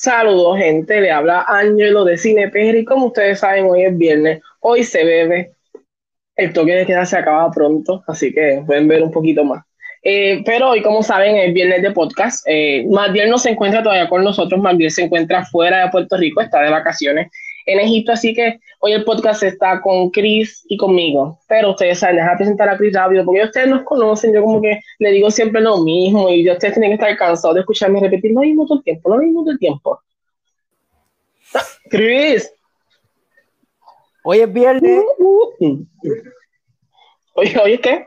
Saludos, gente. Le habla Ángelo de Cine y como ustedes saben, hoy es viernes. Hoy se bebe. El toque de queda se acaba pronto, así que pueden ver un poquito más. Eh, pero hoy, como saben, es viernes de podcast. Eh, no se encuentra todavía con nosotros. Magdiel se encuentra fuera de Puerto Rico, está de vacaciones en Egipto, así que hoy el podcast está con Chris y conmigo. Pero ustedes saben, deja presentar a Chris rápido, porque ustedes nos conocen, yo como que le digo siempre lo mismo y ustedes tienen que estar cansados de escucharme repetir lo mismo todo el tiempo, lo mismo todo el tiempo. Chris. Hoy es viernes. Oye, ¿hoy qué?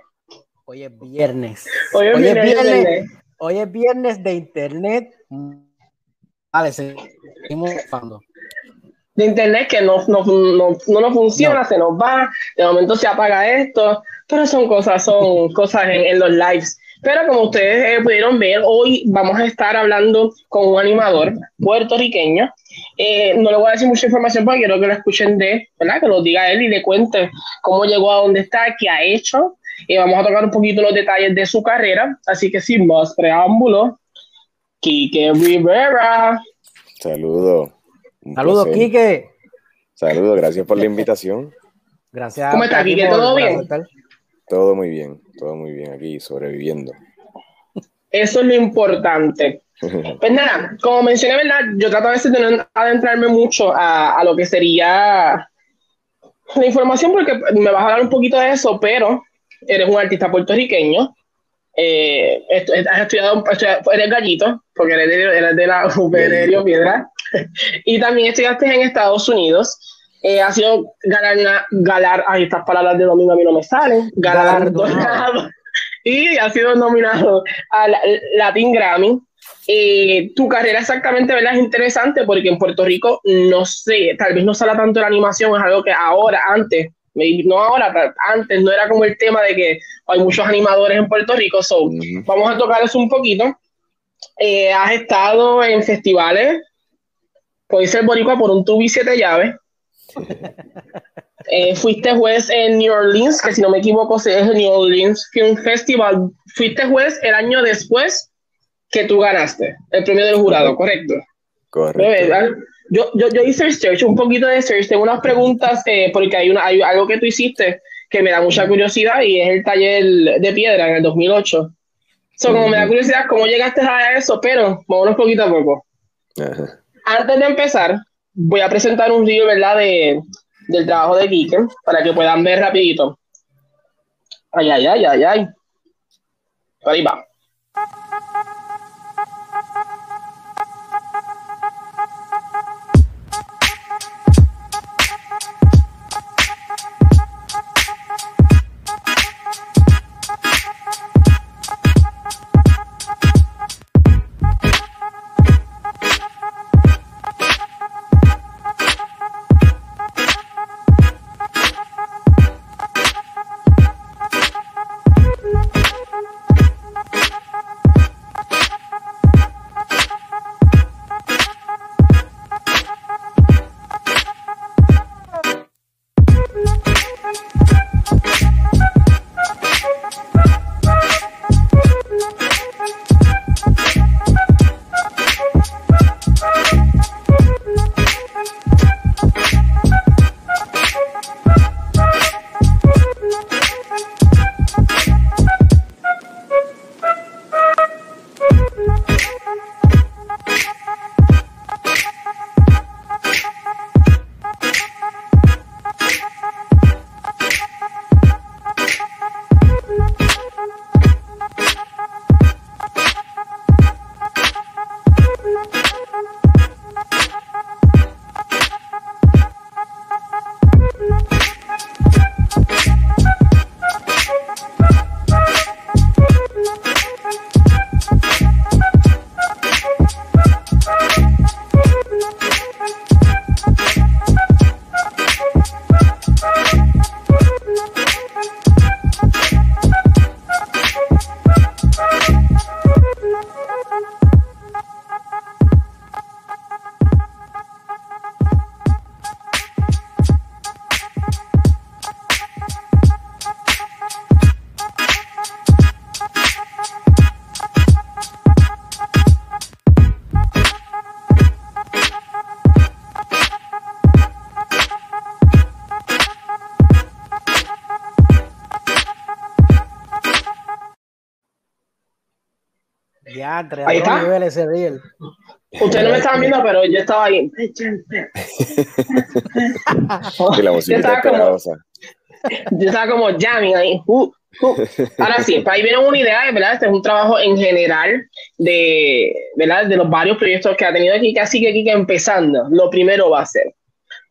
Hoy es viernes. Hoy es, viernes, Hoy es viernes de internet. Vale, seguimos hablando de internet que no, no, no, no nos funciona, se nos va, de momento se apaga esto, pero son cosas, son cosas en, los lives. Pero como ustedes eh, pudieron ver, hoy vamos a estar hablando con un animador puertorriqueño. Eh, no le voy a decir mucha información porque quiero que lo escuchen de, ¿verdad? Que lo diga él y le cuente cómo llegó a donde está, qué ha hecho. Y vamos a tocar un poquito los detalles de su carrera. Así que sin más preámbulo, Kike Rivera. Saludos. Saludos, Quique. Saludos, gracias por la invitación. Gracias. ¿Cómo está, Quique? ¿Todo bien? Todo muy bien, todo muy bien aquí, sobreviviendo. Eso es lo importante. Pues nada, como mencioné, ¿verdad? Yo trato a veces de no adentrarme mucho a, a lo que sería la información porque me vas a hablar un poquito de eso, pero eres un artista puertorriqueño. Eh, has estudiado, eres gallito, porque eres de, eres de la UPR Piedra. y también estudiaste en Estados Unidos. Eh, ha sido galar, galar, ay, estas palabras de domingo a mí no me salen, galardonado y ha sido nominado al Latin Grammy. Eh, tu carrera exactamente ¿verdad? es interesante porque en Puerto Rico no sé, tal vez no sale tanto la animación, es algo que ahora, antes, no ahora, antes no era como el tema de que hay muchos animadores en Puerto Rico, so, vamos a tocar eso un poquito. Eh, has estado en festivales Puedes ser boricua por un tubi siete llaves. Eh, fuiste juez en New Orleans, que si no me equivoco es el New Orleans Film Festival. Fuiste juez el año después que tú ganaste el premio del jurado, ¿correcto? Correcto. Yo, yo, yo, hice research, un poquito de research, tengo unas preguntas eh, porque hay, una, hay algo que tú hiciste que me da mucha curiosidad y es el taller de piedra en el 2008. So, como me da curiosidad cómo llegaste a eso, pero vámonos poquito a poco. Ajá antes de empezar, voy a presentar un video, ¿verdad? De, del trabajo de Kike para que puedan ver rapidito. Ay, ay, ay, ay, ay. Ahí va. Ahí está. niveles. Ustedes no me estaban viendo, pero yo estaba ahí. Y la yo, estaba es como, yo estaba como jamming ahí. Uh, uh. Ahora sí, ahí viene una idea, ¿verdad? Este es un trabajo en general de, ¿verdad? de los varios proyectos que ha tenido aquí, así que aquí que empezando, lo primero va a ser.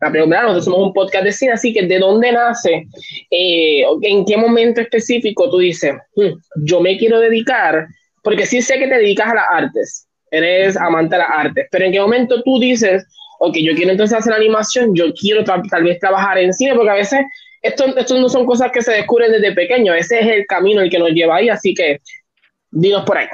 La primera, nosotros somos un podcast de cine, así que ¿de dónde nace? Eh, ¿En qué momento específico tú dices, "Hmm, yo me quiero dedicar? Porque sí sé que te dedicas a las artes, eres amante de las artes, pero ¿en qué momento tú dices, ok, yo quiero entonces hacer animación, yo quiero tal vez trabajar en cine, porque a veces esto, esto no son cosas que se descubren desde pequeño, ese es el camino el que nos lleva ahí, así que dinos por ahí.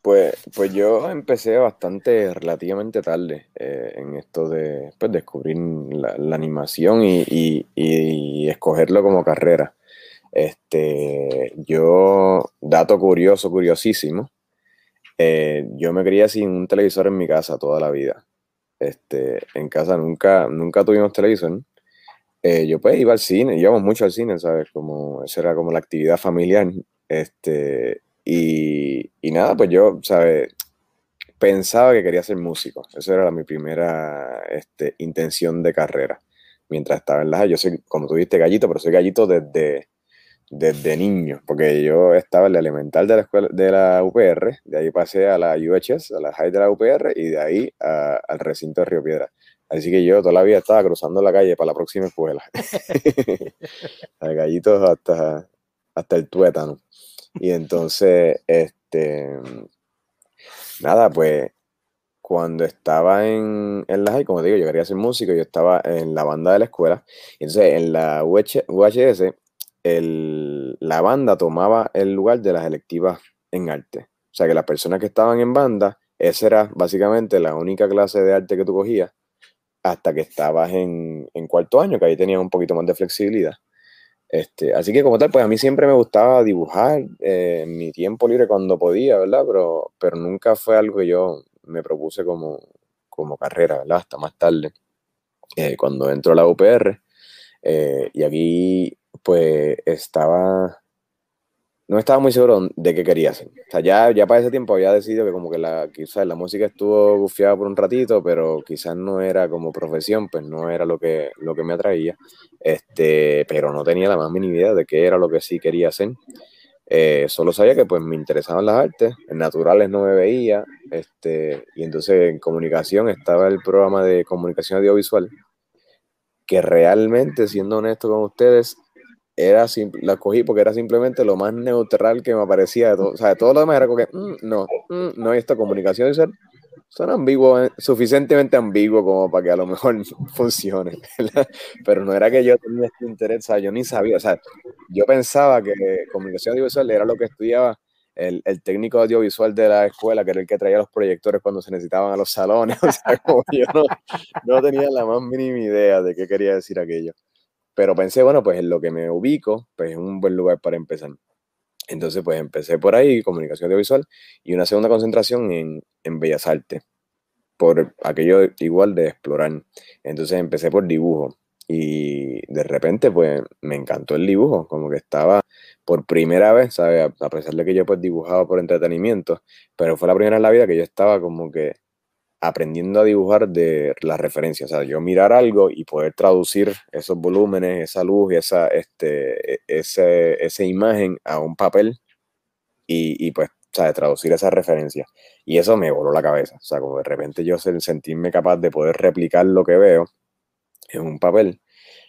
Pues, pues yo empecé bastante relativamente tarde eh, en esto de pues, descubrir la, la animación y, y- y escogerlo como carrera. Este, yo, dato curioso, curiosísimo, eh, yo me crié sin un televisor en mi casa toda la vida. Este, en casa nunca, nunca tuvimos televisor. Eh, yo pues iba al cine, íbamos mucho al cine, ¿sabes? Como, esa era como la actividad familiar. Este, y, y nada, pues yo, ¿sabes? Pensaba que quería ser músico. Esa era mi primera este, intención de carrera. Mientras estaba en la yo soy, como tú dijiste, gallito, pero soy gallito desde, desde niño, porque yo estaba en la elemental de la escuela de la UPR, de ahí pasé a la UHS, a la high de la UPR, y de ahí a- al recinto de Río Piedra. Así que yo toda la vida estaba cruzando la calle para la próxima escuela. Al gallito hasta, hasta el tuétano. Y entonces, este, nada, pues cuando estaba en, en la high, como te digo, yo quería ser músico, yo estaba en la banda de la escuela. Y entonces en la UH UHS, la banda tomaba el lugar de las electivas en arte. O sea que las personas que estaban en banda, esa era básicamente la única clase de arte que tú cogías hasta que estabas en, en cuarto año, que ahí tenías un poquito más de flexibilidad. Este, así que como tal, pues a mí siempre me gustaba dibujar eh, mi tiempo libre cuando podía, ¿verdad? Pero, pero nunca fue algo que yo me propuse como, como carrera, ¿verdad? Hasta más tarde, eh, cuando entró a la UPR. eh, y aquí, pues, estaba... No estaba muy seguro de qué quería hacer. O ya, ya para ese tiempo había decidido que como que la, quizás la música estuvo gufiada por un ratito, pero quizás no era como profesión, pues no era lo que, lo que me atraía. Este, pero no tenía la más mínima idea de qué era lo que sí quería hacer. Eh, solo sabía que pues me interesaban las artes, en naturales no me veía, este, y entonces en comunicación estaba el programa de comunicación audiovisual, que realmente, siendo honesto con ustedes, era la cogí porque era simplemente lo más neutral que me aparecía de todo. O sea, todo lo demás era como que, "Mm, no, mm, no, esto comunicación visual son ambiguos, eh, suficientemente ambiguo como para que a lo mejor funcione, ¿verdad? Pero no era que yo tenía este interés, o sea, yo ni sabía, o sea, yo pensaba que comunicación audiovisual era lo que estudiaba el, el técnico audiovisual de la escuela, que era el que traía los proyectores cuando se necesitaban a los salones, o sea, como yo no, no tenía la más mínima idea de qué quería decir aquello. Pero pensé, bueno, pues en lo que me ubico, pues es un buen lugar para empezar. Entonces, pues empecé por ahí, comunicación audiovisual, y una segunda concentración en, en Bellas Artes, por aquello igual de explorar. Entonces empecé por dibujo, y de repente, pues me encantó el dibujo, como que estaba por primera vez, ¿sabes? A, pesar de que yo pues dibujaba por entretenimiento, pero fue la primera en la vida que yo estaba como que aprendiendo a dibujar de las referencias, o sea, yo mirar algo y poder traducir esos volúmenes, esa luz y esa, este, e- ese, esa imagen a un papel y, y pues, ¿sabes? Traducir esa referencia. Y eso me voló la cabeza, o sea, como de repente yo sen- sentirme capaz de poder replicar lo que veo en un papel.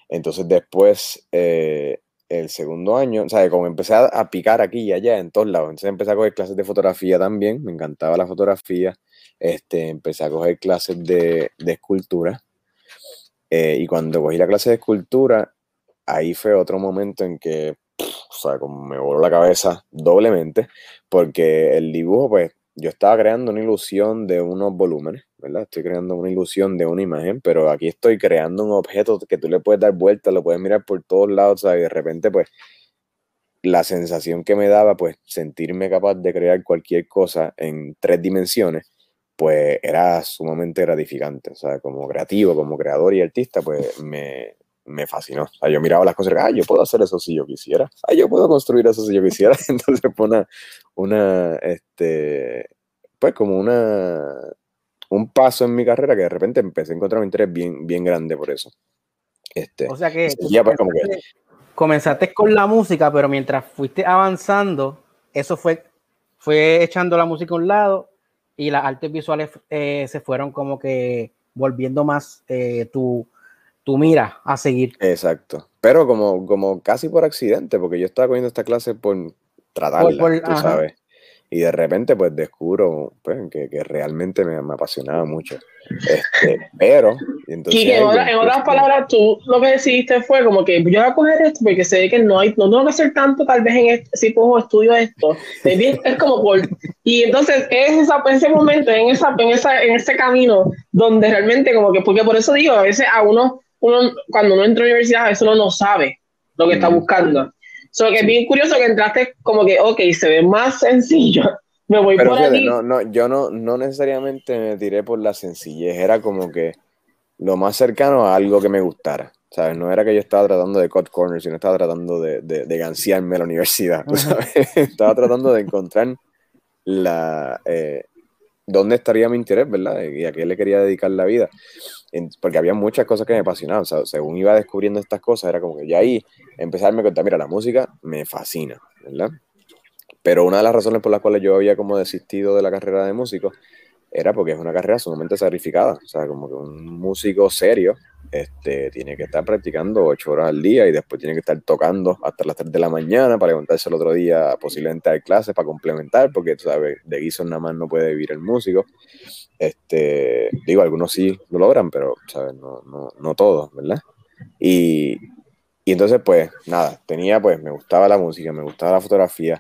Entonces después, eh, el segundo año, o sea, como empecé a picar aquí y allá en todos lados, entonces empecé a coger clases de fotografía también, me encantaba la fotografía, este, empecé a coger clases de, de escultura. eh, y cuando cogí la clase de escultura, ahí fue otro momento en que, pff, o sea, como me voló la cabeza doblemente, porque el dibujo, pues, yo estaba creando una ilusión de unos volúmenes, ¿verdad? Estoy creando una ilusión de una imagen, pero aquí estoy creando un objeto que tú le puedes dar vuelta, lo puedes mirar por todos lados, ¿sabes? Y de repente, pues, la sensación que me daba, pues, sentirme capaz de crear cualquier cosa en tres dimensiones, pues era sumamente gratificante, o sea, como creativo, como creador y artista, pues me, me fascinó. O sea, yo miraba las cosas y ah, yo puedo hacer eso si yo quisiera, ah, yo puedo construir eso si yo quisiera. Entonces fue una, una, este, pues como una, un paso en mi carrera que de repente empecé a encontrar un interés bien, bien grande por eso. Este, o sea que, pues, comenzaste con la música, pero mientras fuiste avanzando, eso fue, fue echando la música a un lado y las artes visuales eh, se fueron como que volviendo más eh, tu, tu, mira a seguir. Exacto. Pero como, como casi por accidente, porque yo estaba cogiendo esta clase por tratarla, tú sabes y de repente pues descubro pues, que, que, realmente me, me, apasionaba mucho. Este, pero... Entonces, en, otras palabras, tú lo que decidiste fue como que yo voy a coger esto porque sé que no hay, no tengo que hacer tanto tal vez en este, si cojo estudio esto. Es como por... Y entonces es esa, ese momento, en, esa, en, esa, en ese camino donde realmente como que, porque por eso digo, a veces a uno, uno cuando uno entra a la universidad, a veces uno no sabe lo que está buscando. So que es bien curioso que entraste como que, ok, se ve más sencillo. Me voy por ahí. No, no, yo no, no necesariamente me tiré por la sencillez, era como que lo más cercano a algo que me gustara. ¿Sabes? No era que yo estaba tratando de cut corners, sino estaba tratando de, de, de gansearme a la universidad. ¿sabes? estaba tratando de encontrar la, eh, dónde estaría mi interés, ¿verdad? Y a qué le quería dedicar la vida porque había muchas cosas que me apasionaban, según iba descubriendo estas cosas, era como que ya ahí empezarme a contar, mira, la música me fascina, ¿verdad? Pero una de las razones por las cuales yo había como desistido de la carrera de músico era porque es una carrera sumamente sacrificada, o sea, como que un músico serio este, tiene que estar practicando ocho horas al día y después tiene que estar tocando hasta las 3 de la mañana para levantarse el otro día, posiblemente a clases para complementar, porque tú sabes, de guiso nada más no puede vivir el músico. Este, digo, algunos sí lo logran, pero ¿sabes? No, no, no todos, ¿verdad? Y, y entonces, pues, nada, tenía, pues, me gustaba la música, me gustaba la fotografía.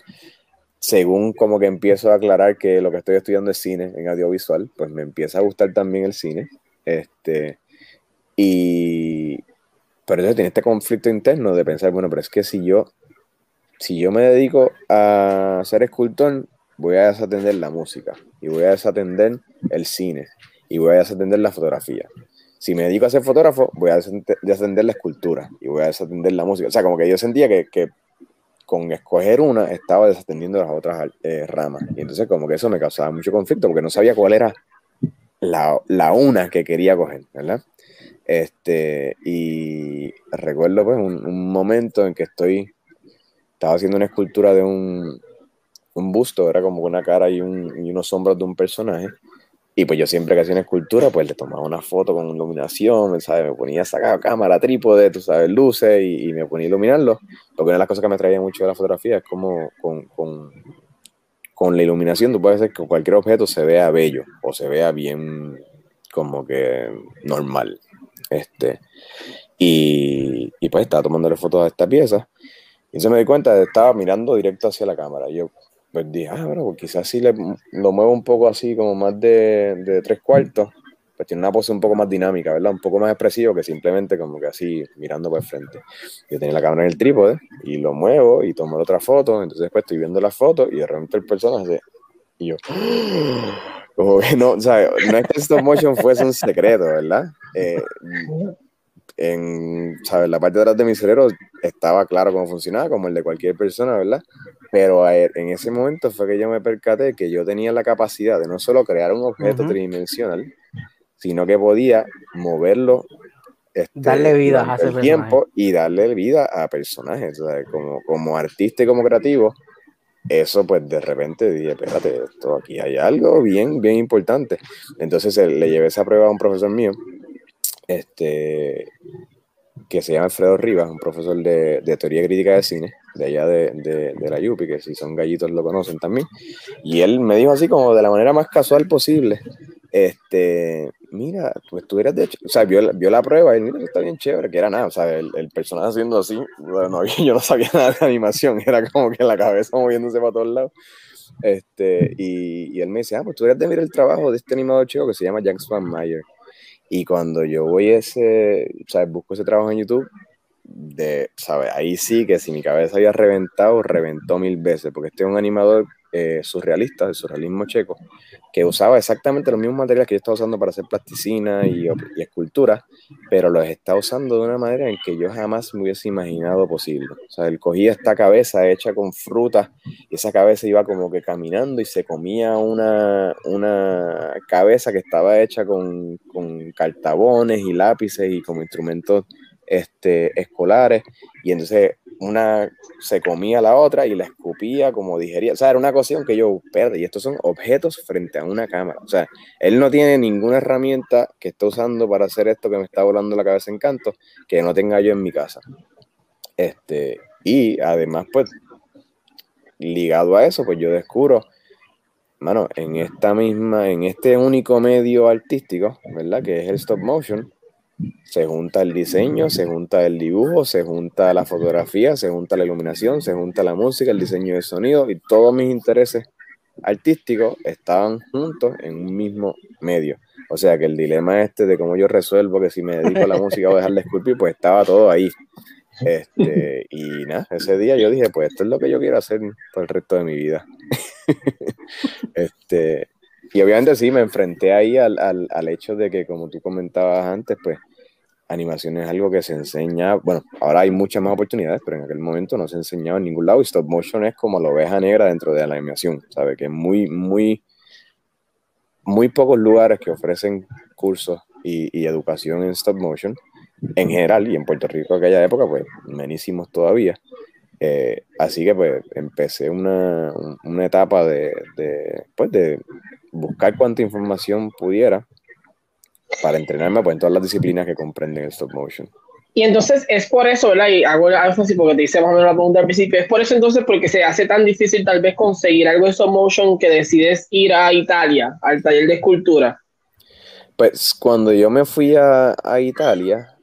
Según como que empiezo a aclarar que lo que estoy estudiando es cine en audiovisual, pues me empieza a gustar también el cine. Este, y, pero entonces tiene este conflicto interno de pensar, bueno, pero es que si yo, si yo me dedico a ser escultor, voy a desatender la música y voy a desatender el cine y voy a desatender la fotografía. Si me dedico a ser fotógrafo, voy a desatender la escultura y voy a desatender la música. O sea, como que yo sentía que, que con escoger una estaba desatendiendo las otras eh, ramas. Y entonces como que eso me causaba mucho conflicto porque no sabía cuál era la, la una que quería coger, ¿verdad? Este, y recuerdo pues un, un momento en que estoy, estaba haciendo una escultura de un, un busto, era como una cara y, un, y unos hombros de un personaje. Y pues yo siempre que hacía una escultura, pues le tomaba una foto con iluminación, ¿sabes? Me ponía a sacar cámara, trípode, tú sabes, luces y, me ponía a iluminarlo. Porque una de las cosas que me atraía mucho de la fotografía es como con, con, con la iluminación tú puedes hacer que cualquier objeto se vea bello o se vea bien como que normal. Este, y, y pues estaba tomándole fotos a esta pieza y se me di cuenta, estaba mirando directo hacia la cámara. Yo, pues dije, ah, bueno, pues quizás si le, lo muevo un poco así, como más de, de tres cuartos, pues tiene una pose un poco más dinámica, ¿verdad? Un poco más expresivo que simplemente como que así mirando por el frente. Yo tenía la cámara en el trípode y lo muevo y tomo otra foto, entonces después estoy viendo la foto y de repente el personaje y yo, como que no, o sea, no es que stop motion fuese un secreto, ¿verdad? Eh, en ¿sabes? la parte de atrás de mi cerebro estaba claro cómo funcionaba, como el de cualquier persona, ¿verdad? Pero en ese momento fue que yo me percaté que yo tenía la capacidad de no solo crear un objeto tridimensional, sino que podía moverlo este, darle vida a ese tiempo y darle vida a personajes. Como, como artista y como creativo, eso pues de repente dije, espérate, esto aquí hay algo bien, bien importante. Entonces le llevé esa prueba a un profesor mío, este, que se llama Alfredo Rivas, un profesor de, de teoría crítica de cine, de allá de, de, de, la Yupi, que si son gallitos lo conocen también. Y él me dijo así como de la manera más casual posible, este, mira, pues tú eres de hecho, o sea, vio, vio la prueba y mira, está bien chévere, que era nada, o sea, el, el personaje haciendo así, bueno, yo no sabía nada de animación, era como que la cabeza moviéndose para todos lados. Este, y, y él me dice, ah, pues tú eres de mirar el trabajo de este animador chico que se llama Jack Mayer Y cuando yo voy ese, sea, busco ese trabajo en YouTube, de, ¿sabes? Ahí sí que si mi cabeza había reventado, reventó mil veces, porque este es un animador eh, surrealista, el surrealismo checo, que usaba exactamente los mismos materiales que yo estaba usando para hacer plasticina y, y escultura, pero los está usando de una manera en que yo jamás me hubiese imaginado posible. O sea, él cogía esta cabeza hecha con frutas y esa cabeza iba como que caminando y se comía una, una cabeza que estaba hecha con, con cartabones y lápices y como instrumentos este, escolares y entonces una se comía la otra y la escupía como digería. O sea, era una cuestión que yo, perdí. y estos son objetos frente a una cámara. O sea, él no tiene ninguna herramienta que esté usando para hacer esto que me está volando la cabeza en canto que no tenga yo en mi casa. Este, y además, pues, ligado a eso, pues yo descubro, mano, en esta misma, en este único medio artístico, ¿verdad? Que es el stop motion, se junta el diseño, se junta el dibujo, se junta la fotografía, se junta la iluminación, se junta la música, el diseño de sonido y todos mis intereses artísticos estaban juntos en un mismo medio. O sea que el dilema este de cómo yo resuelvo que si me dedico a la música o dejar de esculpir, pues estaba todo ahí. Este, y nada, ese día yo dije, pues esto es lo que yo quiero hacer por el resto de mi vida. este, y obviamente sí, me enfrenté ahí al, al, al hecho de que, como tú comentabas antes, pues animación es algo que se enseña, bueno, ahora hay muchas más oportunidades, pero en aquel momento no se enseñaba en ningún lado y stop motion es como la oveja negra dentro de la animación, ¿sabe? Que muy, muy, muy pocos lugares que ofrecen cursos y, educación en stop motion en general y en Puerto Rico aquella época, pues, menísimos todavía. Eh, así que pues empecé una, una etapa de, de, pues, de buscar cuánta información pudiera para entrenarme pues, en todas las disciplinas que comprenden el stop motion. Y entonces es por eso, ¿verdad? Y hago énfasis porque te hice más o menos la pregunta al principio. Es por eso entonces porque se hace tan difícil tal vez conseguir algo de stop motion que decides ir a Italia, al taller de escultura. Pues cuando yo me fui a, a Italia,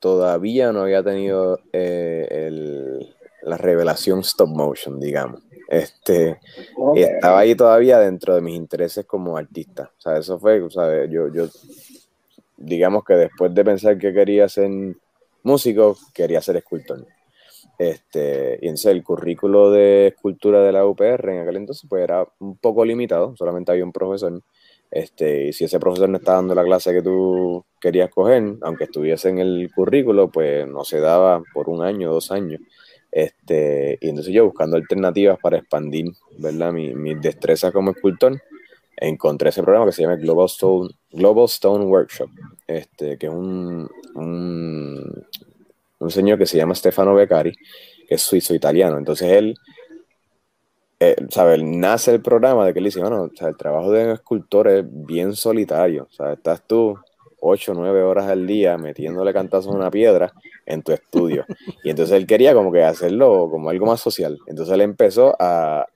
todavía no había tenido eh, el, la revelación stop motion, digamos. Este, okay. estaba ahí todavía dentro de mis intereses como artista. O sea, eso fue, ¿sabes? Yo, yo digamos que después de pensar que quería ser músico, quería ser escultor. Este, y entonces el currículo de escultura de la UPR en aquel entonces pues era un poco limitado, solamente había un profesor. Este, y si ese profesor no estaba dando la clase que tú querías coger, aunque estuviese en el currículo, pues no se daba por un año, dos años. Este, y entonces yo buscando alternativas para expandir, ¿verdad? Mi, mi destreza como escultor, encontré ese programa que se llama Global Stone, Global Stone Workshop, este, que es un, un, un señor que se llama Stefano Beccari, que es suizo-italiano. Entonces él, eh, ¿sabe? nace el programa de que él dice, bueno, el trabajo de un escultor es bien solitario. Sea, estás tú 8 o 9 horas al día metiéndole cantazos a una piedra en tu estudio. Y entonces él quería como que hacerlo como algo más social. Entonces él empezó a,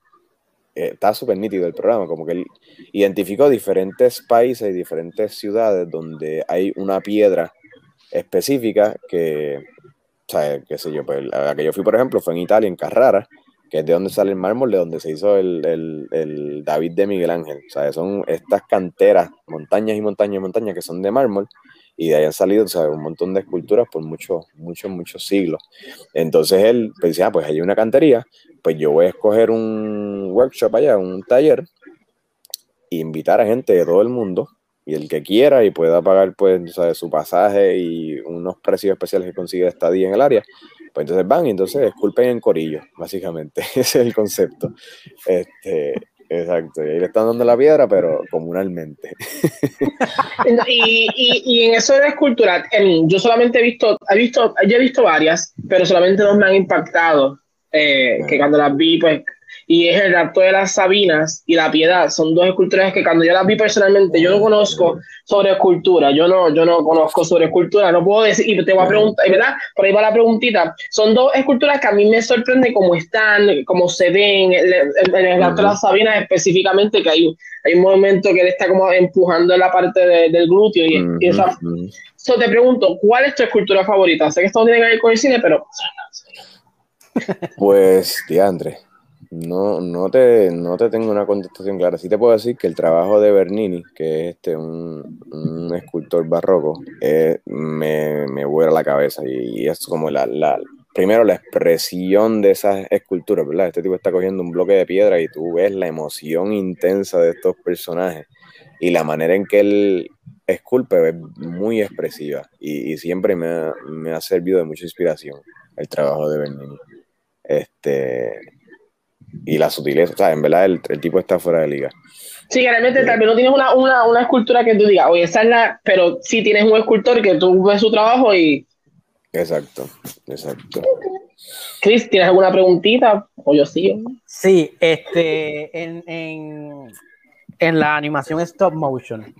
eh, está súper nítido el programa, como que él identificó diferentes países y diferentes ciudades donde hay una piedra específica que, o qué sé yo, pues la que yo fui, por ejemplo, fue en Italia, en Carrara, que es de donde sale el mármol, de donde se hizo el, el, el David de Miguel Ángel. Son estas canteras, montañas y montañas y montañas que son de mármol, y de ahí han salido sea, un montón de esculturas por muchos, muchos, muchos siglos. Entonces él decía, ah, pues hay una cantería, pues yo voy a escoger un workshop allá, un taller, e invitar a gente de todo el mundo, y el que quiera y pueda pagar pues ¿sabes? su pasaje y unos precios especiales que consigue estadía en el área, pues entonces van y entonces esculpen en corillo, básicamente. Ese es el concepto. Este, exacto. Y ahí le están dando la piedra, pero comunalmente. y, y, y, en eso de escultura, yo solamente he visto, he visto, yo he visto varias, pero solamente dos me han impactado. Eh, que cuando las vi, pues y es el rapto de las Sabinas y la Piedad. Son dos esculturas que cuando yo las vi personalmente, yo no conozco sobre escultura, yo no, yo no conozco sobre escultura, no puedo decir, y te voy a preguntar, ¿verdad? Por ahí va la preguntita. Son dos esculturas que a mí me sorprende cómo están, cómo se ven, en, el rapto de las Sabinas específicamente, que hay, hay un momento que él está como empujando la parte de, del glúteo y, y esa... So, te pregunto, ¿cuál es tu escultura favorita? Sé que esto no tiene que ver con el cine, pero... Pues, Diandre, no, no, te, no te tengo una contestación clara. Sí te puedo decir que el trabajo de Bernini, que es este, un, un escultor barroco, me, me vuela la cabeza y, y, es como la, la, primero la expresión de esas esculturas, ¿verdad? Este tipo está cogiendo un bloque de piedra y tú ves la emoción intensa de estos personajes y la manera en que él esculpe es muy expresiva y, siempre me ha, me ha, servido de mucha inspiración el trabajo de Bernini. Este, y la sutileza, o sea, en verdad el, el tipo está fuera de liga. Sí, realmente tal vez no tienes una, una, una, escultura que tú digas, oye, esa es la, pero sí tienes un escultor que tú ves su trabajo y... Exacto, exacto. Chris, ¿tienes alguna preguntita? O yo sí. Sí, este, en, en, en la animación stop motion,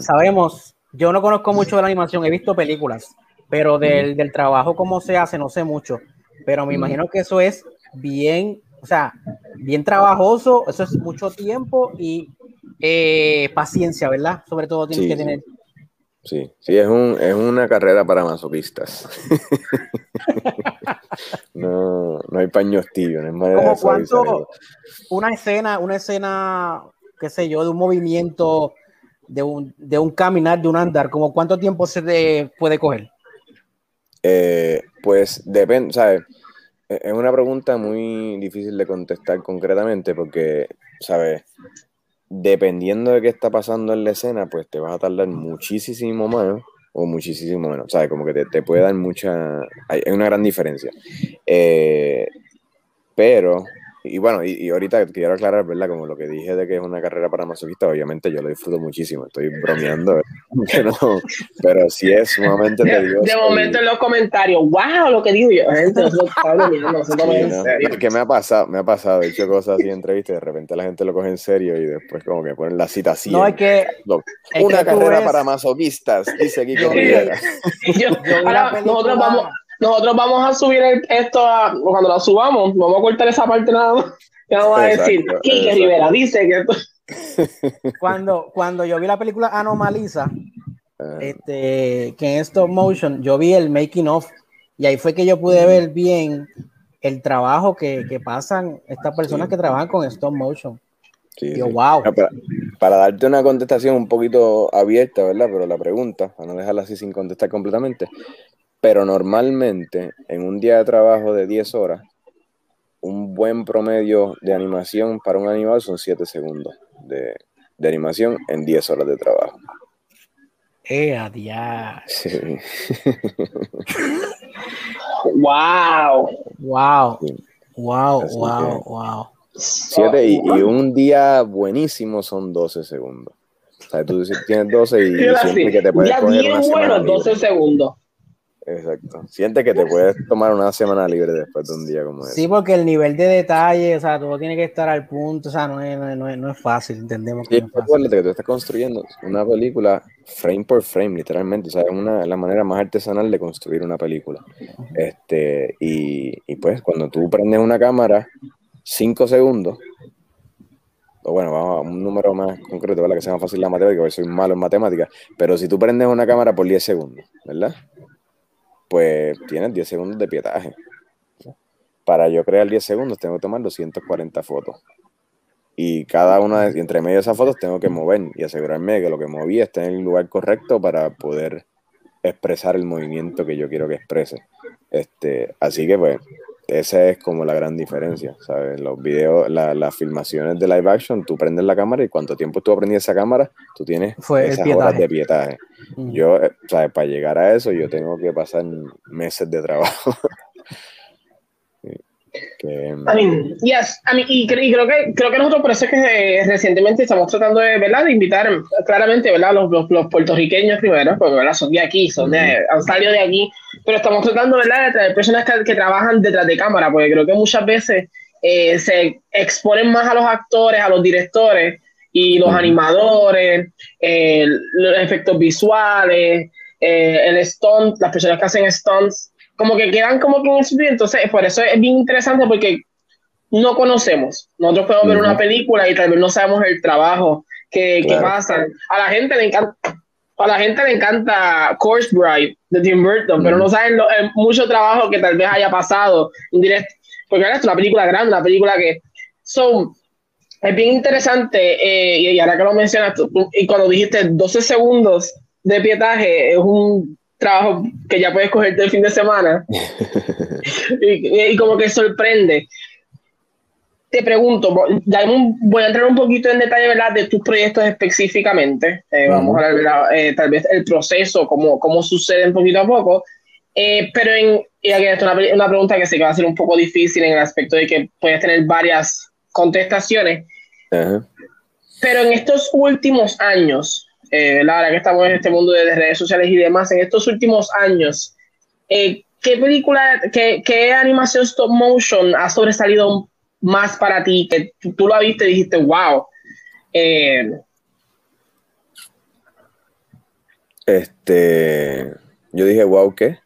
sabemos, yo no conozco mucho de la animación, he visto películas, pero del, del trabajo, cómo se hace, no sé mucho, pero me imagino que eso es bien o sea, bien trabajoso, eso es mucho tiempo y eh, paciencia, ¿verdad? Sobre todo tienes que tener. Sí, sí, es, un, es una carrera para masoquistas. no, no hay paños tibios, no es ¿Cómo cuánto, una escena, una escena, qué sé yo, de un movimiento, de un, de un caminar, de un andar, como cuánto tiempo se puede coger? Eh, pues depende, ¿sabes? Es una pregunta muy difícil de contestar concretamente porque, ¿sabes? Dependiendo de qué está pasando en la escena, pues te vas a tardar muchísimo más o muchísimo menos. ¿Sabes? Como que te, te puede dar mucha... Hay, una gran diferencia. Eh, pero y bueno, y, ahorita quiero aclarar, ¿verdad? Como lo que dije de que es una carrera para masoquistas, obviamente yo lo disfruto muchísimo, estoy bromeando, pero, pero sí es sumamente tedioso. De, momento en los comentarios, wow, lo que digo yo, Que me ha pasado, me ha pasado, he hecho cosas así en entrevistas y de repente la gente lo coge en serio y después como que ponen la cita así. No, es que... una carrera para masoquistas, dice Kiko Rivera. nosotros vamos nosotros vamos a subir esto a, cuando lo subamos, vamos a cortar esa parte nada más. Y vamos a decir, Kike Rivera dice que Cuando, cuando yo vi la película Anomaliza, este, que en stop motion, yo vi el making of y ahí fue que yo pude ver bien el trabajo que, que pasan estas personas que trabajan con stop motion. Sí, wow. Para, para, darte una contestación un poquito abierta, ¿verdad? Pero la pregunta, para no dejarla así sin contestar completamente, pero normalmente en un día de trabajo de 10 horas, un buen promedio de animación para un animal son 7 segundos de, animación en 10 horas de trabajo. ¡Eh, adiós! Sí. ¡Wow! ¡Wow! ¡Wow! ¡Wow! ¡Wow! 7 y, un día buenísimo son 12 segundos. O sea, tú tienes 12 y siempre que te puedes coger una bueno, 12 segundos. Exacto. Siente que te puedes tomar una semana libre después de un día como ese. Sí, porque el nivel de detalle, o sea, todo tiene que estar al punto, o sea, no es, no es, no es fácil, entendemos que no es fácil. que tú estás construyendo una película frame por frame, literalmente, o sea, es una, la manera más artesanal de construir una película. Este, y, y pues cuando tú prendes una cámara, cinco segundos, o bueno, vamos a un número más concreto, ¿verdad? Que sea más fácil la matemática, porque soy malo en matemáticas, pero si tú prendes una cámara por 10 segundos, ¿verdad? Pues tienes 10 segundos de pietaje. Para yo crear 10 segundos tengo que tomar 240 fotos. Y cada una, entre medio de esas fotos tengo que mover y asegurarme de que lo que moví esté en el lugar correcto para poder expresar el movimiento que yo quiero que exprese. Este, así que pues esa es como la gran diferencia, ¿sabes? Los videos, las filmaciones de live action, tú prendes la cámara y cuánto tiempo tú aprendí esa cámara, tú tienes esas horas de pietaje. Yo, eh, ¿sabes? Para llegar a eso yo tengo que pasar meses de trabajo. Que, I mean, yes, I mean, y, creo que creo que nosotros por eso es que eh, recientemente estamos tratando de, ¿verdad? de invitar claramente ¿verdad? Los, los, puertorriqueños primero, porque ¿verdad? son de aquí, son de, han salido de aquí, pero estamos tratando ¿verdad? de traer personas que, que trabajan detrás de cámara, porque creo que muchas veces eh, se exponen más a los actores, a los directores y los animadores, eh, los efectos visuales, el stunt, las personas que hacen stunts como que quedan como que en el Entonces, por eso es bien interesante porque no conocemos. Nosotros podemos ver una película y tal vez no sabemos el trabajo que, pasa. A la gente le encanta. A la gente le encanta Course Bride de Tim Burton, pero no saben lo, el mucho trabajo que tal vez haya pasado en directo. Porque ahora es una película grande, una película que. son es bien interesante, eh, y ahora que lo mencionas, y cuando dijiste 12 segundos de pietaje, es un trabajo que ya puedes cogerte el fin de semana. y, como que sorprende. Te pregunto, voy a entrar un poquito en detalle ¿verdad? de tus proyectos específicamente. Eh, vamos a hablar eh, tal vez el proceso, cómo, cómo sucede un poquito a poco. Eh, pero en, y aquí es una, una, pregunta que sé que va a ser un poco difícil en el aspecto de que puedes tener varias contestaciones. Pero en estos últimos años, eh, la verdad que estamos en este mundo de redes sociales y demás, en estos últimos años, eh, ¿qué película, qué, qué, animación stop motion ha sobresalido más para ti? Que tú, tú la viste y dijiste, wow. Eh, este, yo dije, wow, ¿qué?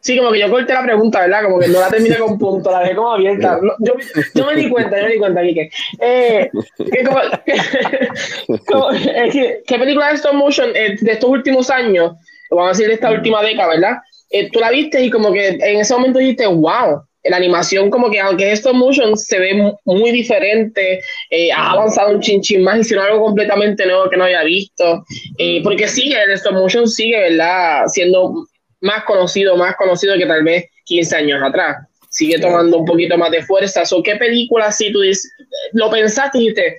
Sí, como que yo corté la pregunta, ¿verdad? Como que no la terminé con punto, la dejé como abierta. yo, yo, me di cuenta, yo me di cuenta, Kike. Eh, ¿Qué película de stop motion eh, de estos últimos años, vamos a decir de esta última década, ¿verdad? Eh, tú la viste y como que en ese momento dijiste, wow, la animación como que aunque es stop motion se ve muy diferente, eh, ha avanzado un chinchín más, hicieron algo completamente nuevo que no había visto, porque sigue, el stop motion sigue, ¿verdad? Siendo más conocido, más conocido que tal vez 15 años atrás. Sigue tomando un poquito más de fuerza. ¿O qué película si tú dices, lo pensaste y dijiste,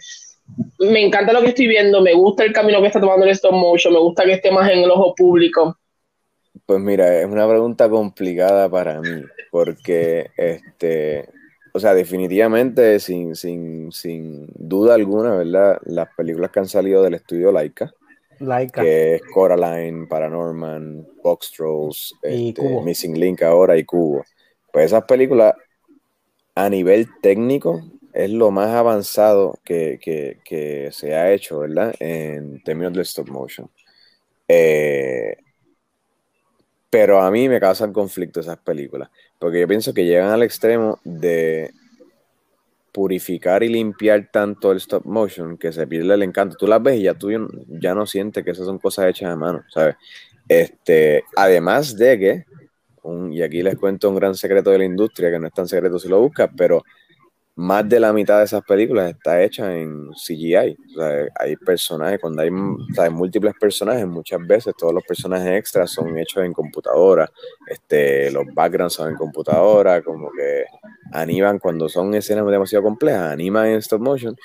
me encanta lo que estoy viendo, me gusta el camino que está tomando el stop motion, me gusta que esté más en el ojo público? Pues mira, es una pregunta complicada para mí, porque este, o sea, definitivamente, sin, sin, sin duda alguna, ¿verdad? Las películas que han salido del estudio Laika, que es Coraline, Paranorman, Box Trolls, este, Missing Link ahora y Cubo. Pues esas películas a nivel técnico es lo más avanzado que, se ha hecho, ¿verdad? En términos de stop motion. Eh, pero a mí me causan conflicto esas películas, porque yo pienso que llegan al extremo de purificar y limpiar tanto el stop motion que se pierde el encanto. Tú las ves y ya tú ya no sientes que esas son cosas hechas a mano, ¿sabes? Este, además de que, y aquí les cuento un gran secreto de la industria, que no es tan secreto si lo buscas, pero más de la mitad de esas películas está hecha en CGI. O sea, hay personajes, cuando hay, múltiples personajes, muchas veces todos los personajes extras son hechos en computadora. Este, los backgrounds son en computadora, como que animan cuando son escenas demasiado complejas, animan en stop motion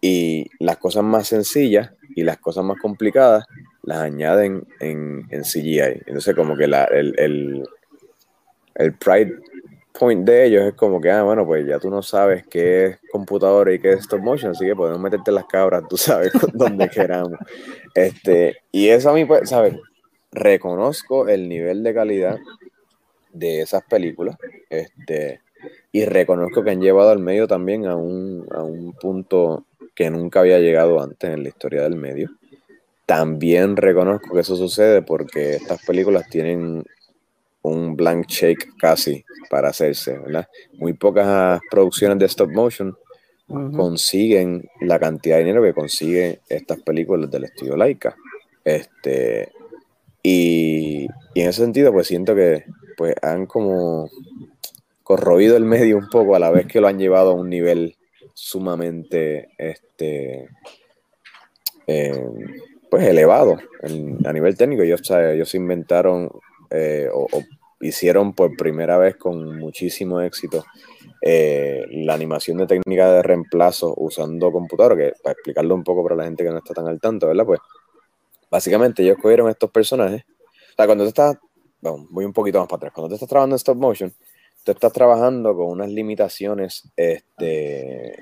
y las cosas más sencillas y las cosas más complicadas las añaden en, en CGI. Entonces como que la, el, el, el pride point de ellos es como que, ah, bueno, pues ya tú no sabes qué es computadora y qué es stop motion, así que podemos meterte las cabras, tú sabes, donde queramos. Este, y eso a mí, pues, ¿sabes? Reconozco el nivel de calidad de esas películas, este, y reconozco que han llevado al medio también a un, a un punto que nunca había llegado antes en la historia del medio. También reconozco que eso sucede porque estas películas tienen un blank shake casi para hacerse, ¿verdad? Muy pocas producciones de stop motion consiguen la cantidad de dinero que consiguen estas películas del estilo Laika. Este, y, en ese sentido, pues siento que pues, han como corroído el medio un poco a la vez que lo han llevado a un nivel sumamente este, eh, pues elevado a nivel técnico. Ellos, ellos inventaron eh, o, hicieron por primera vez con muchísimo éxito eh, la animación de técnica de reemplazo usando computadora, que para explicarlo un poco para la gente que no está tan al tanto, ¿verdad? Pues básicamente ellos cogieron estos personajes. O sea, cuando tú estás, bueno, voy un poquito más para atrás, cuando tú estás trabajando en stop motion, tú estás trabajando con unas limitaciones, este,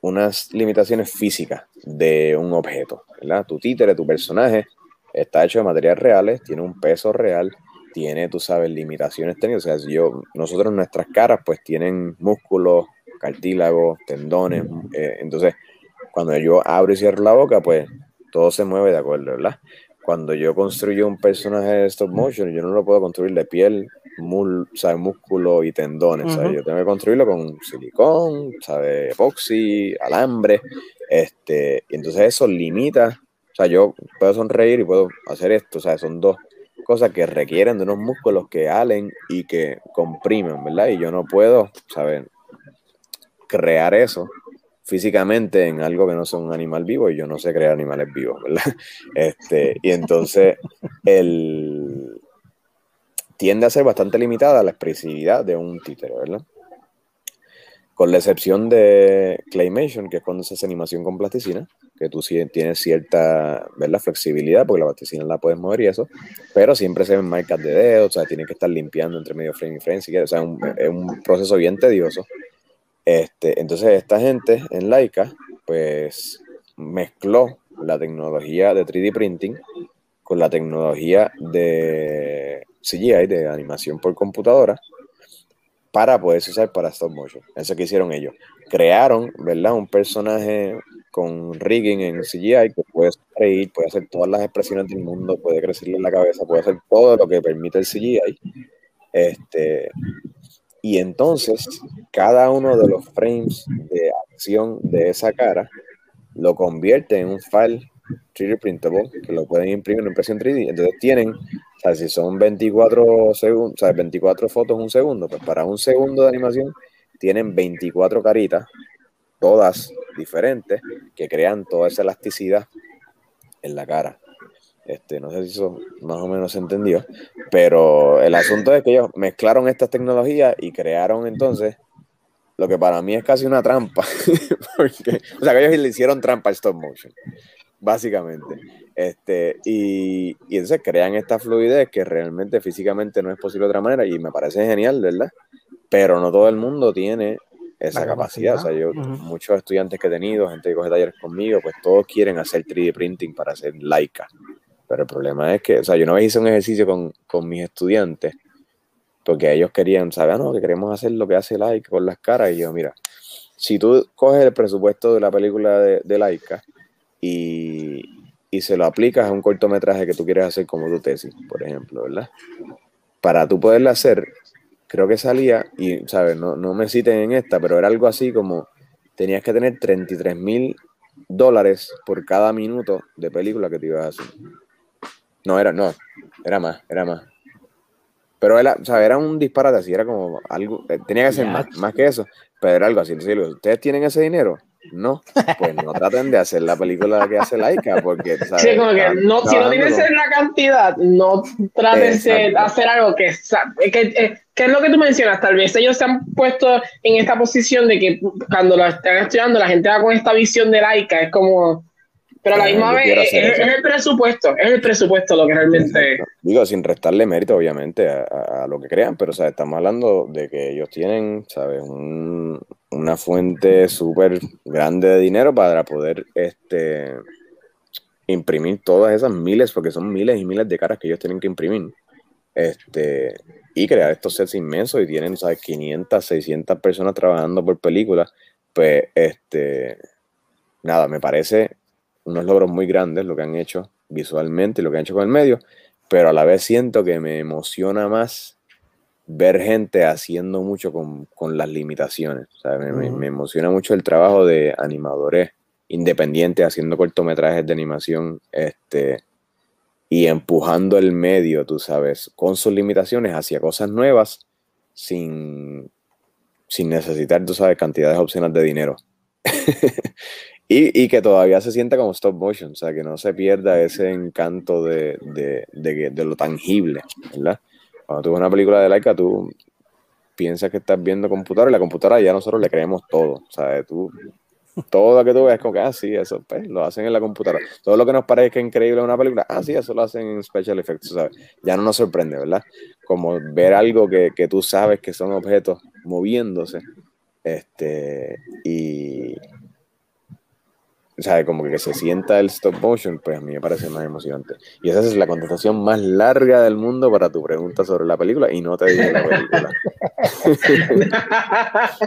unas limitaciones físicas de un objeto, ¿verdad? Tu títere, tu personaje, está hecho de materiales reales, tiene un peso real, tiene, tú sabes, limitaciones técnicas. O sea, yo, nosotros nuestras caras pues tienen músculos, cartílagos, tendones. Eh, entonces, cuando yo abro y cierro la boca, pues todo se mueve de acuerdo, ¿verdad? Cuando yo construyo un personaje de stop motion, yo no lo puedo construir de piel, mul, ¿sabes? músculo y tendones. Yo tengo que construirlo con silicón, ¿sabes? epoxi, alambre. Este, y entonces eso limita. O sea, yo puedo sonreír y puedo hacer esto. O sea, son dos cosas que requieren de unos músculos que halen y que comprimen, ¿verdad? Y yo no puedo, ¿saben? Crear eso físicamente en algo que no sea un animal vivo y yo no sé crear animales vivos, ¿verdad? Este, y entonces el tiende a ser bastante limitada la expresividad de un títere, ¿verdad? Con la excepción de Claymation, que es cuando se hace animación con plasticina, que tú tienes cierta ¿verdad? flexibilidad, porque la plasticina la puedes mover y eso, pero siempre se ven marcas de dedos, o sea, tienes que estar limpiando entre medio frame y frame, si quieres, o sea, es un proceso bien tedioso. Este, entonces, esta gente en Laika, pues mezcló la tecnología de 3D printing con la tecnología de CGI, de animación por computadora, para poder usar para stop motion. Eso que hicieron ellos. Crearon, ¿verdad? Un personaje con rigging en CGI que puede reír, puede hacer todas las expresiones del mundo, puede crecerle la cabeza, puede hacer todo lo que permite el CGI. Este, y entonces, cada uno de los frames de acción de esa cara lo convierte en un file 3D printable que lo pueden imprimir en impresión 3D. Entonces tienen, o sea, si son 24 segundos, o sea, 24 fotos un segundo, pues para un segundo de animación tienen 24 caritas, todas diferentes, que crean toda esa elasticidad en la cara. Este, no sé si eso más o menos se entendió, pero el asunto es que ellos mezclaron estas tecnologías y crearon entonces lo que para mí es casi una trampa, porque, o sea, que ellos le hicieron trampa al stop motion, básicamente. Este, y, y, entonces crean esta fluidez que realmente físicamente no es posible de otra manera y me parece genial, ¿verdad? Pero no todo el mundo tiene esa capacidad. O sea, yo, muchos estudiantes que he tenido, gente que coge talleres conmigo, pues todos quieren hacer 3D printing para hacer laica. Pero el problema es que, o sea, yo una vez hice un ejercicio con, con mis estudiantes porque ellos querían, saber, ah, no, que queremos hacer lo que hace Laika con las caras. Y yo, mira, si tú coges el presupuesto de la película de, de Laika y, y, se lo aplicas a un cortometraje que tú quieres hacer como tu tesis, por ejemplo, ¿verdad? Para tú poderla hacer, creo que salía, y, ¿sabes? No, no me citen en esta, pero era algo así como, tenías que tener 33 mil dólares por cada minuto de película que te ibas a hacer. No, era, no, era más, era más. Pero era, o sea, era un disparate así, era como algo, eh, tenía que ser más, más, que eso, pero era algo así. Entonces, ¿ustedes tienen ese dinero? No, pues no traten de hacer la película que hace Laika, porque, ¿sabes? Sí, como que no, si no tienes la cantidad, no traten de hacer algo que, que, eh, que, es lo que tú mencionas, tal vez ellos se han puesto en esta posición de que cuando lo están estudiando, la gente va con esta visión de Laika, es como, pero a la misma vez es, el presupuesto, es el presupuesto lo que realmente... Digo, sin restarle mérito, obviamente, a, lo que crean, pero o estamos hablando de que ellos tienen, ¿sabes? Una fuente súper grande de dinero para poder este, imprimir todas esas miles, porque son miles y miles de caras que ellos tienen que imprimir. Este, y crear estos sets inmensos y tienen, ¿sabes? 500, 600 personas trabajando por película, pues, este, nada, me parece unos logros muy grandes lo que han hecho visualmente y lo que han hecho con el medio, pero a la vez siento que me emociona más ver gente haciendo mucho con, las limitaciones. me, emociona mucho el trabajo de animadores independientes haciendo cortometrajes de animación este, y empujando el medio, tú sabes, con sus limitaciones hacia cosas nuevas sin, sin necesitar, tú sabes, cantidades opcionales de dinero. Y, y, que todavía se sienta como stop motion, o sea, que no se pierda ese encanto de, de, de, de lo tangible, ¿verdad? Cuando tú ves una película de Laika, tú piensas que estás viendo computadora y la computadora ya nosotros le creemos todo, sea, tú, todo lo que tú ves como que, ah, sí, eso, pues, lo hacen en la computadora. Todo lo que nos parezca increíble en una película, ah, sí, eso lo hacen en special effects, ¿sabes? Ya no nos sorprende, ¿verdad? Como ver algo que, que tú sabes que son objetos moviéndose, este, y o sea, como que se sienta el stop motion, pues a mí me parece más emocionante. Y esa es la contestación más larga del mundo para tu pregunta sobre la película y no te digo la película.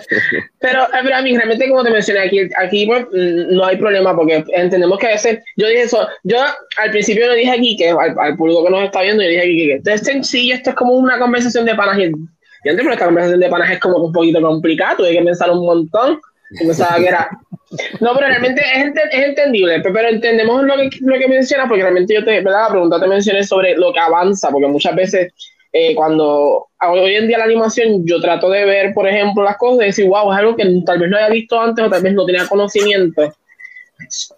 pero, pero a mí realmente como te mencioné aquí, aquí pues, no hay problema porque entendemos que a veces, yo dije eso, yo al principio lo dije aquí, que al, público que nos está viendo, yo dije aquí que esto es sencillo, esto es como una conversación de panas y, antes, pero esta conversación de panas es como un poquito complicado, hay que pensar un montón pensaba que era. No, pero realmente es, es entendible, pero entendemos lo que, lo que menciona, porque realmente yo te, ¿verdad? La pregunta te mencioné sobre lo que avanza, porque muchas veces eh, cuando hoy en día la animación yo trato de ver, por ejemplo, las cosas y decir, wow, es algo que tal vez no haya visto antes o tal vez no tenía conocimiento.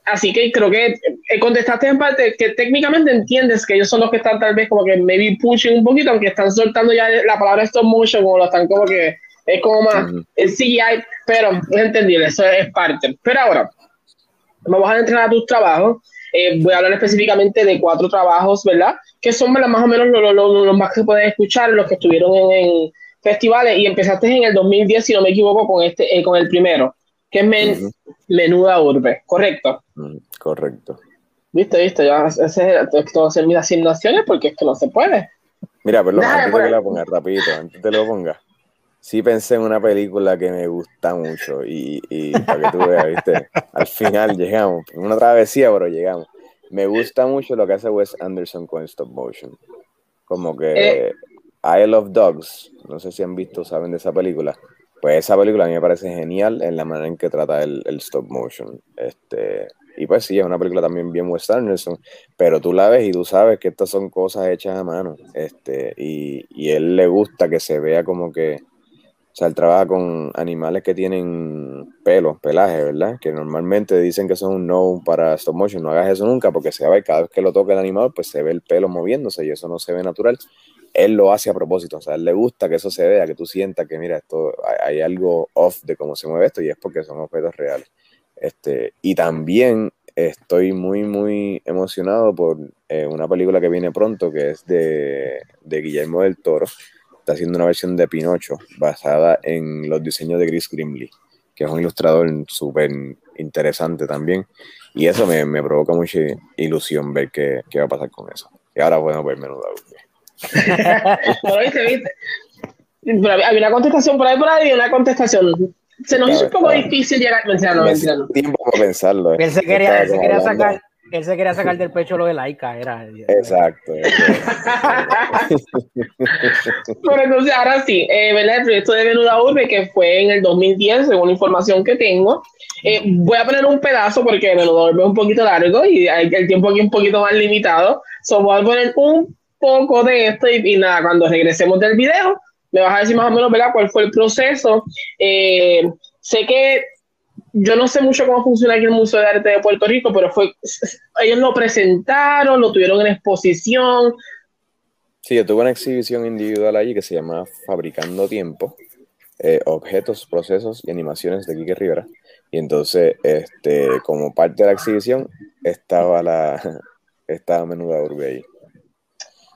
Así que creo que eh, contestaste en parte que técnicamente entiendes que ellos son los que están tal vez como que maybe pushing un poquito, aunque están soltando ya la palabra stop motion, como lo están como que es como más el CGI, pero es entendible, eso es parte. Pero ahora, vamos a entrar a tus trabajos. Eh, voy a hablar específicamente de cuatro trabajos, ¿verdad? Que son más o menos los, más que puedes escuchar, los que estuvieron en, festivales y empezaste en el 2010, si no me equivoco, con, este, eh, con el primero que es Menuda Urbe, ¿correcto? Mm, correcto. ¿Viste, viste? Yo ese, tengo hacer mis asignaciones porque es que no se puede. Mira, perdón, antes de que la ponga, rapidito, antes de que lo ponga. Sí pensé en una película que me gusta mucho y, y para que tú veas, ¿viste? Al final llegamos, una travesía, pero llegamos. Me gusta mucho lo que hace Wes Anderson con stop motion. Como que eh. I Love Dogs, no sé si han visto, saben de esa película pues esa película a mí me parece genial en la manera en que trata el, stop motion. Este, y pues sí, es una película también bien Wes Anderson, pero tú la ves y tú sabes que estas son cosas hechas a mano. Este, y, y él le gusta que se vea como que, o sea, él trabaja con animales que tienen pelo, pelaje, ¿verdad? Que normalmente dicen que son un no para stop motion. No hagas eso nunca porque se ve cada vez que lo toca el animal, pues se ve el pelo moviéndose y eso no se ve natural él lo hace a propósito, o sea, él le gusta que eso se vea, que tú sientas que, mira, esto hay, algo off de cómo se mueve esto y es porque son objetos reales. Este, y también estoy muy, muy emocionado por eh, una película que viene pronto, que es de, de, Guillermo del Toro. Está haciendo una versión de Pinocho basada en los diseños de Chris Grimley, que es un ilustrador súper interesante también. Y eso me, me, provoca mucha ilusión ver qué, qué, va a pasar con eso. Y ahora podemos ver menudo pero viste, viste. había una contestación por ahí, por ahí, una contestación. Se nos hizo un poco difícil llegar. No, mentira, no. Tiempo para pensarlo. Él se quería, él se quería sacar. Él se quería sacar del pecho lo de laica, era. Exacto. Pero entonces, ahora sí, eh, ¿verdad? El proyecto de Menuda Urbe, que fue en el 2010, según la información que tengo. Eh, voy a poner un pedazo porque Menuda Urbe es un poquito largo y hay el tiempo aquí un poquito más limitado. So, voy a poner un poco de esto y, nada, cuando regresemos del video, me vas a decir más o menos, ¿verdad?, cuál fue el proceso. Eh, sé que yo no sé mucho cómo funciona aquí el Museo de Arte de Puerto Rico, pero fue, ellos lo presentaron, lo tuvieron en exposición. Sí, yo tuve una exhibición individual allí que se llama Fabricando Tiempo, eh, objetos, procesos y animaciones de Quique Rivera. Y entonces, este, como parte de la exhibición, estaba la estaba Menuda Urbe ahí.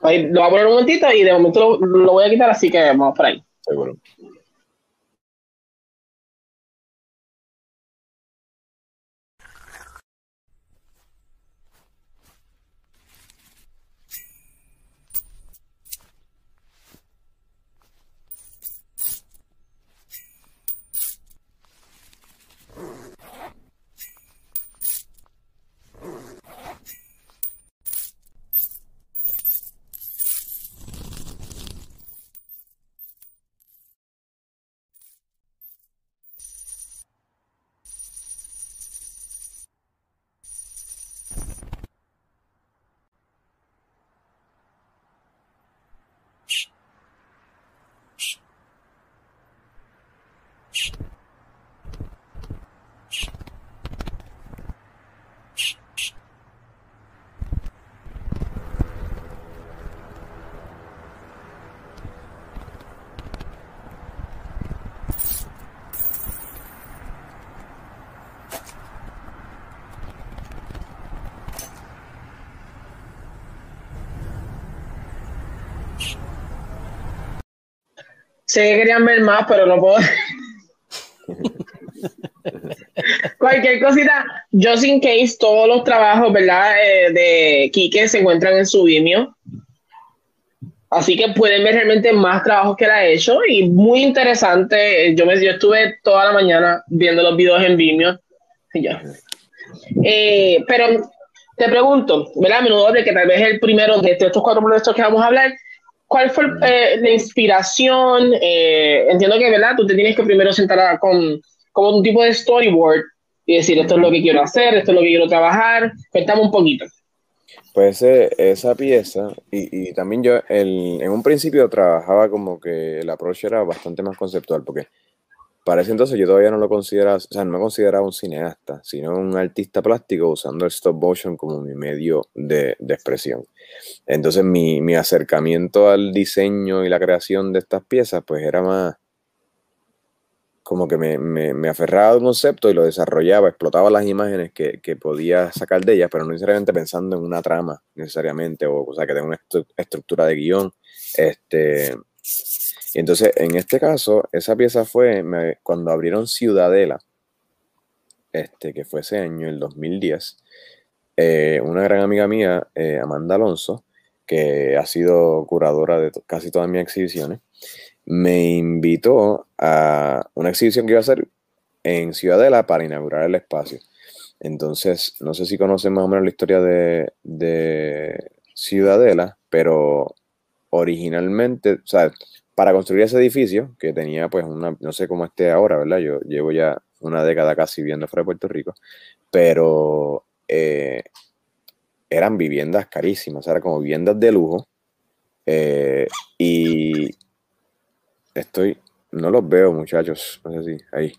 Ahí, lo voy a poner un momentito y de momento lo, lo voy a quitar, así que vamos por ahí. Seguro. Sé que querían ver más, pero no puedo. Cualquier cosita, just in case, todos los trabajos, ¿verdad? Eh, de Kike se encuentran en su Vimeo. Así que pueden ver realmente más trabajos que él ha hecho y muy interesante. Yo, me, yo estuve toda la mañana viendo los videos en Vimeo. Eh, pero te pregunto, ¿verdad? A menudo de que tal vez el primero de estos cuatro proyectos que vamos a hablar ¿Cuál fue eh, la inspiración? Eh, entiendo que, ¿verdad? Tú te tienes que primero sentar con como un tipo de storyboard y decir, esto es lo que quiero hacer, esto es lo que quiero trabajar. Cuéntame un poquito. Pues esa pieza, y, y también yo el, en un principio trabajaba como que el approach era bastante más conceptual, porque para ese entonces yo todavía no lo consideraba, o sea, no me consideraba un cineasta, sino un artista plástico usando el stop motion como mi medio de, expresión. Entonces mi, mi, acercamiento al diseño y la creación de estas piezas, pues era más como que me, me, me aferraba al concepto y lo desarrollaba, explotaba las imágenes que, que, podía sacar de ellas, pero no necesariamente pensando en una trama, necesariamente, o, o sea, que tenga una estructura de guion. Este, y entonces, en este caso, esa pieza fue cuando abrieron Ciudadela, este, que fue ese año, el 2010. Eh, una gran amiga mía, eh, Amanda Alonso, que ha sido curadora de casi todas mis exhibiciones, me invitó a una exhibición que iba a hacer en Ciudadela para inaugurar el espacio. Entonces, no sé si conocen más o menos la historia de, de Ciudadela, pero originalmente, o sea, para construir ese edificio, que tenía pues una, no sé cómo esté ahora, ¿verdad? Yo llevo ya una década casi viviendo fuera de Puerto Rico, pero eh, eran viviendas carísimas, eran como viviendas de lujo. Eh, y estoy, no los veo muchachos, no sé si, ahí,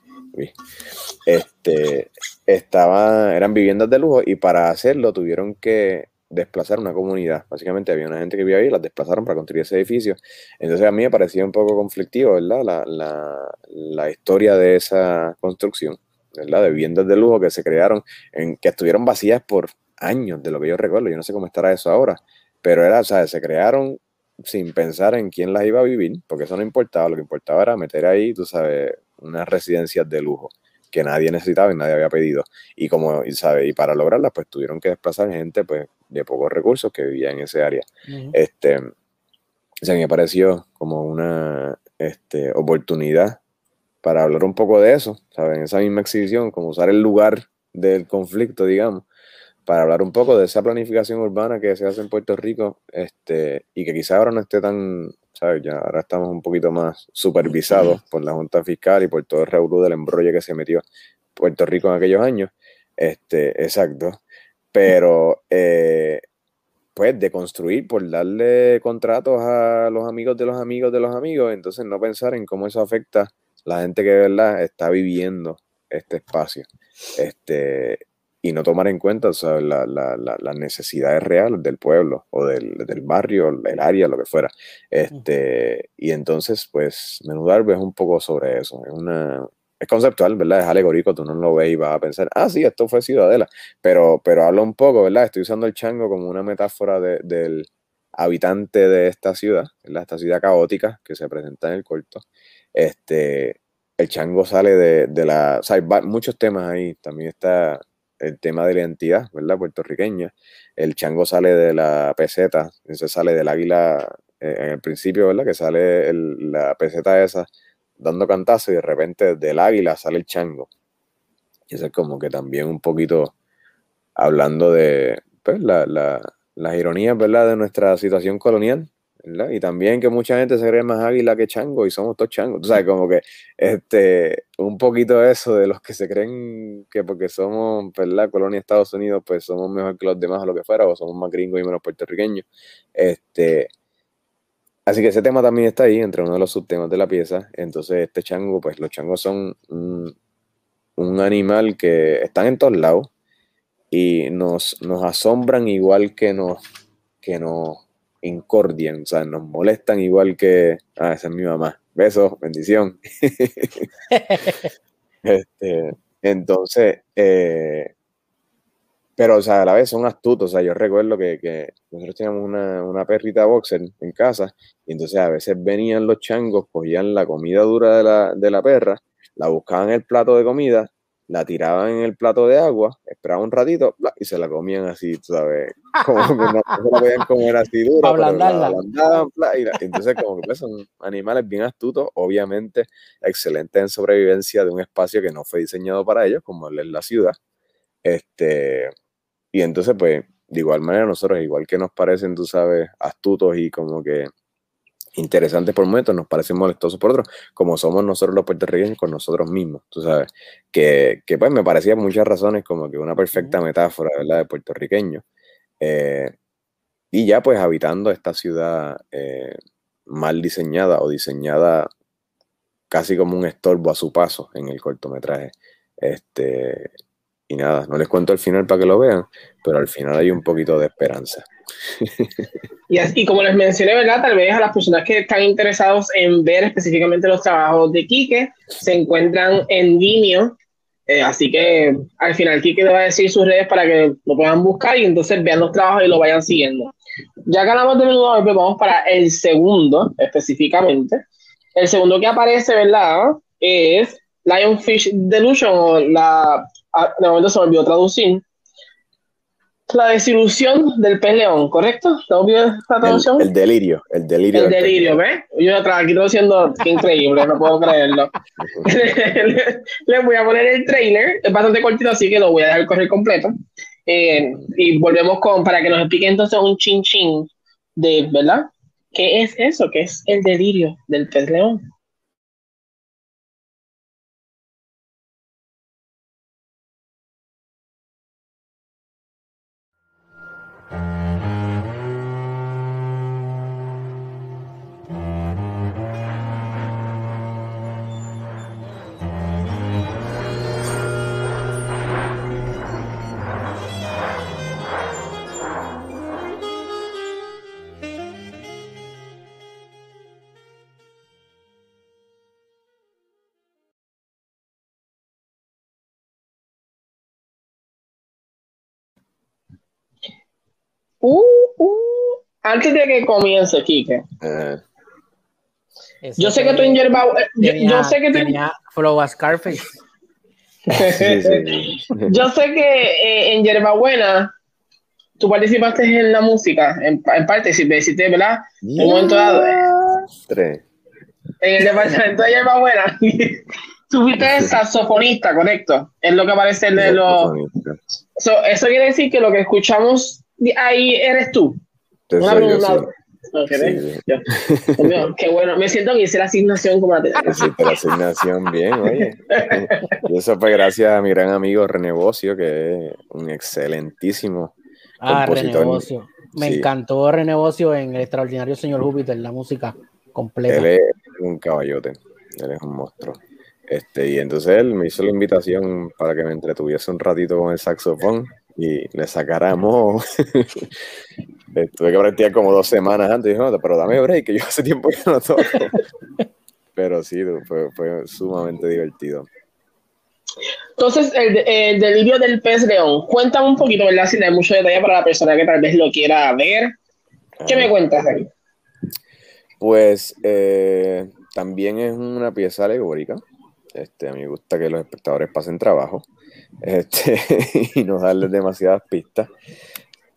este, estaba, eran viviendas de lujo y para hacerlo tuvieron que desplazar una comunidad. Básicamente había una gente que vivía ahí, las desplazaron para construir ese edificio. Entonces a mí me parecía un poco conflictivo, ¿verdad? La, la, historia de esa construcción, ¿verdad? De viviendas de lujo que se crearon, en, que estuvieron vacías por años, de lo que yo recuerdo. Yo no sé cómo estará eso ahora, pero era, o se crearon sin pensar en quién las iba a vivir, porque eso no importaba, lo que importaba era meter ahí, tú sabes, unas residencias de lujo que nadie necesitaba y nadie había pedido. Y como, sabe, y para lograrlas, pues tuvieron que desplazar gente pues, de pocos recursos que vivía en ese área. este, o sea, me pareció como una este, oportunidad para hablar un poco de eso, ¿sabes? En esa misma exhibición, como usar el lugar del conflicto, digamos, para hablar un poco de esa planificación urbana que se hace en Puerto Rico, este, y que quizá ahora no esté tan ya ahora estamos un poquito más supervisados por la Junta Fiscal y por todo el revolú del embrollo que se metió Puerto Rico en aquellos años. Este, exacto. Pero, eh, pues, de construir por darle contratos a los amigos de los amigos de los amigos, entonces no pensar en cómo eso afecta a la gente que, ¿verdad?, está viviendo este espacio. Este, y no tomar en cuenta las necesidades reales del pueblo o del, barrio, el área, lo que fuera. Este, y entonces, pues, Menudar es un poco sobre eso. Es, una, es conceptual, ¿verdad? Es alegórico, tú no lo ves y vas a pensar, ah, sí, esto fue Ciudadela. Pero, pero habla un poco, ¿verdad? Estoy usando el chango como una metáfora del habitante de esta ciudad, ¿verdad? Esta ciudad caótica que se presenta en el corto. Este, el chango sale de, de la... O sea, hay muchos temas ahí. También está el tema de la identidad, ¿verdad? Puertorriqueña. El chango sale de la peseta, se sale del águila eh, en el principio, ¿verdad? Que sale la peseta esa dando cantazo y de repente del águila sale el chango. Y eso es como que también un poquito hablando de pues, la, la, las ironías, ¿verdad? De nuestra situación colonial, y también que mucha gente se cree más águila que chango y somos todos changos. Sabes, como que este, un poquito eso de los que se creen que porque somos, ¿verdad? Colonia de Estados Unidos, pues somos mejor que los demás o lo que fuera, o somos más gringos y menos puertorriqueños. Este, así que ese tema también está ahí, entre uno de los subtemas de la pieza. Entonces, este chango, pues los changos son un, un animal que están en todos lados y nos, nos asombran igual que nos, que nos incordian, o sea, nos molestan igual que, ah, esa es mi mamá. Besos, bendición. este, entonces, eh, pero, o sea, a la vez son astutos. O sea, yo recuerdo que, nosotros teníamos una, una, perrita boxer en casa y entonces a veces venían los changos, cogían la comida dura de la, de la perra, la buscaban en el plato de comida la tiraban en el plato de agua, esperaban un ratito y se la comían así, tú sabes, como que no, se la podían comer así dura, entonces como que pues, son animales bien astutos, obviamente excelentes en sobrevivencia de un espacio que no fue diseñado para ellos, como es la ciudad. Este, y entonces pues de igual manera nosotros, igual que nos parecen, tú sabes, astutos y como que interesantes por momentos, nos parecen molestosos por otros, como somos nosotros los puertorriqueños con nosotros mismos, tú sabes, que, que pues me parecía muchas razones como que una perfecta metáfora, ¿verdad?, de puertorriqueño. Eh, y ya pues habitando esta ciudad eh, mal diseñada o diseñada casi como un estorbo a su paso en el cortometraje. Este, y nada, no les cuento el final para que lo vean, pero al final hay un poquito de esperanza. Y, así, como les mencioné, ¿verdad? Tal vez a las personas que están interesados en ver específicamente los trabajos de Quique, se encuentran en Vimeo. Eh, así que al final Quique le va a decir sus redes para que lo puedan buscar y entonces vean los trabajos y lo vayan siguiendo. Ya que hablamos de menudo, pues vamos para el segundo específicamente. El segundo que aparece, ¿verdad? Es Lionfish Delusion, o la, ah, de momento se me olvidó traducir, la desilusión del pez león, ¿correcto? ¿Estamos bien la traducción? El, delirio, el delirio. El delirio, ¿ves? Yo aquí estoy haciendo increíble, no puedo creerlo. Les voy a poner el trailer, es bastante cortito, así que lo voy a dejar correr completo. Eh, y volvemos con, para que nos explique entonces un chin chin de, ¿verdad? ¿Qué es eso? ¿Qué es el delirio del pez león? Uh, uh, antes de que comience, Kike. Eh. Yo sé que tú en Yerba, yo, yo, sé que tenía flow a Scarface. yo sé que eh, en Yerbabuena tú participaste en la música, en, en parte, si me hiciste, ¿verdad? En un momento dado. Tres. En el departamento de Yerbabuena. tú fuiste saxofonista, correcto. Es lo que aparece en los. eso quiere decir que lo que escuchamos ahí eres tú. Una pregunta. qué bueno, me siento que hice la asignación como la la asignación bien, oye. Y eso fue gracias a mi gran amigo René Bocio, que es un excelentísimo ah, compositor. Me encantó René Bocio en El Extraordinario Señor Júpiter, la música completa. Él es un caballote, él es un monstruo. Este, y entonces él me hizo la invitación para que me entretuviese un ratito con el saxofón y le sacáramos. Tuve que practicar como dos semanas antes y dije, no, pero dame break, que yo hace tiempo que no toco. pero sí, fue, sumamente divertido. Entonces, el, delirio del pez león, cuéntame un poquito, ¿verdad? Si hay mucho detalle para la persona que tal vez lo quiera ver. ¿Qué me cuentas ahí? Pues eh, también es una pieza alegórica. Este, a mí me gusta que los espectadores pasen trabajo este, y no darles demasiadas pistas.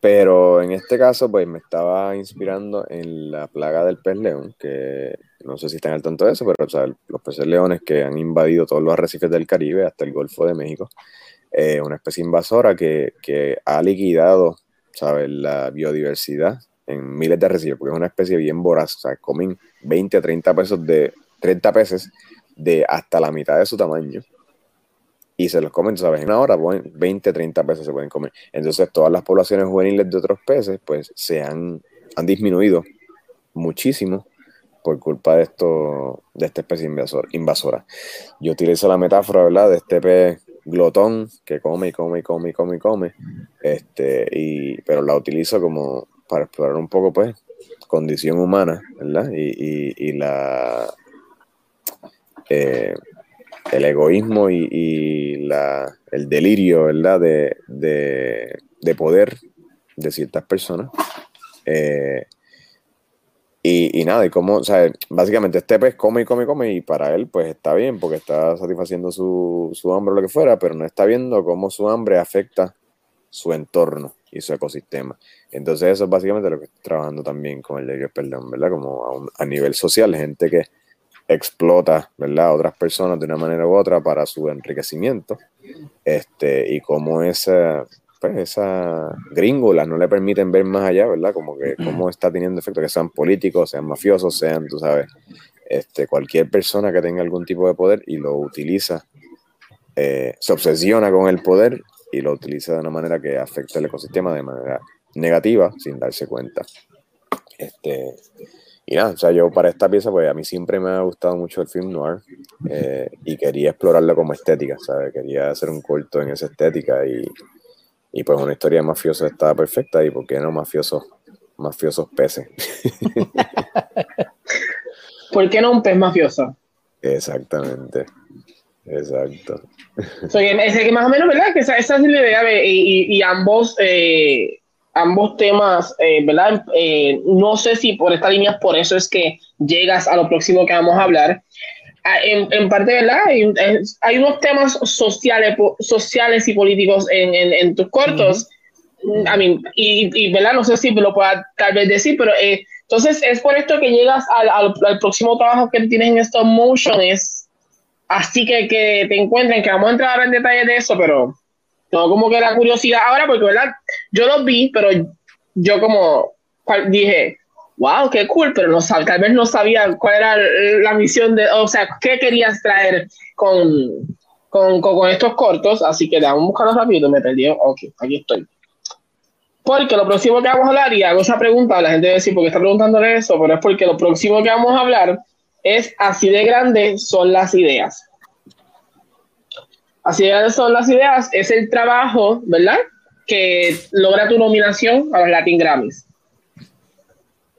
Pero en este caso, pues me estaba inspirando en la plaga del pez león, que no sé si están al tanto de eso, pero los peces leones que han invadido todos los arrecifes del Caribe hasta el Golfo de México, eh, una especie invasora que, que ha liquidado ¿sabes? la biodiversidad en miles de arrecifes, porque es una especie bien voraz, o sea, comen 20 a 30 pesos de 30 peces de hasta la mitad de su tamaño y se los comen, ¿sabes? En una hora, 20, 30 peces se pueden comer. Entonces, todas las poblaciones juveniles de otros peces, pues, se han, han disminuido muchísimo por culpa de esto, de esta especie invasora. Yo utilizo la metáfora, ¿verdad? De este pez glotón que come y come y come y come y come, este, y, pero la utilizo como para explorar un poco, pues, condición humana, ¿verdad? Y, y, la... Eh, el egoísmo y, la, el delirio, ¿verdad? De, de, poder de ciertas personas. Eh, y, nada, y o sea, básicamente este pez come y come y come y para él pues está bien porque está satisfaciendo su, su hambre o lo que fuera, pero no está viendo cómo su hambre afecta su entorno y su ecosistema. Entonces eso es básicamente lo que estoy trabajando también con el delirio perdón, ¿verdad? Como a nivel social, gente que explota, ¿verdad? A otras personas de una manera u otra para su enriquecimiento. Este, y como esa, pues, esa gringola no le permiten ver más allá, ¿verdad? Como que cómo está teniendo efecto, que sean políticos, sean mafiosos, sean, tú sabes, este, cualquier persona que tenga algún tipo de poder y lo utiliza, eh, se obsesiona con el poder y lo utiliza de una manera que afecta el ecosistema de manera negativa sin darse cuenta. Este, y nada, o sea, yo para esta pieza, pues a mí siempre me ha gustado mucho el film noir eh, y quería explorarlo como estética, ¿sabes? Quería hacer un corto en esa estética y, y pues una historia de mafioso estaba perfecta y por qué no mafiosos, mafiosos peces. ¿Por qué no un pez mafioso? Exactamente. Exacto. es que más o menos, ¿verdad? Que esa, esa es la idea de, y, y ambos, eh, ambos temas, eh, ¿verdad? Eh, no sé si por esta línea, por eso es que llegas a lo próximo que vamos a hablar. Ah, en, en parte, ¿verdad? Hay, hay, unos temas sociales, sociales y políticos en, en, en tus cortos. I mean, y, y, ¿verdad? No sé si lo pueda tal vez decir, pero eh, entonces es por esto que llegas al, al, al, próximo trabajo que tienes en stop motion, es así que, que te encuentren, que vamos a entrar en detalle de eso, pero no como que la curiosidad ahora, porque ¿verdad? Yo lo vi, pero yo como dije, wow, qué cool, pero no tal vez no sabía cuál era la misión de, o sea, qué querías traer con, con, con, con estos cortos, así que vamos a buscarlos rápido, me perdí, ok, aquí estoy. Porque lo próximo que vamos a hablar, y hago esa pregunta, la gente debe decir, ¿por qué está preguntándole eso? Pero es porque lo próximo que vamos a hablar es así de grandes son las ideas. Así son las ideas, es el trabajo, ¿verdad? Que logra tu nominación a los Latin Grammys.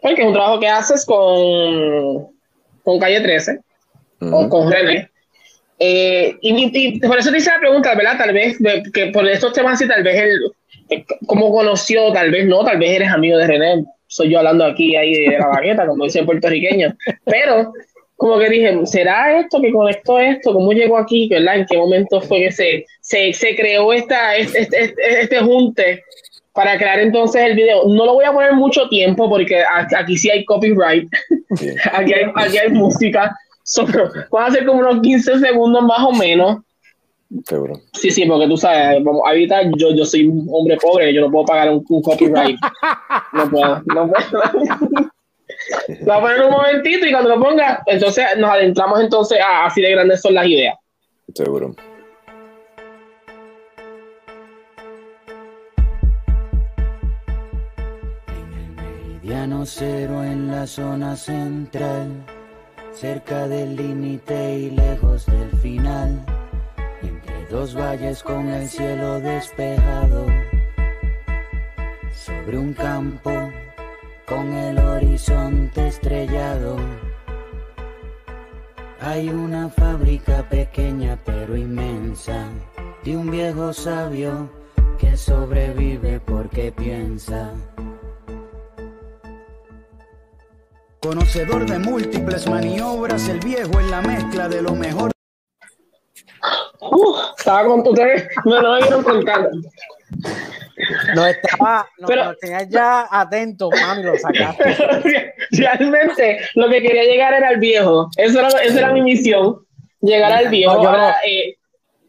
Porque es un trabajo que haces con, con Calle 13 uh -huh. o con René. Eh, y, y, por eso te hice la pregunta, ¿verdad? Tal vez, que por estos temas así, tal vez el, cómo conoció, tal vez no, tal vez eres amigo de René, soy yo hablando aquí ahí de la bagueta, como dice el puertorriqueño, pero como que dije, ¿será esto que conectó esto? ¿Cómo llegó aquí? ¿verdad? ¿En qué momento fue que se, se, se creó esta, este, este, este, junte para crear entonces el video? No lo voy a poner mucho tiempo porque aquí sí hay copyright, aquí, hay, aquí hay música, so, van a ser como unos 15 segundos más o menos. Seguro. Sí, sí, porque tú sabes, vamos, ahorita yo, yo soy un hombre pobre, yo no puedo pagar un, un copyright. no puedo, no puedo. Lo voy a poner un momentito y cuando lo ponga, entonces nos adentramos entonces a así de grandes son las ideas. Seguro. En el meridiano cero en la zona central, cerca del límite y lejos del final, entre dos valles con el cielo despejado, sobre un campo con el horizonte estrellado. Hay una fábrica pequeña pero inmensa de un viejo sabio que sobrevive porque piensa. Conocedor de múltiples maniobras, el viejo en la mezcla de lo mejor. Estaba con me dieron contar. No estaba, no, pero, no tenías ya atento, mami, lo sacaste. Realmente lo que quería llegar era al viejo. Eso era, esa era mi misión, llegar al viejo. No, yo, Ahora, lo, eh,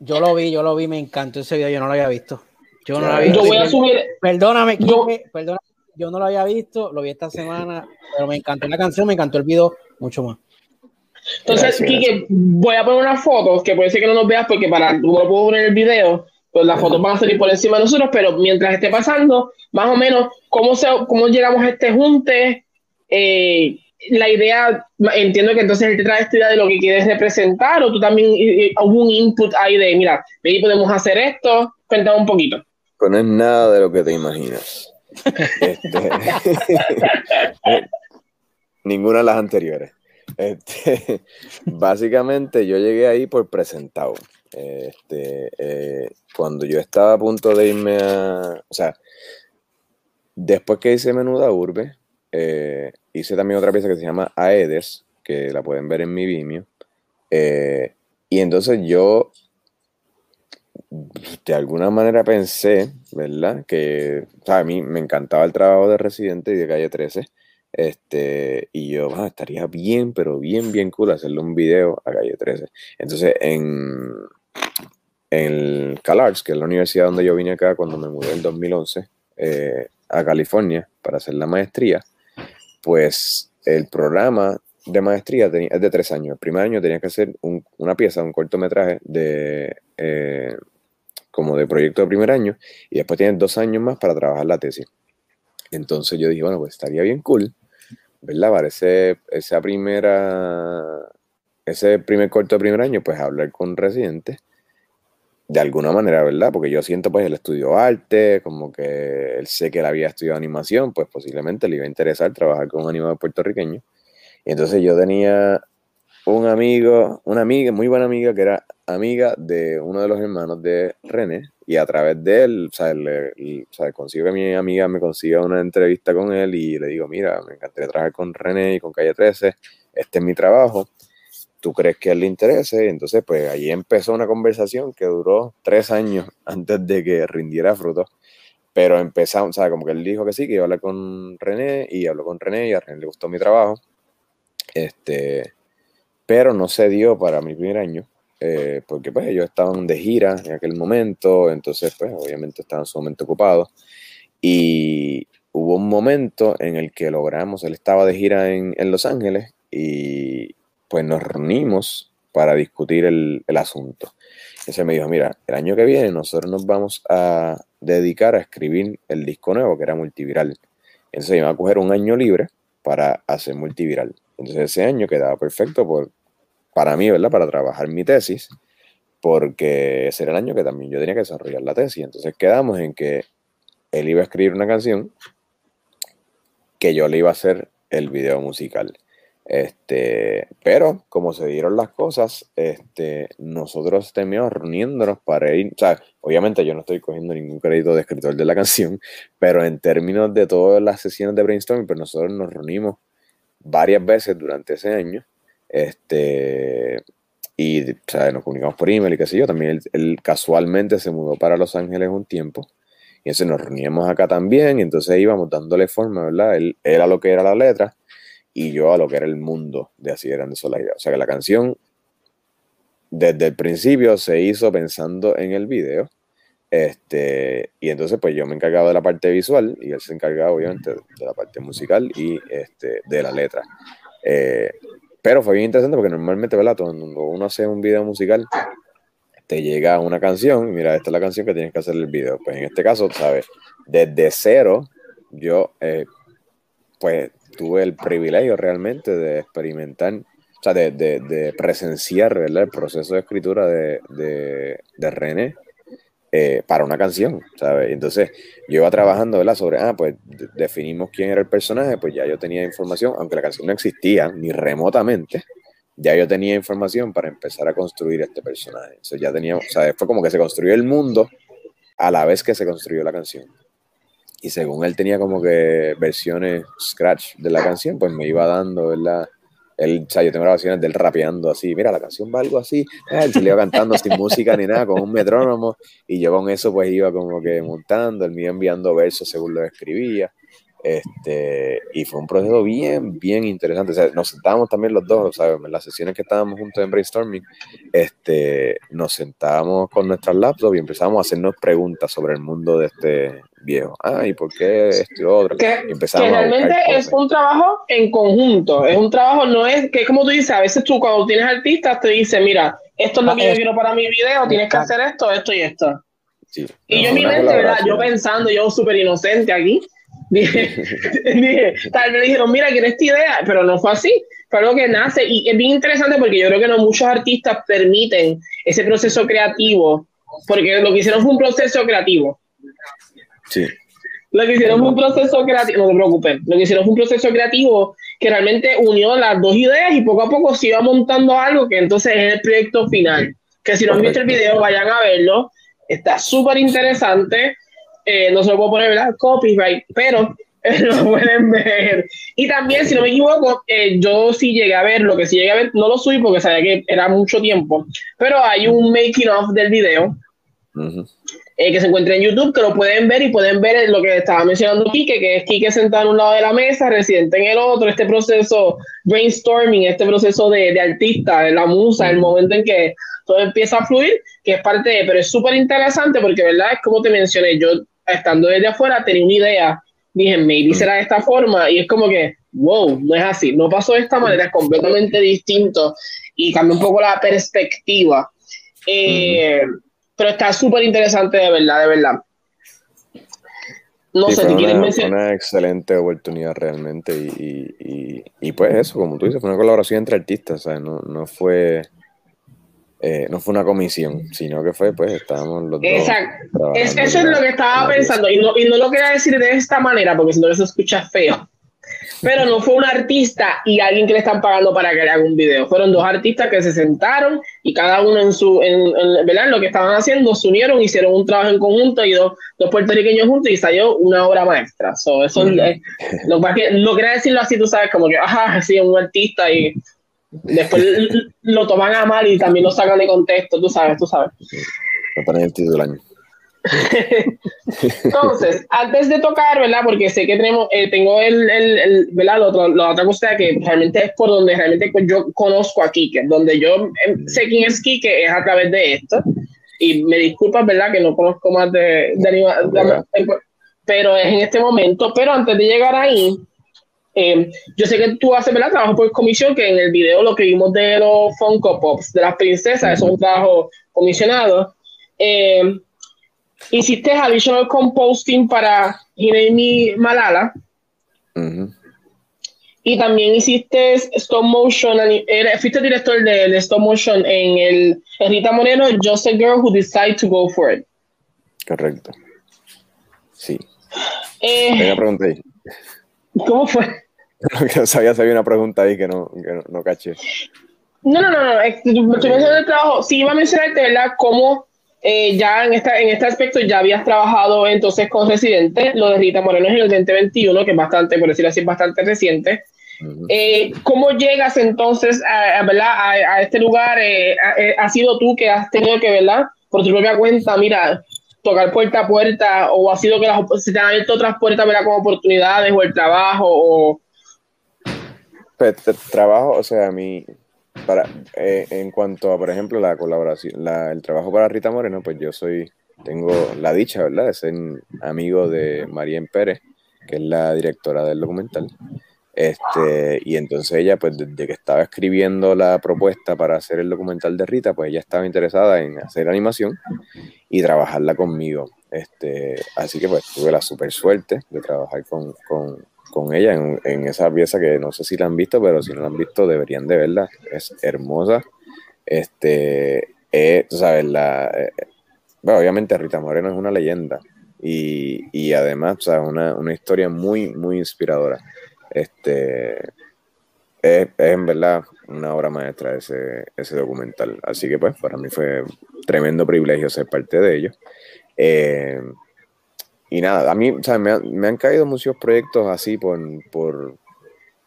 yo, lo, vi, yo lo vi, me encantó ese video, yo no lo había visto. Yo no lo había visto. Yo voy a subir. Perdóname, yo, Kike, perdóname, yo no lo había visto, lo vi esta semana, pero me encantó la canción, me encantó el video mucho más. Entonces, Gracias. Kike, voy a poner unas fotos que puede ser que no nos veas porque para no lo puedo poner en el video pues las fotos van a salir por encima de nosotros, pero mientras esté pasando, más o menos, cómo, se, cómo llegamos a este junte, eh, la idea, entiendo que entonces él te trae esta idea de lo que quieres representar, o tú también hubo un input ahí de, mira, ahí podemos hacer esto, cuéntame un poquito. Pues no es nada de lo que te imaginas. este, ninguna de las anteriores. Este, básicamente yo llegué ahí por presentado. Este, eh, cuando yo estaba a punto de irme a, o sea, después que hice Menuda Urbe, eh, hice también otra pieza que se llama Aedes, que la pueden ver en mi Vimeo, eh, y entonces yo de alguna manera pensé, ¿verdad? Que, o sea, a mí me encantaba el trabajo de Residente y de Calle 13, este, y yo, ah, estaría bien, pero bien, bien cool hacerle un video a Calle 13. Entonces, en, en CalArts, que es la universidad donde yo vine acá cuando me mudé en 2011 eh, a California para hacer la maestría, pues el programa de maestría es de tres años. El primer año tenía que hacer un, una pieza, un cortometraje de eh, como de proyecto de primer año y después tienes dos años más para trabajar la tesis. Entonces yo dije, bueno, pues estaría bien cool, ¿verdad? Para esa primera, ese primer corto de primer año, pues hablar con residentes de alguna manera, ¿verdad? Porque yo siento, pues, el estudio arte, como que él sé que él había estudiado animación, pues posiblemente le iba a interesar trabajar con un animador puertorriqueño. Y entonces yo tenía un amigo, una amiga, muy buena amiga, que era amiga de uno de los hermanos de René, y a través de él, o sea, consigo que mi amiga me consiga una entrevista con él y le digo, mira, me encantaría trabajar con René y con Calle 13, este es mi trabajo tú crees que a él le interese. Entonces, pues ahí empezó una conversación que duró tres años antes de que rindiera frutos. Pero empezamos, o sea, como que él dijo que sí, que iba a hablar con René y habló con René y a René le gustó mi trabajo. Este, pero no se dio para mi primer año, eh, porque pues ellos estaban de gira en aquel momento, entonces pues obviamente estaban sumamente ocupados. Y hubo un momento en el que logramos, él estaba de gira en, en Los Ángeles y pues nos reunimos para discutir el, asunto. Ese me dijo, mira, el año que viene nosotros nos vamos a dedicar a escribir el disco nuevo, que era multiviral. Entonces iba a coger un año libre para hacer multiviral. Entonces ese año quedaba perfecto por, para mí, ¿verdad? Para trabajar mi tesis, porque ese era el año que también yo tenía que desarrollar la tesis. Entonces quedamos en que él iba a escribir una canción que yo le iba a hacer el video musical. Este, pero como se dieron las cosas, este, nosotros terminamos reuniéndonos para ir, obviamente yo no estoy cogiendo ningún crédito de escritor de la canción, pero en términos de todas las sesiones de brainstorming, pues nosotros nos reunimos varias veces durante ese año, este, y o nos comunicamos por email y qué sé yo, también él, casualmente se mudó para Los Ángeles un tiempo, y entonces nos reuníamos acá también, y entonces íbamos dándole forma, ¿verdad? Él era lo que era la letra, y yo a lo que era el mundo de Así eran de la idea. O sea que la canción desde el principio se hizo pensando en el video. Este, y entonces pues yo me encargaba de la parte visual y él se encargaba obviamente de la parte musical y este, de la letra. Eh, pero fue bien interesante porque normalmente, ¿verdad? Cuando uno hace un video musical, te llega una canción, mira, esta es la canción que tienes que hacer el video. Pues en este caso, ¿sabes? Desde cero, yo, eh, pues tuve el privilegio realmente de experimentar, o sea, de, presenciar el proceso de escritura de, René eh, para una canción, ¿sabes? Entonces yo iba trabajando ¿verdad? sobre, ah, pues definimos quién era el personaje, pues ya yo tenía información, aunque la canción no existía ni remotamente, ya yo tenía información para empezar a construir este personaje. Entonces ya teníamos, o sea, fue como que se construyó el mundo a la vez que se construyó la canción y según él tenía como que versiones scratch de la canción, pues me iba dando, ¿verdad? Él, o sea, yo tengo grabaciones de él rapeando así, mira, la canción va algo así, él se le iba cantando sin música ni nada, con un metrónomo, y yo con eso pues iba como que montando, él me iba enviando versos según lo escribía, este, y fue un proceso bien, bien interesante. O sea, nos sentábamos también los dos, ¿sabes? En las sesiones que estábamos juntos en brainstorming, este, nos sentábamos con nuestras laptops y empezamos a hacernos preguntas sobre el mundo de este viejo. Ah, ¿y por qué esto y otro? Que, realmente es un trabajo en conjunto. Es un trabajo, no es que, como tú dices, a veces tú cuando tienes artistas te dicen, mira, esto es lo que yo quiero para mi video, tienes que hacer esto, esto y esto. y yo en mi mente, ¿verdad? Yo pensando, yo súper inocente aquí, dije, tal vez dijeron, mira, quiero esta idea, pero no fue así. Fue algo que nace y es bien interesante porque yo creo que no muchos artistas permiten ese proceso creativo, porque lo que hicieron fue un proceso creativo. Sí. Lo que hicieron fue un proceso creativo, no te preocupes, lo que hicieron fue un proceso creativo que realmente unió las dos ideas y poco a poco se iba montando algo que entonces es el proyecto final. Que si no han visto el video, vayan a verlo. Está súper interesante eh, no se lo puedo poner, ¿verdad? Copyright, pero lo pueden ver. Y también, si no me equivoco, eh, yo sí llegué a ver, lo que sí llegué a ver, no lo subí porque sabía que era mucho tiempo, pero hay un making of del video eh, que se encuentra en YouTube, que lo pueden ver y pueden ver lo que estaba mencionando Kike, que es Kike sentado en un lado de la mesa, residente en el otro, este proceso brainstorming, este proceso de, de artista, de la musa, el momento en que todo empieza a fluir, que es parte de, pero es súper interesante porque, ¿verdad? Es como te mencioné, yo estando desde afuera, tenía una idea, dije, maybe mm. será de esta forma, y es como que, wow, no es así, no pasó de esta manera, es completamente distinto, y cambia un poco la perspectiva. Eh, pero está súper interesante de verdad, de verdad. No sé, fue quieres mencionar? una excelente oportunidad realmente y, y, y, y, pues eso, como tú dices, fue una colaboración entre artistas, ¿sabes? No, no fue... Eh, no fue una comisión, sino que fue, pues, estábamos los Exacto. dos. Es, trabajando eso es lo que estaba pensando, y no, y no lo quería decir de esta manera, porque si no eso escucha feo. Pero no fue un artista y alguien que le están pagando para que le haga un video. Fueron dos artistas que se sentaron y cada uno en su, en, en- ¿verdad? Lo que estaban haciendo, se unieron, hicieron un trabajo en conjunto y dos, dos puertorriqueños juntos y salió una obra maestra. So, eso Mm. es- lo que no quería decirlo así, tú sabes, como que, ajá, sí, un artista y después lo toman a mal y también lo sacan de contexto, tú sabes, tú sabes. para poner el título del año. Entonces, antes de tocar, ¿verdad? Porque sé que tenemos, eh, tengo el, el, el- ¿verdad? La otra, la otra cosa que realmente es por donde realmente yo conozco a Kike, donde yo eh, sé quién es Kike es a través de esto. Y me disculpas, ¿verdad? Que no conozco más de, de anima- de- pero es en este momento. Pero antes de llegar ahí, eh, yo sé que tú haces, ¿verdad? Trabajo por comisión, que en el video lo que vimos de los Funko Pops, de las princesas, eso es un trabajo comisionado. Eh, hiciste additional composting para Hinemi Malala y también hiciste stop motion, era- fuiste director de, de stop motion en el en Rita Moreno, Just a Girl Who Decided to Go For It. Correcto. Sí. Eh, pregunta ahí. ¿Cómo fue? que no sabía si había una pregunta ahí que no, que no, no caché. No, no, no, no. Estoy mencionando el trabajo. Sí, iba a mencionarte, ¿verdad? Cómo eh, ya en, esta, en este aspecto ya habías trabajado entonces con Residente. Lo de Rita Moreno es en el 2021, que es bastante, por decirlo así, bastante reciente. Eh, ¿Cómo llegas entonces a, a, ¿verdad? a, a este lugar? Eh, ha, eh, ha sido tú que has tenido que, ¿verdad? Por tu propia cuenta, mira, tocar puerta a puerta, o ha sido que las, se te han abierto otras puertas, ¿verdad? Como oportunidades, o el trabajo, o... Pues, trabajo, o sea, mi, para, eh, en cuanto a, por ejemplo, la colaboración, la, el trabajo para Rita Moreno, pues yo soy, tengo la dicha, ¿verdad?, de ser amigo de Marien Pérez, que es la directora del documental. Este, y entonces ella, pues desde que estaba escribiendo la propuesta para hacer el documental de Rita, pues ella estaba interesada en hacer animación y trabajarla conmigo. Este, así que pues tuve la super suerte de trabajar con, con, con ella en, esa pieza que no sé si la han visto, pero si no la han visto deberían de verla. Es hermosa. Este, eh, sabes, la, eh, obviamente Rita Moreno es una leyenda y, y además, sea, una, una historia muy, muy inspiradora. Este, es, es, en verdad una obra maestra ese, ese documental. Así que pues para mí fue tremendo privilegio ser parte de ello. Eh, y nada, a mí o sea, me, han, caído muchos proyectos así por, por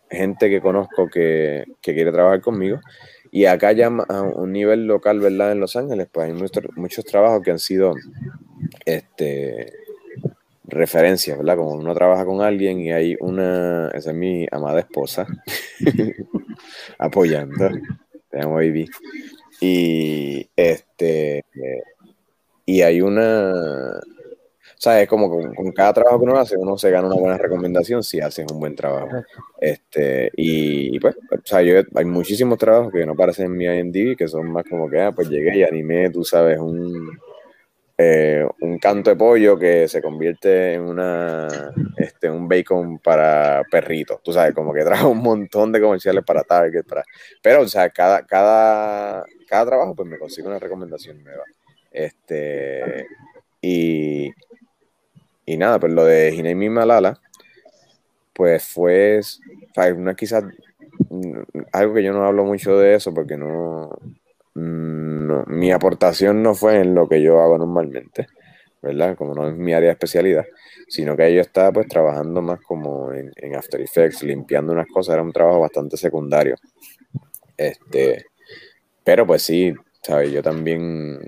gente que conozco que, que, quiere trabajar conmigo. Y acá ya a un nivel local, ¿verdad? En Los Ángeles, pues hay muchos, muchos trabajos que han sido este, referencias, ¿verdad? Como uno trabaja con alguien y hay una, esa es mi amada esposa, apoyando, te amo baby. Y este, y hay una, o sea, es como con, con, cada trabajo que uno hace, uno se gana una buena recomendación si haces un buen trabajo. Este, y, y pues, o sea, yo, hay muchísimos trabajos que no aparecen en mi IMDb que son más como que, ah, pues llegué y animé, tú sabes, un, eh, un canto de pollo que se convierte en una este un bacon para perritos. Tú sabes como que trae un montón de comerciales para Target para pero o sea cada cada cada trabajo pues me consigo una recomendación nueva. Este y y nada pues lo de Hinemi Malala pues fue o quizás algo que yo no hablo mucho de eso porque no no, mi aportación no fue en lo que yo hago normalmente, ¿verdad? Como no es mi área de especialidad, sino que yo estaba pues trabajando más como en, en, After Effects, limpiando unas cosas, era un trabajo bastante secundario. Este, pero pues sí, ¿sabes? Yo también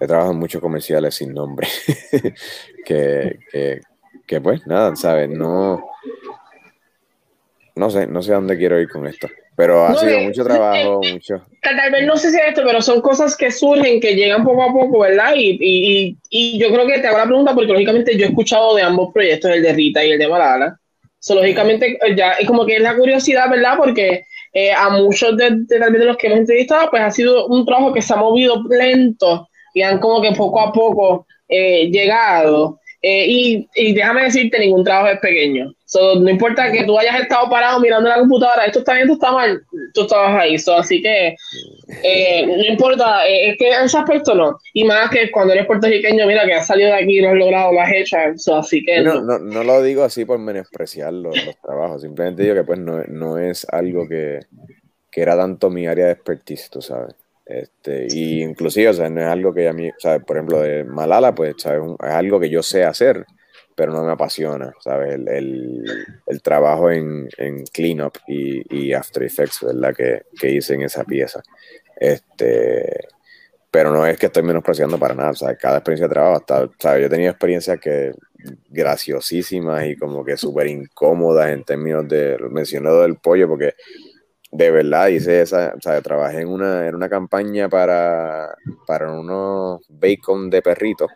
he trabajado en muchos comerciales sin nombre, que, que, que pues nada, ¿sabes? No, no sé, no sé a dónde quiero ir con esto. Pero ha no, sido eh, mucho trabajo, eh, mucho. Tal vez no sé si es esto, pero son cosas que surgen, que llegan poco a poco, ¿verdad? Y, y, y yo creo que te hago la pregunta porque lógicamente yo he escuchado de ambos proyectos, el de Rita y el de Malala. So, lógicamente ya es como que es la curiosidad, ¿verdad? Porque eh, a muchos de, de, de los que hemos entrevistado, pues ha sido un trabajo que se ha movido lento y han como que poco a poco eh, llegado. Eh, y, y, déjame decirte, ningún trabajo es pequeño. no importa que tú hayas estado parado mirando la computadora, esto está bien, esto está mal, tú estabas ahí. así que eh, no importa, eh, es que ese aspecto no. Y más que cuando eres puertorriqueño, mira que has salido de aquí y lo has logrado, lo has hecho. así que no, no, no, lo digo así por menospreciar los, trabajos, simplemente digo que pues no, no es algo que, que era tanto mi área de expertise, tú sabes. Este, y inclusive, o sea, no es algo que a mí, ¿sabes? Por ejemplo, de Malala, pues, ¿sabes? Es algo que yo sé hacer, pero no me apasiona, ¿sabes? El, el, trabajo en, en cleanup y, y, After Effects, ¿verdad? Que, que, hice en esa pieza. Este, pero no es que estoy menospreciando para nada, ¿sabes? Cada experiencia de trabajo, hasta, ¿sabes? Yo he tenido experiencias que graciosísimas y como que súper incómodas en términos de, mencionado del pollo, porque de verdad hice esa, o sea, trabajé en una, en una campaña para, para unos bacon de perrito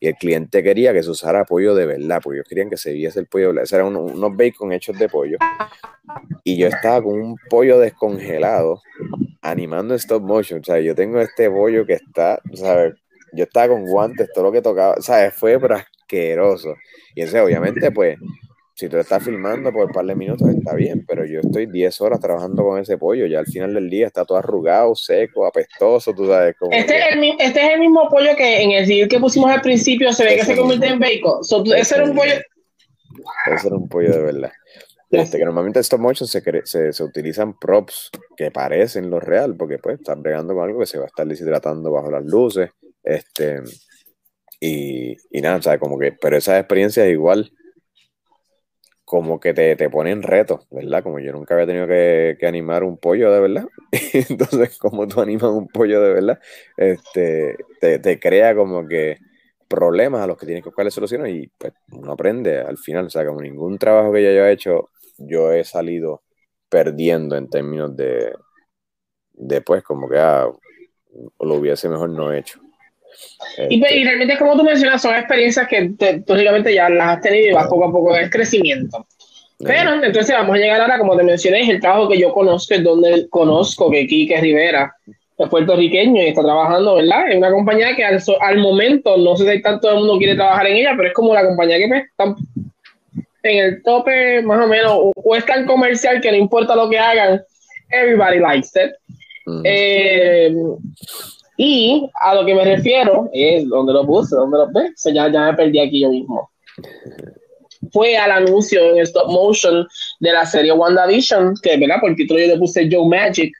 y el cliente quería que se usara pollo de verdad, porque ellos querían que se viese el pollo de verdad. eran unos, bacon hechos de pollo. Y yo estaba con un pollo descongelado animando stop motion. O sea, yo tengo este pollo que está, ¿sabes? Yo estaba con guantes, todo lo que tocaba, ¿sabes? Fue pero. Y ese, obviamente, pues, si tú estás filmando por un par de minutos está bien, pero yo estoy 10 horas trabajando con ese pollo, ya al final del día está todo arrugado, seco, apestoso, tú sabes. cómo. este, es el, este es el mismo pollo que en el reel que pusimos al principio se ve que se convierte en bacon. ese era un pollo. Ese era un pollo de verdad. Este, que normalmente estos motion se, se, se, utilizan props que parecen lo real, porque pues están bregando con algo que se va a estar deshidratando bajo las luces. Este, y, y nada, ¿sabes? Como que, pero esa experiencia es igual como que te, te ponen retos, ¿verdad? Como yo nunca había tenido que, animar un pollo de verdad. Entonces, como tú animas un pollo de verdad, este, te, crea como que problemas a los que tienes que buscarle soluciones y pues uno aprende al final. O sea, como ningún trabajo que yo haya hecho, yo he salido perdiendo en términos de, de pues, como que ah, lo hubiese mejor no hecho. Y, pues, realmente, como tú mencionas, son experiencias que lógicamente ya las has tenido y vas poco a poco en crecimiento. Pero entonces vamos a llegar ahora, como te mencioné, es el trabajo que yo conozco, es donde conozco que Quique Rivera es puertorriqueño y está trabajando, ¿verdad? En una compañía que al, al momento, no sé si tanto el mundo quiere trabajar en ella, pero es como la compañía que pues, está en el tope, más o menos, o, es tan comercial que no importa lo que hagan, everybody likes it. eh, y a lo que me refiero es donde lo puse, donde lo ves, ya, ya me perdí aquí yo mismo. Fue al anuncio en stop motion de la serie WandaVision, que, ¿verdad? Por el título yo le puse Joe Magic.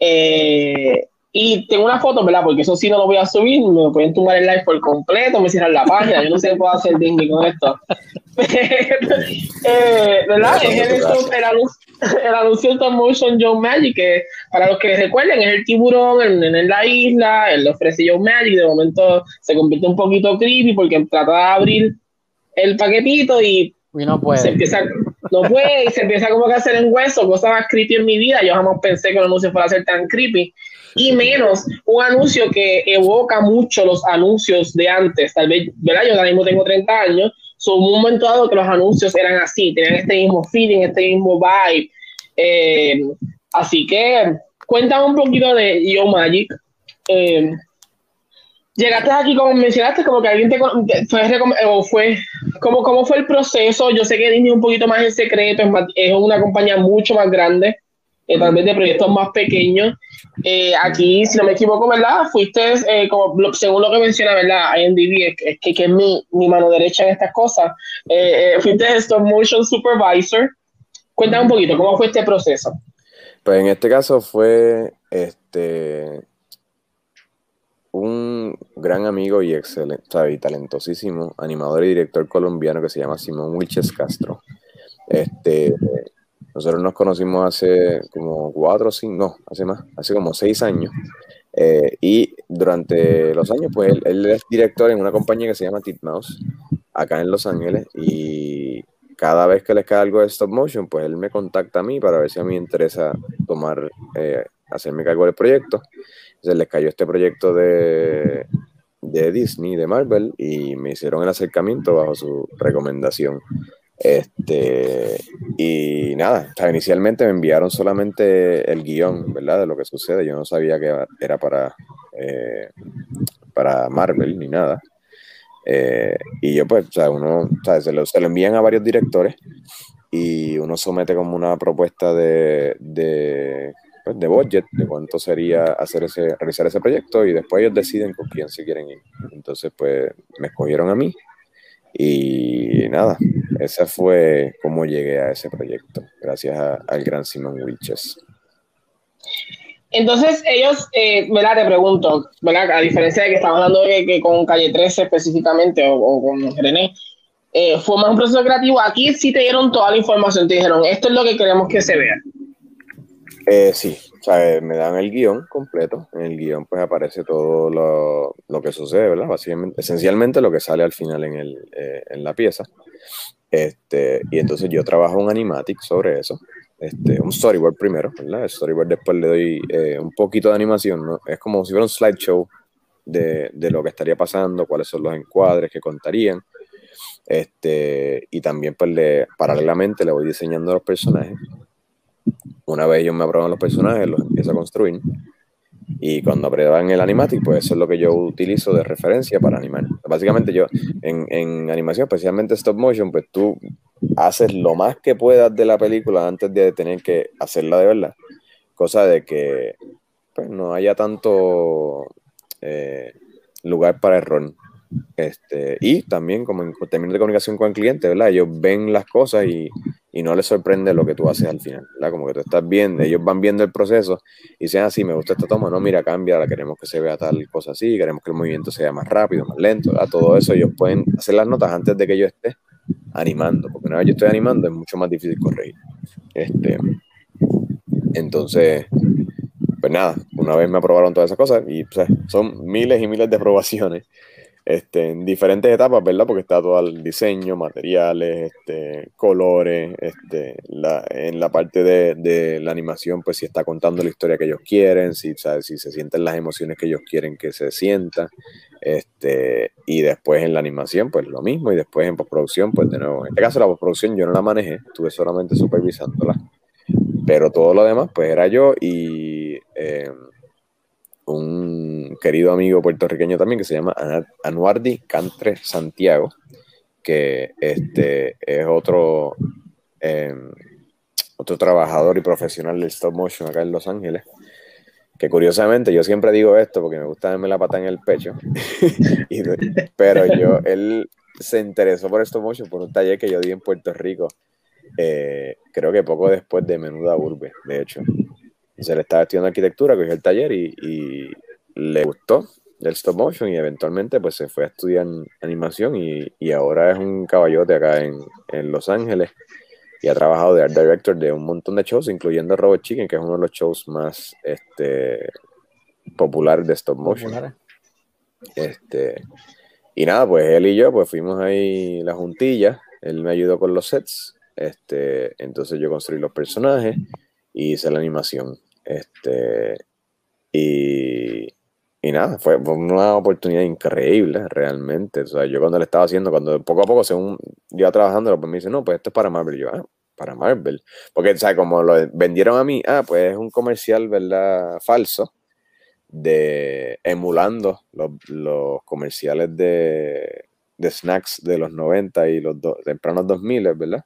Eh, y tengo una foto, ¿verdad? Porque eso sí no lo voy a subir, me pueden tumbar el live por completo, me cierran la página, yo no sé qué puedo hacer dingue con esto. eh, ¿Verdad? Es el, el, anuncio, el anuncio de Motion Joe Magic, que para los que recuerden es el tiburón en, en, la isla, él le ofrece Joe Magic, de momento se convierte un poquito creepy porque trata de abrir el paquetito y, no puede. Se empieza, no puede y se empieza como que a hacer en hueso, cosas más creepy en mi vida. Yo jamás pensé que el anuncio fuera a ser tan creepy y menos un anuncio que evoca mucho los anuncios de antes. Tal vez, ¿verdad? Yo ahora mismo tengo 30 años, son un momento dado que los anuncios eran así, tenían este mismo feeling, este mismo vibe. Eh, así que cuéntame un poquito de Yo Magic. Eh, llegaste aquí, como mencionaste, como que alguien te fue, o fue como cómo fue el proceso. Yo sé que Disney un poquito más en secreto, es, es una compañía mucho más grande eh, tal vez de proyectos más pequeños. Eh, aquí, si no me equivoco, ¿verdad? Fuiste, eh, como, según lo que menciona, ¿verdad? IMDb, es, que, que es mi, mi, mano derecha en estas cosas. fuiste Stop Motion Supervisor. Cuéntame un poquito, ¿cómo fue este proceso? Pues en este caso fue este un gran amigo y excelente, y talentosísimo animador y director colombiano que se llama Simón Wilches Castro. Este, nosotros nos conocimos hace como cuatro o cinco, no, hace más, hace como seis años. Eh, y durante los años, pues él, es director en una compañía que se llama Titmouse, acá en Los Ángeles. Y cada vez que les cae algo de stop motion, pues él me contacta a mí para ver si a mí me interesa tomar, eh, hacerme cargo del proyecto. Entonces les cayó este proyecto de, de Disney, de Marvel, y me hicieron el acercamiento bajo su recomendación. Este, y nada, inicialmente me enviaron solamente el guion, ¿verdad? De lo que sucede. Yo no sabía que era para, eh, para Marvel ni nada. Eh, y yo pues, o sea, uno, Se, lo, se lo envían a varios directores y uno somete como una propuesta de, de, pues, de budget, de cuánto sería hacer ese, realizar ese proyecto y después ellos deciden con quién se quieren ir. Entonces, pues me escogieron a mí y nada, esa fue como llegué a ese proyecto, gracias al gran Simon Wilches. Entonces, ellos, eh, ¿verdad? Te pregunto, ¿verdad? A diferencia de que estamos hablando de que con Calle 13 específicamente o, con René, eh, fue más un proceso creativo. Aquí sí te dieron toda la información, te dijeron, esto es lo que queremos que se vea. Eh, sí, o sea, me dan el guion completo. En el guion pues aparece todo lo, lo que sucede, ¿verdad? Básicamente, esencialmente lo que sale al final en, el, eh, en la pieza. Este, y entonces yo trabajo un animatic sobre eso este, un storyboard primero, ¿verdad? El storyboard después le doy eh, un poquito de animación, ¿no? Es como si fuera un slideshow de, de, lo que estaría pasando, cuáles son los encuadres que contarían. Este, y también, pues, le, paralelamente le voy diseñando los personajes. Una vez ellos me aprueban los personajes, los empiezo a construir. Y cuando aprueban el animatic, pues eso es lo que yo utilizo de referencia para animar. Básicamente yo, en, en animación, especialmente stop motion, pues tú haces lo más que puedas de la película antes de tener que hacerla de verdad. Cosa de que pues, no haya tanto eh, lugar para error. Este, y también como en términos de comunicación con el cliente, ¿verdad? Ellos ven las cosas y, y, no les sorprende lo que tú haces al final, ¿verdad? Como que tú estás viendo, ellos van viendo el proceso y dicen así, ah, me gusta esta toma, no, mira, cambia, queremos que se vea tal cosa así, queremos que el movimiento sea más rápido, más lento, ¿verdad? Todo eso ellos pueden hacer las notas antes de que yo esté animando, porque una vez yo estoy animando es mucho más difícil corregir. Este, entonces, pues nada, una vez me aprobaron todas esas cosas y son miles y miles de aprobaciones este, en diferentes etapas, ¿verdad? Porque está todo el diseño, materiales, este, colores, este, la, en la parte de, de, la animación, pues si está contando la historia que ellos quieren, si, si se sienten las emociones que ellos quieren que se sientan, este, y después en la animación, pues lo mismo, y después en postproducción, pues de nuevo, en este caso la postproducción yo no la manejé, estuve solamente supervisándola, pero todo lo demás, pues era yo y... Eh, un querido amigo puertorriqueño también que se llama Anuardi Cantre Santiago, que este es otro, em, otro trabajador y profesional del stop motion acá en Los Ángeles. Que curiosamente yo siempre digo esto porque me gusta darme la pata en el pecho, pero yo, él se interesó por stop motion por un taller que yo di en Puerto Rico, eh, creo que poco después de Menuda Urbe, de hecho se le estaba estudiando arquitectura, cogió el taller y, le gustó el stop motion y eventualmente pues se fue a estudiar animación y, ahora es un caballote acá en, Los Ángeles y ha trabajado de art director de un montón de shows, incluyendo Robot Chicken, que es uno de los shows más este, populares de stop motion. Este, y nada, pues él y yo pues fuimos ahí la juntilla, él me ayudó con los sets, este, entonces yo construí los personajes y hice la animación. Este, y, y nada, fue, una oportunidad increíble, realmente. O sea, yo cuando le estaba haciendo, cuando poco a poco, según iba trabajando, pues me dice, no, pues esto es para Marvel. yo, ah, para Marvel. Porque, sea, como lo vendieron a mí, ah, pues es un comercial, ¿verdad? Falso, de emulando los, los comerciales de, de, snacks de los 90 y los tempranos 2000, ¿verdad?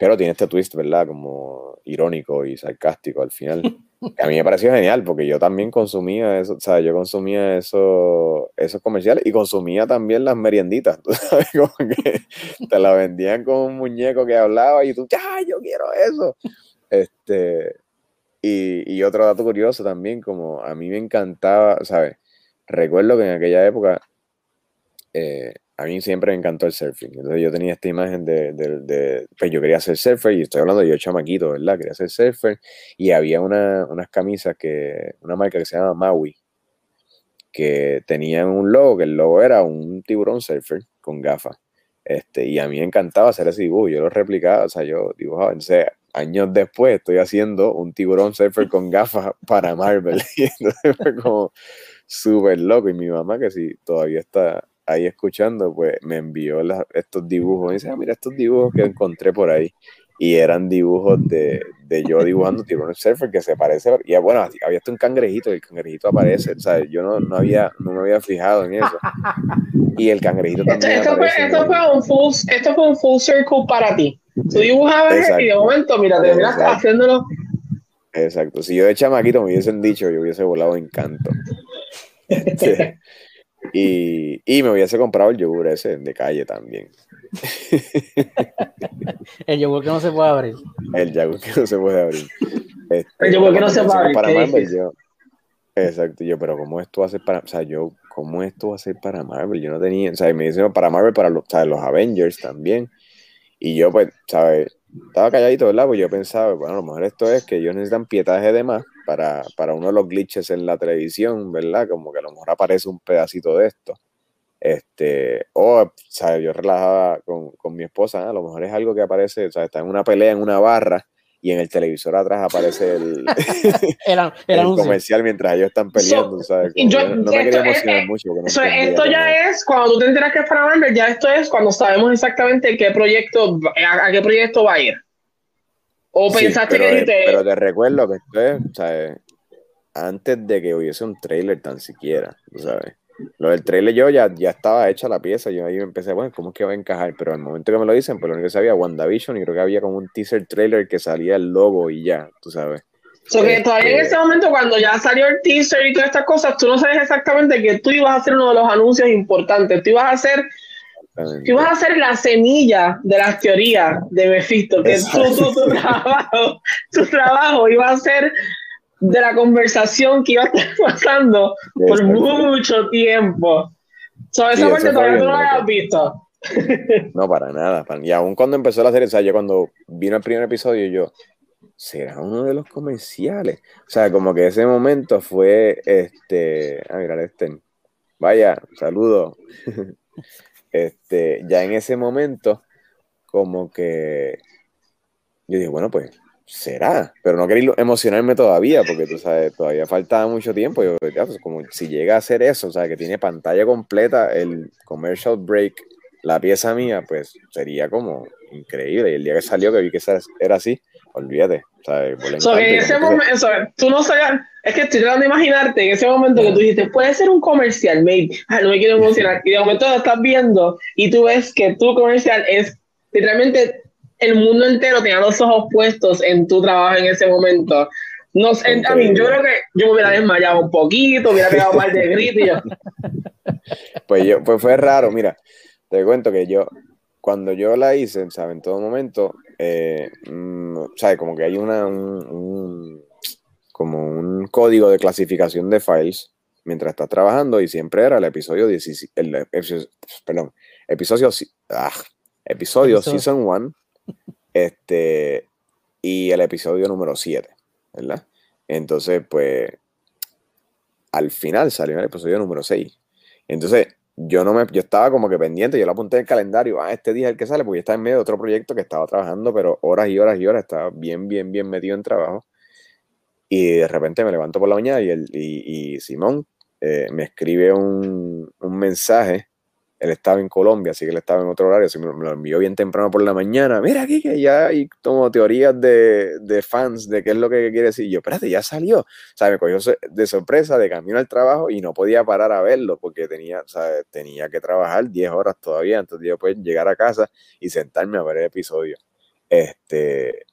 pero tiene este twist, ¿verdad? Como irónico y sarcástico al final. a mí me pareció genial porque yo también consumía eso, o sea, yo consumía eso, esos comerciales y consumía también las merienditas, tú sabes, como que te la vendían con un muñeco que hablaba y tú, ¡ya, yo quiero eso! Este, y, y otro dato curioso también, como a mí me encantaba, ¿sabes? Recuerdo que en aquella época eh, a mí siempre me encantó el surfing. Entonces yo tenía esta imagen de, de, pues yo quería ser surfer y estoy hablando de yo chamaquito, ¿verdad? Quería ser surfer y había una, unas camisas que, una marca que se llama Maui, que tenían un logo, que el logo era un tiburón surfer con gafas. Este, y a mí me encantaba hacer ese dibujo, yo lo replicaba, o sea, yo dibujaba, entonces años después estoy haciendo un tiburón surfer con gafas para Marvel, y entonces fue como súper loco, y mi mamá que sí, todavía está ahí escuchando, pues me envió estos dibujos. Y dice, ah, mira estos dibujos que encontré por ahí. y eran dibujos de, de yo dibujando tiburón surfer que se parece, y bueno, había hasta un cangrejito, y el cangrejito aparece, ¿sabes? Yo no, no, había, no me había fijado en eso. Y el cangrejito también. Esto, fue, esto, fue, un full, esto fue un full circle para ti. Tú dibujabas y de momento, mira, te miras haciéndolo. Exacto. Si yo de chamaquito me hubiesen dicho, yo hubiese volado encanto. y, y me hubiese comprado el yogur ese de calle también. el yogur que no se puede abrir. El yogur que no se puede abrir. Este, el yogur que no se puede abrir. Para Marvel, yo, exacto, yo, pero ¿cómo esto va a ser para, o sea, yo, ¿cómo esto va a ser para Marvel? Yo no tenía, o sea, me dicen para Marvel, para los, los Avengers también. Y yo, pues, ¿sabes? Estaba calladito, ¿verdad? Pues yo pensaba, bueno, a lo mejor esto es que ellos necesitan pietaje de más para, para uno de los glitches en la televisión, ¿verdad? Como que a lo mejor aparece un pedacito de esto. Este, o, sea, Yo relajaba con, con mi esposa, a lo mejor es algo que aparece, o sea, está en una pelea en una barra y en el televisor atrás aparece el, el comercial mientras ellos están peleando, ¿sabes? no, me quería emocionar mucho. esto ya es, cuando tú te enteras que es para Marvel, ya esto es cuando sabemos exactamente qué proyecto, a, qué proyecto va a ir. O pensaste que te... Pero te recuerdo que esto es, ¿sabes? Antes de que hubiese un trailer tan siquiera, ¿sabes? Lo del trailer yo ya, ya estaba hecha la pieza, yo ahí empecé, bueno, ¿cómo es que va a encajar? Pero al momento que me lo dicen, pues lo único que sabía, WandaVision, y creo que había como un teaser trailer que salía el logo y ya, tú sabes. So que todavía en este, ese momento, cuando ya salió el teaser y todas estas cosas, tú no sabes exactamente que tú ibas a hacer uno de los anuncios importantes, tú ibas a hacer tú ibas a hacer la semilla de las teorías de Mephisto, que tu, tu, trabajo, tu trabajo iba a ser de la conversación que iba a estar pasando por mucho tiempo. So, esa parte todavía no la habías visto. No, para nada. Y aún cuando empezó la serie, o sea, yo cuando vino el primer episodio, yo, será uno de los comerciales. O sea, como que ese momento fue, este, a mirar este, vaya, saludo. Este, ya en ese momento, como que yo dije, bueno, pues será, pero no quería emocionarme todavía, porque tú sabes, todavía falta mucho tiempo. Yo, pues, como si llega a hacer eso, o sea, que tiene pantalla completa, el commercial break, la pieza mía, pues sería como increíble. Y el día que salió, que vi que era así, olvídate. So, en ese momento, tú no sabías, es que estoy tratando de imaginarte en ese momento que tú dijiste, puede ser un comercial, maybe, no me quiero emocionar, y de momento lo estás viendo y tú ves que tu comercial es literalmente el mundo entero tenía los ojos puestos en tu trabajo en ese momento. No sé, a mí, yo creo que yo me hubiera desmayado un poquito, hubiera pegado mal de grito y yo. Pues yo, pues fue raro, mira, te cuento que yo, cuando yo la hice, ¿sabes? En todo momento, eh, mm, ¿sabes? Como que hay una, un, como un código de clasificación de files mientras estás trabajando y siempre era el episodio 17, el, perdón, episodio, ah, episodio season 1 este, y el episodio número 7, ¿verdad? Entonces, pues, al final salió el episodio número 6. Entonces, yo no me, yo estaba como que pendiente, yo lo apunté en el calendario, ah, este día es el que sale, porque estaba en medio de otro proyecto que estaba trabajando, pero horas y horas y horas, estaba bien, bien, bien metido en trabajo. Y de repente me levanto por la mañana y, el, y, Simón eh, me escribe un, un mensaje él estaba en Colombia, así que él estaba en otro horario, así me, lo envió bien temprano por la mañana. Mira aquí que ya hay como teorías de, de, fans de qué es lo que quiere decir. Yo, espérate, ya salió. O sea, me cogió de sorpresa de camino al trabajo y no podía parar a verlo porque tenía, o sea, tenía que trabajar 10 horas todavía. Entonces yo pues llegar a casa y sentarme a ver el episodio. Este,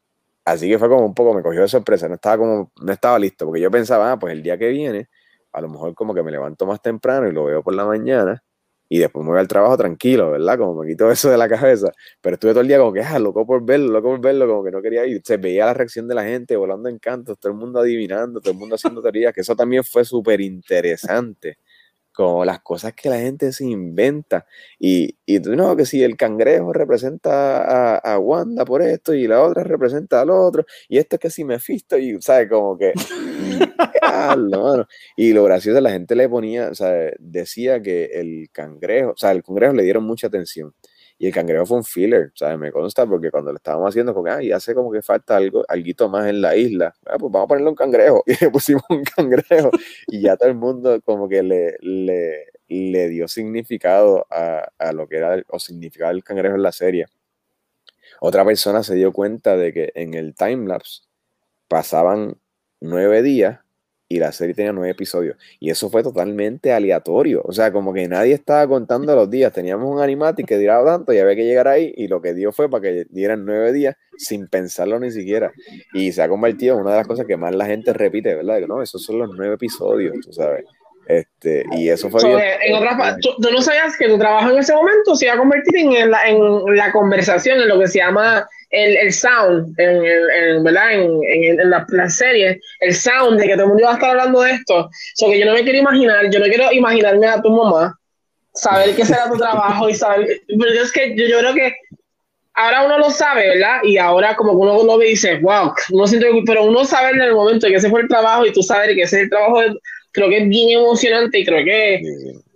así que fue como un poco, me cogió de sorpresa. No estaba como, no estaba listo porque yo pensaba, ah, pues el día que viene, a lo mejor como que me levanto más temprano y lo veo por la mañana y después me voy al trabajo tranquilo, ¿verdad? Como me quito eso de la cabeza. Pero estuve todo el día como que, ah, loco por verlo, loco por verlo, como que no quería ir. Se veía la reacción de la gente volando en cantos, todo el mundo adivinando, todo el mundo haciendo teorías, que eso también fue súper interesante como las cosas que la gente se inventa. Y, y tú no, que si el cangrejo representa a, Wanda por esto y la otra representa al otro, y esto es que si me fisto, y sabes, como que. y lo gracioso, la gente le ponía, o sea, decía que el cangrejo, o sea, el cangrejo le dieron mucha atención. Y el cangrejo fue un filler, ¿sabes? Me consta porque cuando lo estábamos haciendo, como ah, hace como que falta algo, algo más en la isla. Ah, pues vamos a ponerle un cangrejo. Y le pusimos un cangrejo. y ya todo el mundo como que le, le, le dio significado a, a, lo que era o significaba el cangrejo en la serie. Otra persona se dio cuenta de que en el timelapse pasaban nueve días y la serie tenía nueve episodios. Y eso fue totalmente aleatorio. O sea, como que nadie estaba contando los días. Teníamos un animatic que duraba tanto y había que llegar ahí. Y lo que dio fue para que dieran nueve días sin pensarlo ni siquiera. Y se ha convertido en una de las cosas que más la gente repite, ¿verdad? Que no, esos son los nueve episodios, tú sabes. Este, y eso fue. en otras, ¿tú, no sabías que tu trabajo en ese momento se iba a convertir en la, en la conversación, en lo que se llama el, el sound, en, en, ¿verdad? En, en, la, serie, el sound de que todo el mundo iba a estar hablando de esto. O sea, que yo no me quiero imaginar, yo no quiero imaginarme a tu mamá, saber qué será tu trabajo y saber. Pero es que yo, yo creo que ahora uno lo sabe, ¿verdad? Y ahora como que uno lo ve y dice, wow, uno siente, pero uno sabe en el momento que ese fue el trabajo y tú sabes que ese es el trabajo de, creo que es bien emocionante y creo que,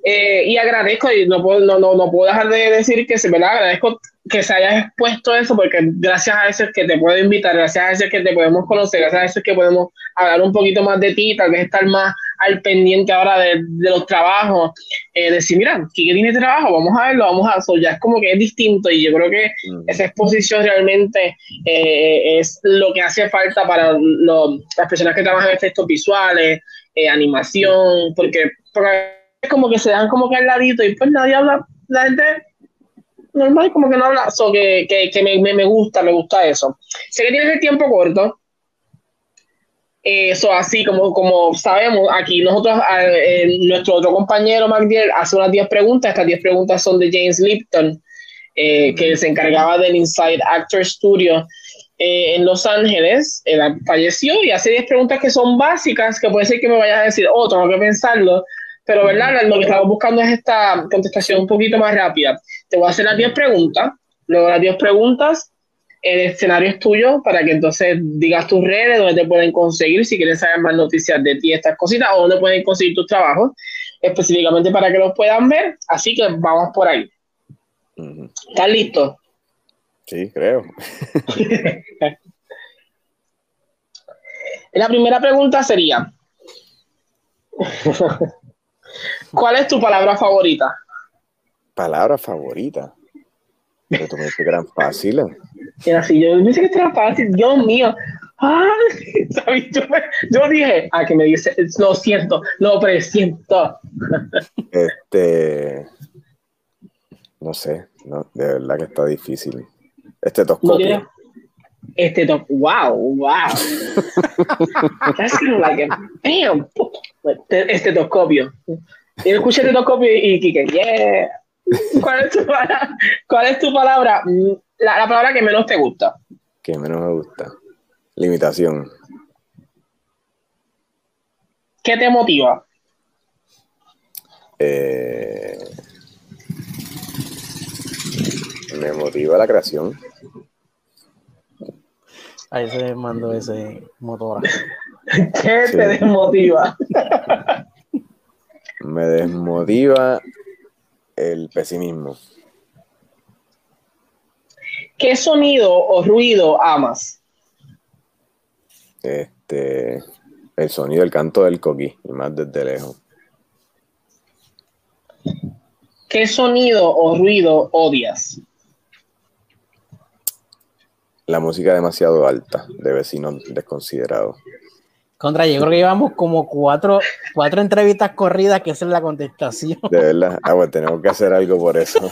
eh, y agradezco, y no puedo, no, no, no puedo dejar de decir que se, ¿verdad? Agradezco que se haya expuesto eso, porque gracias a eso es que te puedo invitar, gracias a eso es que te podemos conocer, gracias a eso es que podemos hablar un poquito más de ti, tal vez estar más al pendiente ahora de, de los trabajos, eh, decir, mira, ¿qué tiene trabajo? Vamos a verlo, vamos a eso, ya es como que es distinto y yo creo que esa exposición realmente eh, es lo que hace falta para las personas que trabajan en efectos visuales, eh, animación, porque, es como que se dan como que al ladito y pues nadie habla, la gente normal como que no habla, so que, que, me, me, gusta, me gusta eso. Sé que tienes el tiempo corto, eso así como, como sabemos, aquí nosotros, eh, nuestro otro compañero MacDill hace unas 10 preguntas, estas 10 preguntas son de James Lipton, eh, que se encargaba del Inside Actor Studio eh, en Los Ángeles, él falleció y hace 10 preguntas que son básicas, que puede ser que me vayas a decir, oh, tengo que pensarlo, pero verdad, lo que estamos buscando es esta contestación un poquito más rápida. Te voy a hacer las 10 preguntas, luego las 10 preguntas, el escenario es tuyo para que entonces digas tus redes, donde te pueden conseguir, si quieres saber más noticias de ti, estas cositas, o dónde pueden conseguir tus trabajos, específicamente para que los puedan ver. Así que vamos por ahí. ¿Estás listo? Sí, creo. La primera pregunta sería, ¿cuál es tu palabra favorita? Palabra favorita. Pero tú me dices que eran fáciles. Era así, yo pensé que era fácil, Dios mío. ¿sabes? Yo, yo, dije, ah, que me dice, lo siento, lo presiento. Este, no sé, no, de verdad que está difícil. Este No este top, wow, wow. That's kind of like a, damn, estetoscopio. Y escuché estetoscopio y Kike, yeah. ¿Cuál es tu palabra? ¿Cuál es tu palabra? La, la, palabra que menos te gusta. Que menos me gusta. Limitación. ¿Qué te motiva? Eh, me motiva la creación. Ahí se mandó ese motor. ¿Qué te desmotiva? Me desmotiva el pesimismo. ¿Qué sonido o ruido amas? Este, el sonido, el canto del coquí, y más desde lejos. ¿Qué sonido o ruido odias? La música demasiado alta de vecinos desconsiderados. Contra, yo creo que llevamos como cuatro, cuatro entrevistas corridas que esa es la contestación. De verdad, ah, bueno, tenemos que hacer algo por eso.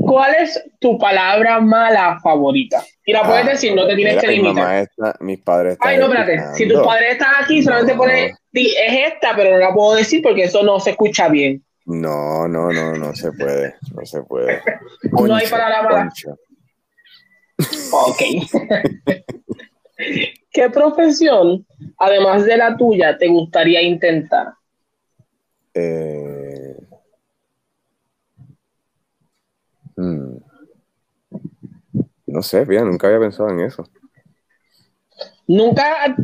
¿Cuál es tu palabra mala favorita? Y la puedes ah, decir, no te tienes que limitar. mis padres están Ay, no, espérate. Si tus padres están aquí, solamente pones, es esta, pero no la puedo decir porque eso no se escucha bien. No, no, no, no se puede, no se puede. no hay palabra Ok. ¿Qué profesión, además de la tuya, te gustaría intentar? Eh... Hmm. No sé, bien, nunca había pensado en eso. Nunca,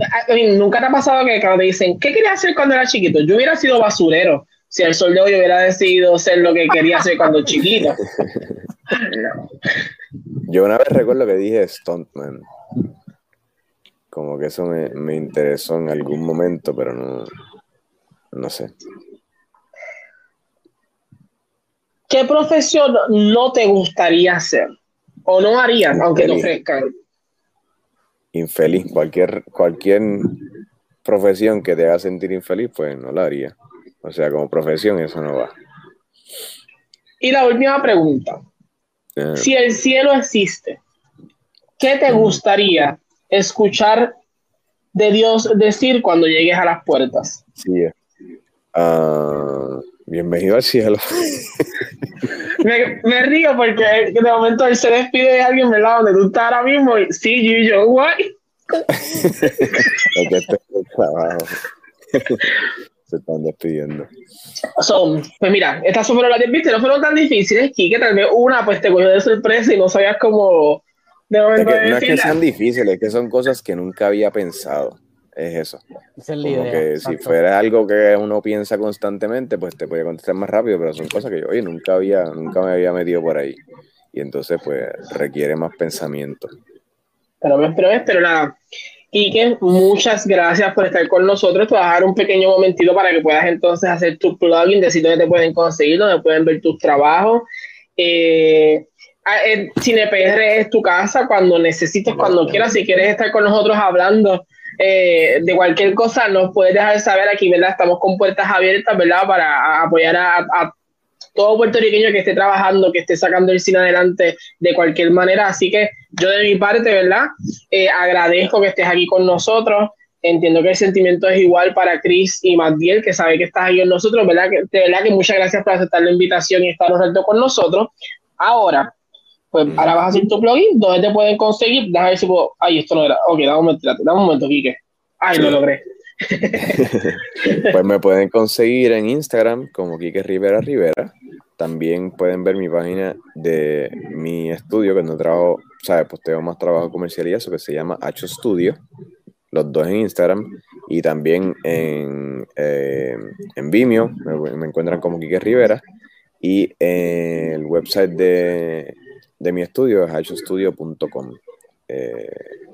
nunca te ha pasado que cuando te dicen, ¿qué querías hacer cuando era chiquito? Yo hubiera sido basurero si el sol de hoy hubiera decidido ser lo que quería hacer cuando chiquito. Yo una vez recuerdo que dije Stuntman. Como que eso me, me interesó en algún momento, pero no, no sé. ¿qué profesión no te gustaría hacer? ¿O no harías, aunque te ofrezcan? Infeliz. Cualquier, cualquier profesión que te haga sentir infeliz, pues no la haría. O sea, como profesión eso no va. Y la última pregunta. Eh. Si el cielo existe, ¿qué te gustaría escuchar de Dios decir cuando llegues a las puertas? Sí. Uh, bienvenido al cielo. me, río porque de momento él se despide de alguien, ¿verdad? Donde tú estás ahora mismo y sí, yo y yo, guay. se están despidiendo. Son, pues mira, estas fueron las 10 no fueron tan difíciles, que tal vez una pues te cogió de sorpresa y no sabías cómo de momento No es que sean difíciles, es que son cosas que nunca había pensado. Es eso. Es el Como que si fuera algo que uno piensa constantemente, pues te puede contestar más rápido, pero son cosas que yo, oye, nunca había, nunca me había metido por ahí. Y entonces, pues, requiere más pensamiento. Pero, pero, pero nada. Quique, muchas gracias por estar con nosotros. Te voy a dar un pequeño momentito para que puedas entonces hacer tu plugin, decir dónde te pueden conseguir, dónde pueden ver tus trabajos. Eh, CinePR es tu casa cuando necesites, cuando quieras. Si quieres estar con nosotros hablando eh, de cualquier cosa, nos puedes dejar saber aquí, ¿verdad? Estamos con puertas abiertas, ¿verdad? Para apoyar a, a todo puertorriqueño que esté trabajando, que esté sacando el cine adelante de cualquier manera. Así que yo de mi parte, ¿verdad? Eh, agradezco que estés aquí con nosotros. Entiendo que el sentimiento es igual para Chris y Matiel, que sabe que estás aquí con nosotros, ¿verdad? Que, de verdad que muchas gracias por aceptar la invitación y estar un rato con nosotros. Ahora, pues ahora vas a hacer tu plugin, ¿dónde te pueden conseguir? Déjame ver si puedo... Ay, esto no era... Ok, dame un momento, dame un momento, Quique. Ay, lo logré. pues me pueden conseguir en Instagram como Quique Rivera Rivera. También pueden ver mi página de mi estudio, que no trabajo, ¿sabes? Tengo más trabajo comercial y eso, que se llama Hacho Studio. Los dos en Instagram y también en, eh, en Vimeo, me, encuentran como Quique Rivera. Y el website de, de mi estudio es hachostudio.com. Eh,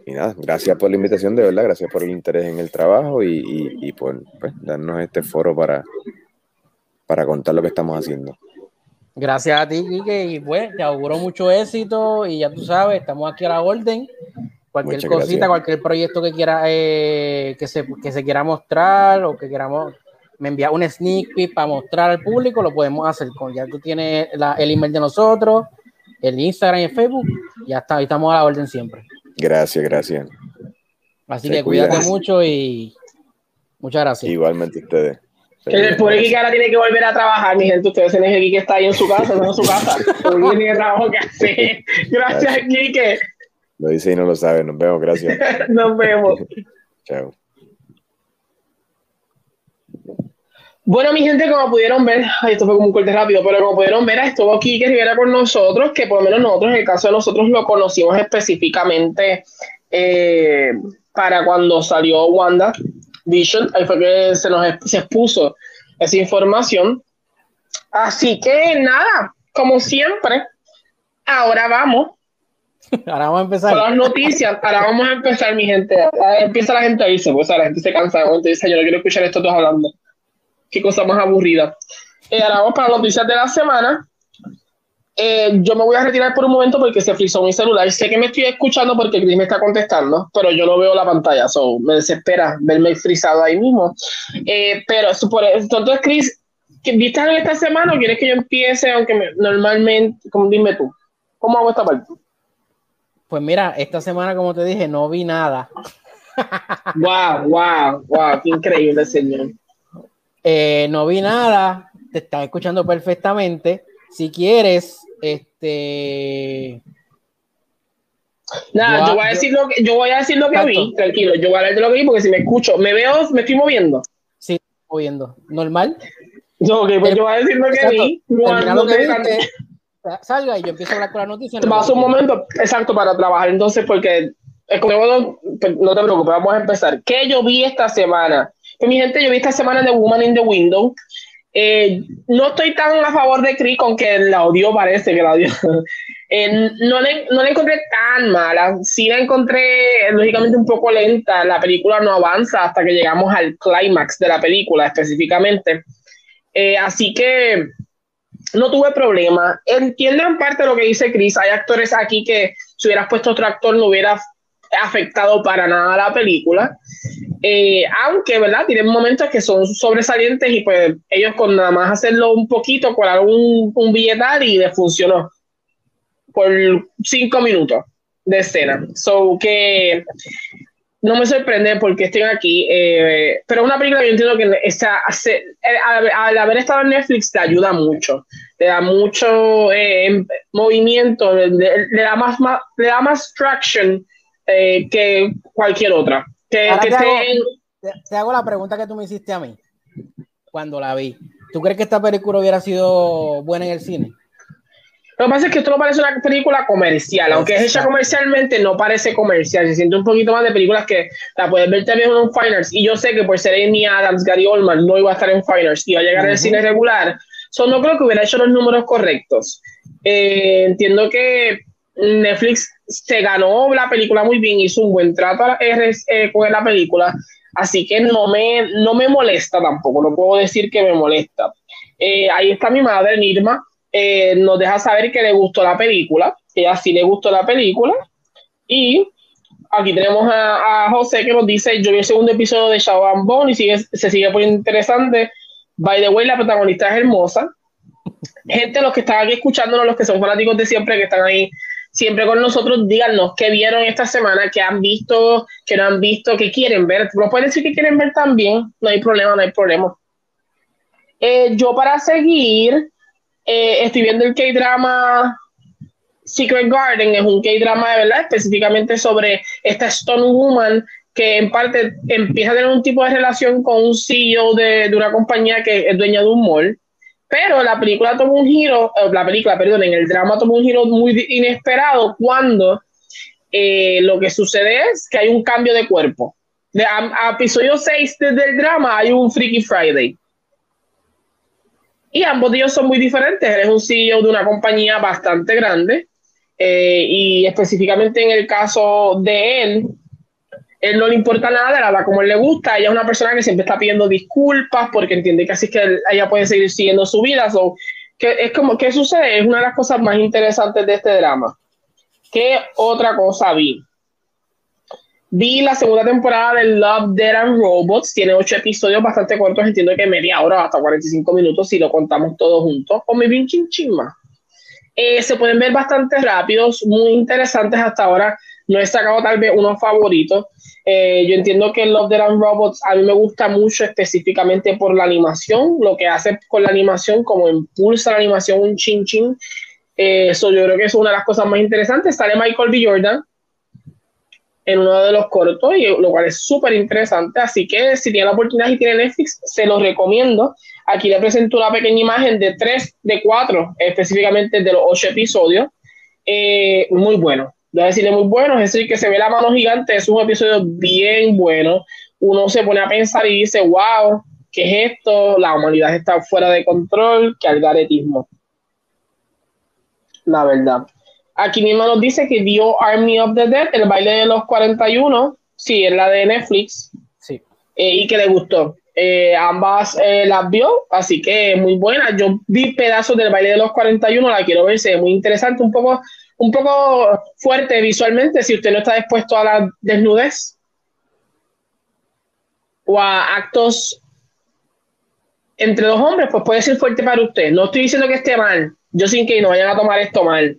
y nada, gracias por la invitación, de verdad, gracias por el interés en el trabajo y, por pues, darnos este foro para, para contar lo que estamos haciendo. Gracias a ti, Kike, y pues te auguro mucho éxito y ya tú sabes, estamos aquí a la orden. Cualquier cosita, cualquier proyecto que quiera eh, que, se, que se quiera mostrar o que queramos me envía un sneak peek para mostrar al público, lo podemos hacer con ya tú tienes el email de nosotros, el Instagram y el Facebook, ya está, estamos a la orden siempre. Gracias, gracias. Así que cuídate mucho y muchas gracias. Igualmente ustedes. Por aquí que ahora tiene que volver a trabajar, mi gente. Ustedes tienen que está ahí en su casa, no en su casa. tiene trabajo que hacer. Gracias, Kike. Lo dice y no lo sabe. Nos vemos, gracias. Nos vemos. Chao. Bueno, mi gente, como pudieron ver, esto fue como un corte rápido, pero como pudieron ver, estuvo que Rivera con nosotros, que por lo menos nosotros, en el caso de nosotros, lo conocimos específicamente eh, para cuando salió Wanda Vision, ahí fue que se nos se expuso esa información. Así que nada, como siempre, ahora vamos. Ahora vamos a empezar. Con las noticias, ahora vamos a empezar, mi gente. empieza la gente a irse, pues la gente se cansa, dice, yo no quiero escuchar esto todos hablando qué cosa más aburrida. Eh, ahora vamos para las noticias de la semana. Eh, yo me voy a retirar por un momento porque se frizó mi celular. Sé que me estoy escuchando porque Chris me está contestando, pero yo no veo la pantalla, so me desespera verme frizado ahí mismo. Eh, pero por entonces, Chris, ¿viste en esta semana o quieres que yo empiece, aunque normalmente, como dime tú, ¿cómo hago esta parte? Pues mira, esta semana, como te dije, no vi nada. wow, wow, wow, qué increíble, señor. Eh, no vi nada, te están escuchando perfectamente. Si quieres, este. Nada, yo, voy a decir lo que, yo voy a decir lo que vi, tranquilo. Yo voy a hablar de lo que vi porque si me escucho, me veo, me estoy moviendo. Sí, moviendo. ¿Normal? Yo, ok, pues yo voy a decir lo que vi. Cuando que viste, salga y yo empiezo a hablar con la noticia. Vas un momento, exacto, para trabajar entonces, porque como, pues, no te preocupes, vamos a empezar. ¿Qué yo vi esta semana? Pues, mi gente, yo vi esta semana de Woman in the Window. Eh, no estoy tan a favor de Chris, aunque la odio, parece que la odio. Eh, no, le, no la encontré tan mala. Sí la encontré, lógicamente, un poco lenta. La película no avanza hasta que llegamos al clímax de la película, específicamente. Eh, así que no tuve problema. Entiendo en parte lo que dice Chris. Hay actores aquí que si hubieras puesto otro actor no hubiera afectado para nada la película. Eh, aunque, ¿verdad? Tienen momentos que son sobresalientes y pues ellos con nada más hacerlo un poquito, colar un, un billetal y le funcionó por cinco minutos de escena. So que no me sorprende porque estén aquí, eh, pero una película yo entiendo que está, eh, al, haber estado en Netflix te ayuda mucho, te da mucho eh, movimiento, le, da más, le da más traction que cualquier otra. Que, te, hago, la pregunta que tú me hiciste a mí cuando la vi. ¿Tú crees que esta película hubiera sido buena en el cine? Lo que pasa es que esto no parece una película comercial, aunque es hecha comercialmente, no parece comercial. Se siente un poquito más de películas que la puedes ver también en un Fine Y yo sé que por ser Amy Adams, Gary Oldman, no iba a estar en Fine Arts, iba a llegar al cine regular. So, no creo que hubiera hecho los números correctos. Eh, entiendo que Netflix se ganó la película muy bien, hizo un buen trato eh, con la película, así que no me, no me molesta tampoco, no puedo decir que me molesta. Eh, ahí está mi madre, Nirma, eh, nos deja saber que le gustó la película, que ella sí le gustó la película. Y aquí tenemos a, José que nos dice, yo vi el segundo episodio de Shadow Bone y sigue, se sigue poniendo interesante. By the way, la protagonista es hermosa. Gente, los que están aquí escuchándonos, los que son fanáticos de siempre, que están ahí siempre con nosotros, díganos qué vieron esta semana, qué han visto, qué no han visto, qué quieren ver. Lo pueden decir que quieren ver también, no hay problema, no hay problema. Eh, yo para seguir, eh, estoy viendo el K-drama Secret Garden, es un K-drama de verdad, específicamente sobre esta Stone Woman que en parte empieza a tener un tipo de relación con un CEO de, de una compañía que es dueña de un mall. Pero la película toma un giro, eh, la película, perdón, en el drama toma un giro muy inesperado cuando eh, lo que sucede es que hay un cambio de cuerpo. De, a, episodio 6 del drama hay un Freaky Friday. Y ambos ellos son muy diferentes. Él es un CEO de una compañía bastante grande. Eh, y específicamente en el caso de él, él no le importa nada, le habla como él le gusta. Ella es una persona que siempre está pidiendo disculpas porque entiende que así es que ella puede seguir siguiendo su vida. So, que es como, ¿qué sucede? Es una de las cosas más interesantes de este drama. ¿Qué otra cosa vi? Vi la segunda temporada de Love, Dead and Robots. Tiene ocho episodios bastante cortos. Entiendo que media hora, hasta 45 minutos si lo contamos todos juntos. O me vi un chinchín más. Eh, se pueden ver bastante rápidos, muy interesantes hasta ahora. No he sacado tal vez unos favoritos. Eh, yo entiendo que Love, Dead and Robots a mí me gusta mucho específicamente por la animación, lo que hace con la animación, como impulsa la animación un chin chin. Eh, eso yo creo que es una de las cosas más interesantes. Sale Michael B. Jordan, en uno de los cortos, y, lo cual es súper interesante. Así que si tiene la oportunidad y tiene Netflix, se los recomiendo. Aquí le presento una pequeña imagen de tres, de cuatro, específicamente de los ocho episodios. Eh, muy bueno. Debo decirle muy bueno, es decir, que se ve la mano gigante, es un episodio bien bueno. Uno se pone a pensar y dice, wow, ¿qué es esto? La humanidad está fuera de control, qué algaretismo. La verdad. Aquí mismo nos dice que vio Army of the Dead, el baile de los 41. Sí, es la de Netflix. Sí. Eh, y que le gustó. Eh, ambas eh, las vio, así que muy buena. Yo vi pedazos del baile de los 41, la quiero ver, se ve muy interesante, un poco, un poco fuerte visualmente, si usted no está dispuesto a la desnudez o a actos entre dos hombres, pues puede ser fuerte para usted. No estoy diciendo que esté mal, yo sin que no vayan a tomar esto mal.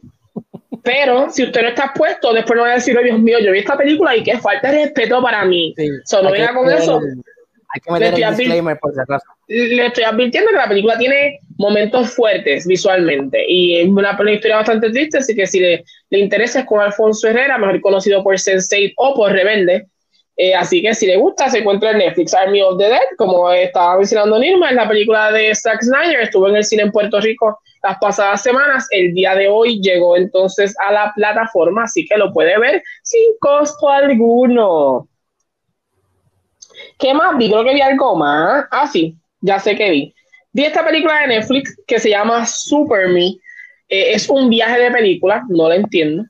Pero si usted no está expuesto, después no va a decir, oh, Dios mío, yo vi esta película y que falta de respeto para mí. Sí, no venga con eso. Hay que meter el disclaimer por si acaso. Le estoy advirtiendo que la película tiene momentos fuertes visualmente y es una, historia bastante triste, así que si le, le interesa es con Alfonso Herrera, mejor conocido por Sense8 o por Rebelde. Eh, así que si le gusta, se encuentra en Netflix Army of the Dead, como estaba mencionando Nirma, es la película de Zack Snyder, estuvo en el cine en Puerto Rico las pasadas semanas. El día de hoy llegó entonces a la plataforma, así que lo puede ver sin costo alguno. ¿Qué más vi? Creo que vi algo más. Ah, sí, ya sé que vi. Vi esta película de Netflix que se llama Super Me. Eh, es un viaje de película, no la entiendo.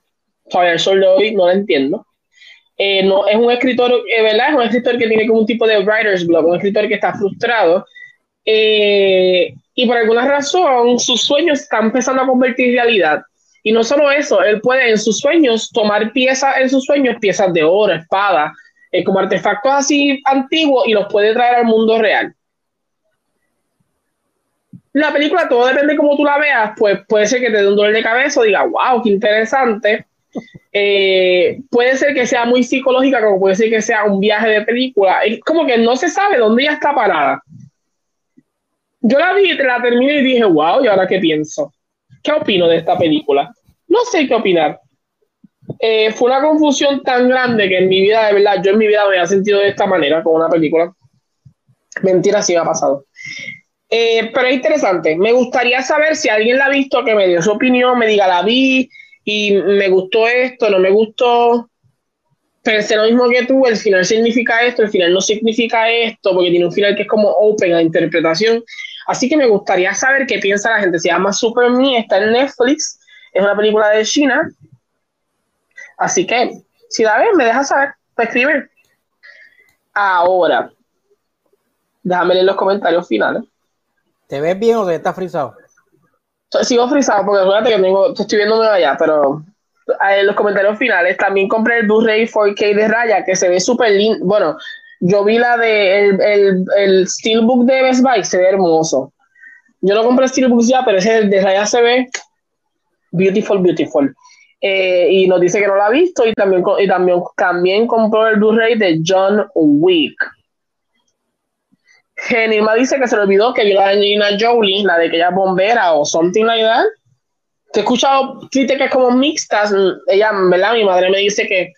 Todavía el sol de hoy no la entiendo. Eh, es un escritor, eh, ¿verdad? Es un escritor que tiene como un tipo de writer's block, un escritor que está frustrado y por alguna razón sus sueños están empezando a convertir en realidad. Y no solo eso, él puede en sus sueños tomar piezas, en sus sueños, piezas de oro, espada, eh, como artefactos así antiguos y los puede traer al mundo real. La película, todo depende de cómo tú la veas, pues puede ser que te dé un dolor de cabeza o diga, wow, qué interesante. Eh, puede ser que sea muy psicológica, como puede ser que sea un viaje de película. Es como que no se sabe dónde ella está parada. Yo la vi, la terminé y dije, wow, ¿y ahora qué pienso? ¿Qué opino de esta película? No sé qué opinar. Eh, fue una confusión tan grande que en mi vida, de verdad, yo en mi vida me había sentido de esta manera con una película. Mentira, sí me ha pasado. Eh, pero es interesante. Me gustaría saber si alguien la ha visto, que me dio su opinión, me diga, la vi y me gustó esto, no me gustó. Pensé lo mismo que tú, el final significa esto, el final no significa esto, porque tiene un final que es como open a interpretación. Así que me gustaría saber qué piensa la gente. Se llama Super Me, está en Netflix, es una película de China. Así que, si la ven, me deja saber, para escribir. Ahora, déjame leer los comentarios finales. ¿Te ves bien o te estás frisado? Sigo frisado porque acuérdate que tengo, estoy viéndome allá, pero en los comentarios finales también compré el Blu-ray 4K de raya que se ve súper lindo. Bueno, yo vi la de el, el, el Steelbook de Best Buy, se ve hermoso. Yo no compré Steelbook ya, pero ese de Raya se ve beautiful, beautiful. Eh, y nos dice que no la ha visto y también, y también, también compró el Blu-ray de John Wick. Genilma dice que se le olvidó que vio la Angelina Jolie, la de que ella bombera o something like that. Te he escuchado críticas como mixtas. Ella, ¿verdad? Mi madre me dice que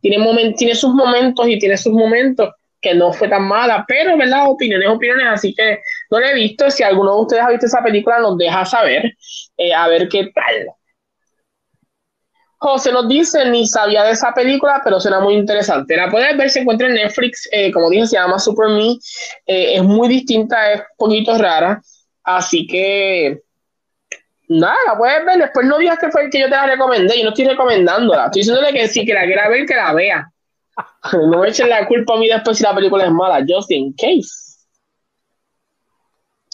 tiene, moment, tiene sus momentos y tiene sus momentos que no fue tan mala, pero, ¿verdad? Opiniones, opiniones, así que no la he visto. Si alguno de ustedes ha visto esa película, nos deja saber, eh, a ver qué tal. José nos dice, ni sabía de esa película, pero suena muy interesante. La puedes ver, se encuentra en Netflix, eh, como dije, se llama Super Me. Eh, es muy distinta, es un poquito rara, así que nada, la puedes ver. Después no digas que fue el que yo te la recomendé, yo no estoy recomendándola. Estoy diciéndole que sí, que la quiera ver, que la vea. No me echen la culpa a mí después si la película es mala, just in case.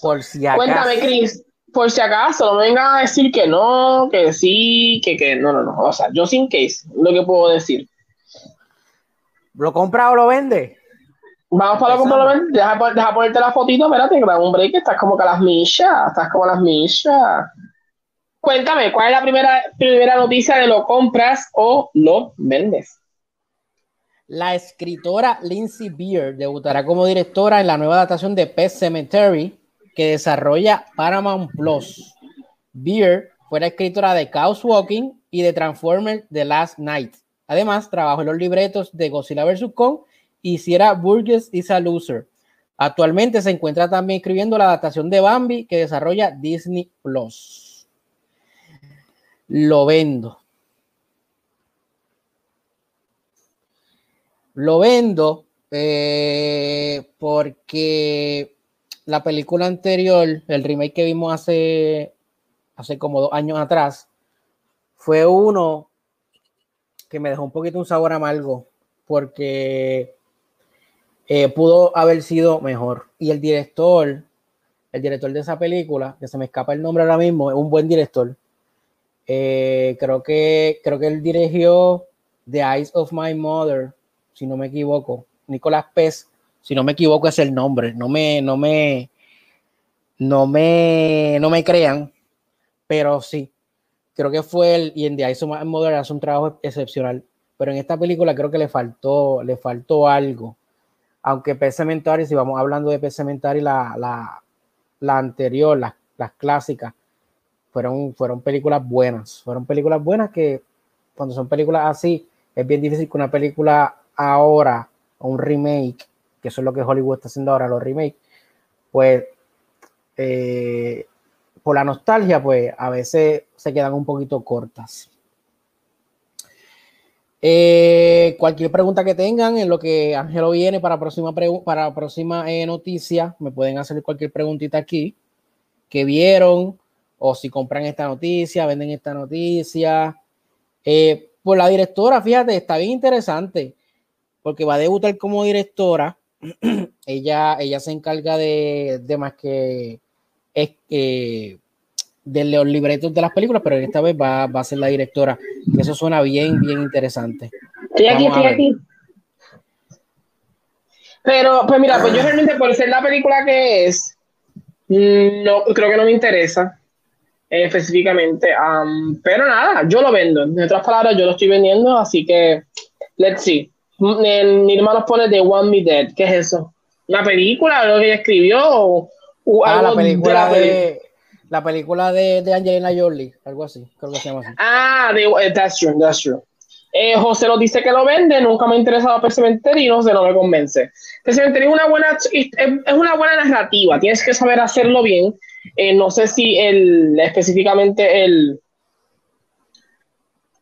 Por si acaso. Cuéntame, Chris, por si acaso, no me vengan a decir que no, que sí, que, que no, no, no. O sea, just in case, lo que puedo decir. ¿Lo compra o lo vende? Vamos para lo compra o lo vende. Deja, deja, ponerte la fotito, espérate, que un break, estás como que a las millas, estás como a las millas. Cuéntame, ¿cuál es la primera, primera noticia de lo compras o lo vendes? La escritora Lindsay Beer debutará como directora en la nueva adaptación de Pet Cemetery que desarrolla Paramount Plus. Beer fue la escritora de Chaos Walking y de Transformers The Last Night. Además, trabajó en los libretos de Godzilla vs. Kong y Sierra Burgess is a Loser. Actualmente se encuentra también escribiendo la adaptación de Bambi que desarrolla Disney Plus. Lo vendo. Lo vendo eh, porque la película anterior, el remake que vimos hace, hace como dos años atrás, fue uno que me dejó un poquito un sabor amargo porque eh, pudo haber sido mejor. Y el director, el director de esa película, que se me escapa el nombre ahora mismo, es un buen director. Eh, creo, que, creo que él dirigió The Eyes of My Mother, si no me equivoco. Nicolás Pez, si no me equivoco es el nombre. No me, no me, no me, no me crean, pero sí. Creo que fue el, y en The Ice Mother hace un trabajo excepcional. Pero en esta película creo que le faltó, le faltó algo. Aunque Pez Cementari, si vamos hablando de Pez Cementari, la, la, la anterior, las, las clásicas, fueron, fueron películas buenas. Fueron películas buenas que cuando son películas así, es bien difícil que una película ahora, un remake, que eso es lo que Hollywood está haciendo ahora, los remakes, pues eh, por la nostalgia, pues a veces se quedan un poquito cortas. Eh, cualquier pregunta que tengan en lo que Ángelo viene para próxima, para próxima eh, noticia, me pueden hacer cualquier preguntita aquí que vieron o si compran esta noticia, venden esta noticia. por la directora, fíjate, está bien interesante porque va a debutar como directora ella, ella se encarga de, de más que es, eh, de los libretos de las películas, pero esta vez va, va a ser la directora. Eso suena bien, bien interesante. Estoy aquí, estoy aquí. Pero, pues mira, pues yo realmente por ser la película que es, no, creo que no me interesa eh, específicamente. pero nada, yo lo vendo. En otras palabras, yo lo estoy vendiendo, así que, let's see. Mi hermano pone The One Me Dead. ¿Qué es eso? ¿Una película? ¿Lo que ella escribió? ¿O, ah, la película de, la película de, de, Angelina Jolie, algo así, creo que se llama así. Ah, eh, that's true, that's true. Eh, José nos dice que lo vende, nunca me ha interesado Pet Cementerio, no sé, no me convence. Pet Cementerio es una buena, es, una buena narrativa, tienes que saber hacerlo bien. Eh, no sé si el, específicamente el,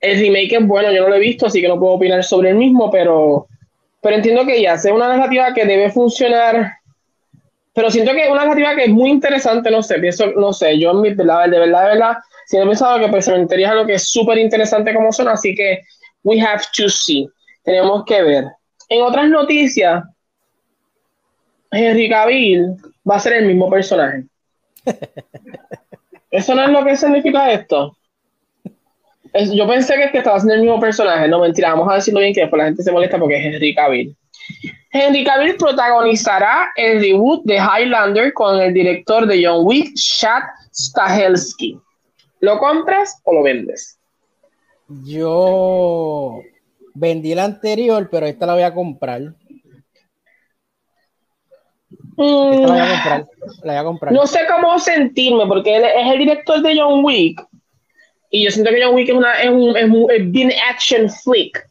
el remake es bueno, yo no lo he visto, así que no puedo opinar sobre el mismo, pero, pero entiendo que ya, es una narrativa que debe funcionar, pero siento que es una narrativa que es muy interesante, no sé, pienso, no sé, yo en mi, de verdad, de verdad, de verdad, siempre he pensado que Pet Cementerio es algo que es súper interesante como son, así que we have to see. Tenemos que ver. En otras noticias, Henry Cavill va a ser el mismo personaje. ¿Eso no es lo que significa esto? Yo pensé que, que estaba haciendo el mismo personaje. No, mentira, vamos a decirlo bien que después la gente se molesta porque es Henry Cavill. Henry Cavill protagonizará el reboot de Highlander con el director de John Wick, Chad Stahelski. ¿Lo compras o lo vendes? Yo vendí la anterior, pero esta la voy a comprar. Esta la voy a comprar. La voy a comprar. No sé cómo sentirme, porque él es el director de John Wick. Y yo siento que John Wick es, una, es, un, es, bien action flick.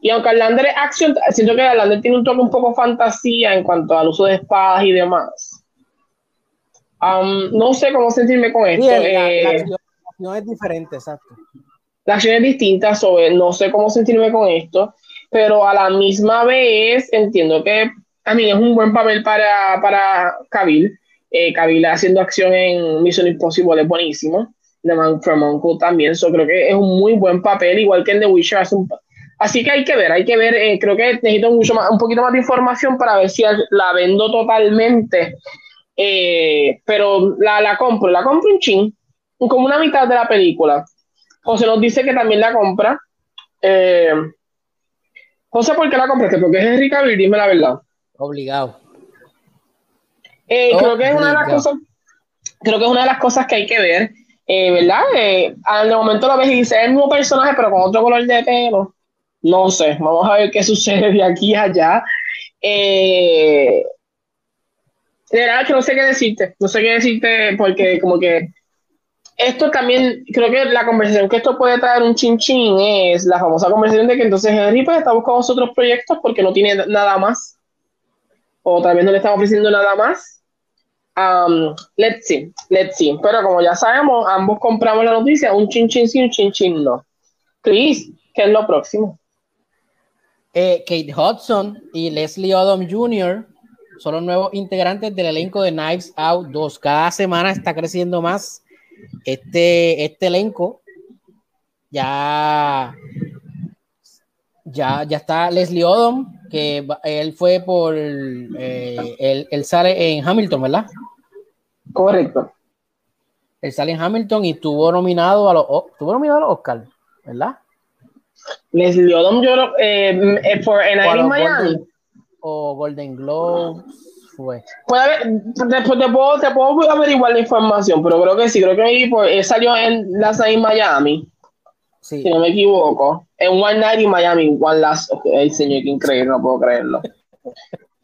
Y aunque Lander es action, siento que Lander tiene un toque un poco fantasía en cuanto al uso de espadas y demás. Um, no sé cómo sentirme con esto. Eh, la, es diferente, exacto la acción es distinta, sobre, no sé cómo sentirme con esto, pero a la misma vez entiendo que a mí es un buen papel para, para Kabil. Eh, haciendo acción en Mission Impossible es buenísimo. The Man from Uncle también, so creo que es un muy buen papel, igual que en The Witcher Así que hay que ver, hay que ver, eh, creo que necesito mucho más, un poquito más de información para ver si la vendo totalmente. Eh, pero la, la compro, la compro un chin, como una mitad de la película. José nos dice que también la compra. Eh, José, ¿por qué la compraste? Porque es Henry Cavill, dime la verdad. Obligado. Eh, creo que es una de las cosas, creo que es una de las cosas que hay que ver, eh, ¿verdad? Eh, al momento lo ves y dices, es el mismo personaje, pero con otro color de pelo. No sé, vamos a ver qué sucede de aquí a allá. de verdad que no sé qué decirte, no sé qué decirte porque como que esto también, creo que la conversación que esto puede traer un chin chin es la famosa conversación de que entonces Henry pues está buscando otros proyectos porque no tiene nada más. O también no le están ofreciendo nada más. Um, let's see, let's see. Pero como ya sabemos, ambos compramos la noticia, un chin chin sí, un chin chin no. Chris, ¿qué es lo próximo? Eh, Kate Hudson y Leslie Odom Jr. son los nuevos integrantes del elenco de Knives Out 2. Cada semana está creciendo más este, este elenco ya, ya, ya está Leslie Odom, que él fue por, eh, él, sale en Hamilton, ¿verdad? Correcto. Él sale en Hamilton y estuvo nominado a los, estuvo nominado a los Oscar, ¿verdad? Leslie Odom, yo, eh por en Miami. o Golden Globes fue. después te puedo, te puedo averiguar la información, pero creo que sí, creo que pues, salió en Night in Si no me equivoco. En One Night in Miami, One Last. Okay, señor, qué increíble, no puedo creerlo.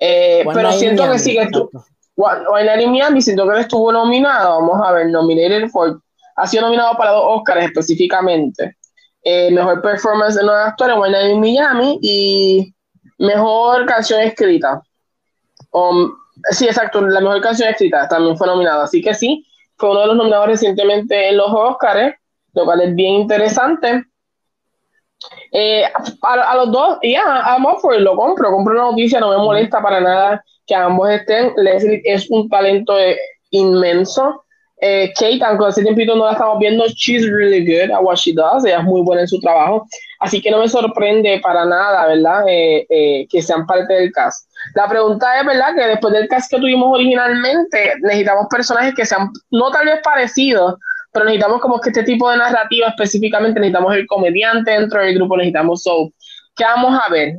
Eh, pero siento que sí que estuvo. One, Night in Miami, siento que él estuvo nominado. Vamos a ver, nominated for. Ha sido nominado para dos Oscars específicamente. Eh, mejor performance de nueva actor en One Night in Miami y mejor canción escrita. Um, sí, exacto, la mejor canción escrita también fue nominada, así que sí, fue uno de los nominados recientemente en los Oscars, lo cual es bien interesante. Eh, a, los dos, ya, yeah, I'm lo compro, compro una noticia, no me molesta para nada que ambos estén. Leslie es un talento eh, inmenso. Eh, Kate, aunque hace tiempito no la estamos viendo, she's really good at what she does, ella es muy buena en su trabajo. Así que no me sorprende para nada, ¿verdad? Eh, eh, que sean parte del cast. La pregunta es, ¿verdad? Que después del cast que tuvimos originalmente, necesitamos personajes que sean no tal vez parecidos, pero necesitamos como que este tipo de narrativa específicamente, necesitamos el comediante dentro del grupo, necesitamos so. ¿Qué vamos a ver?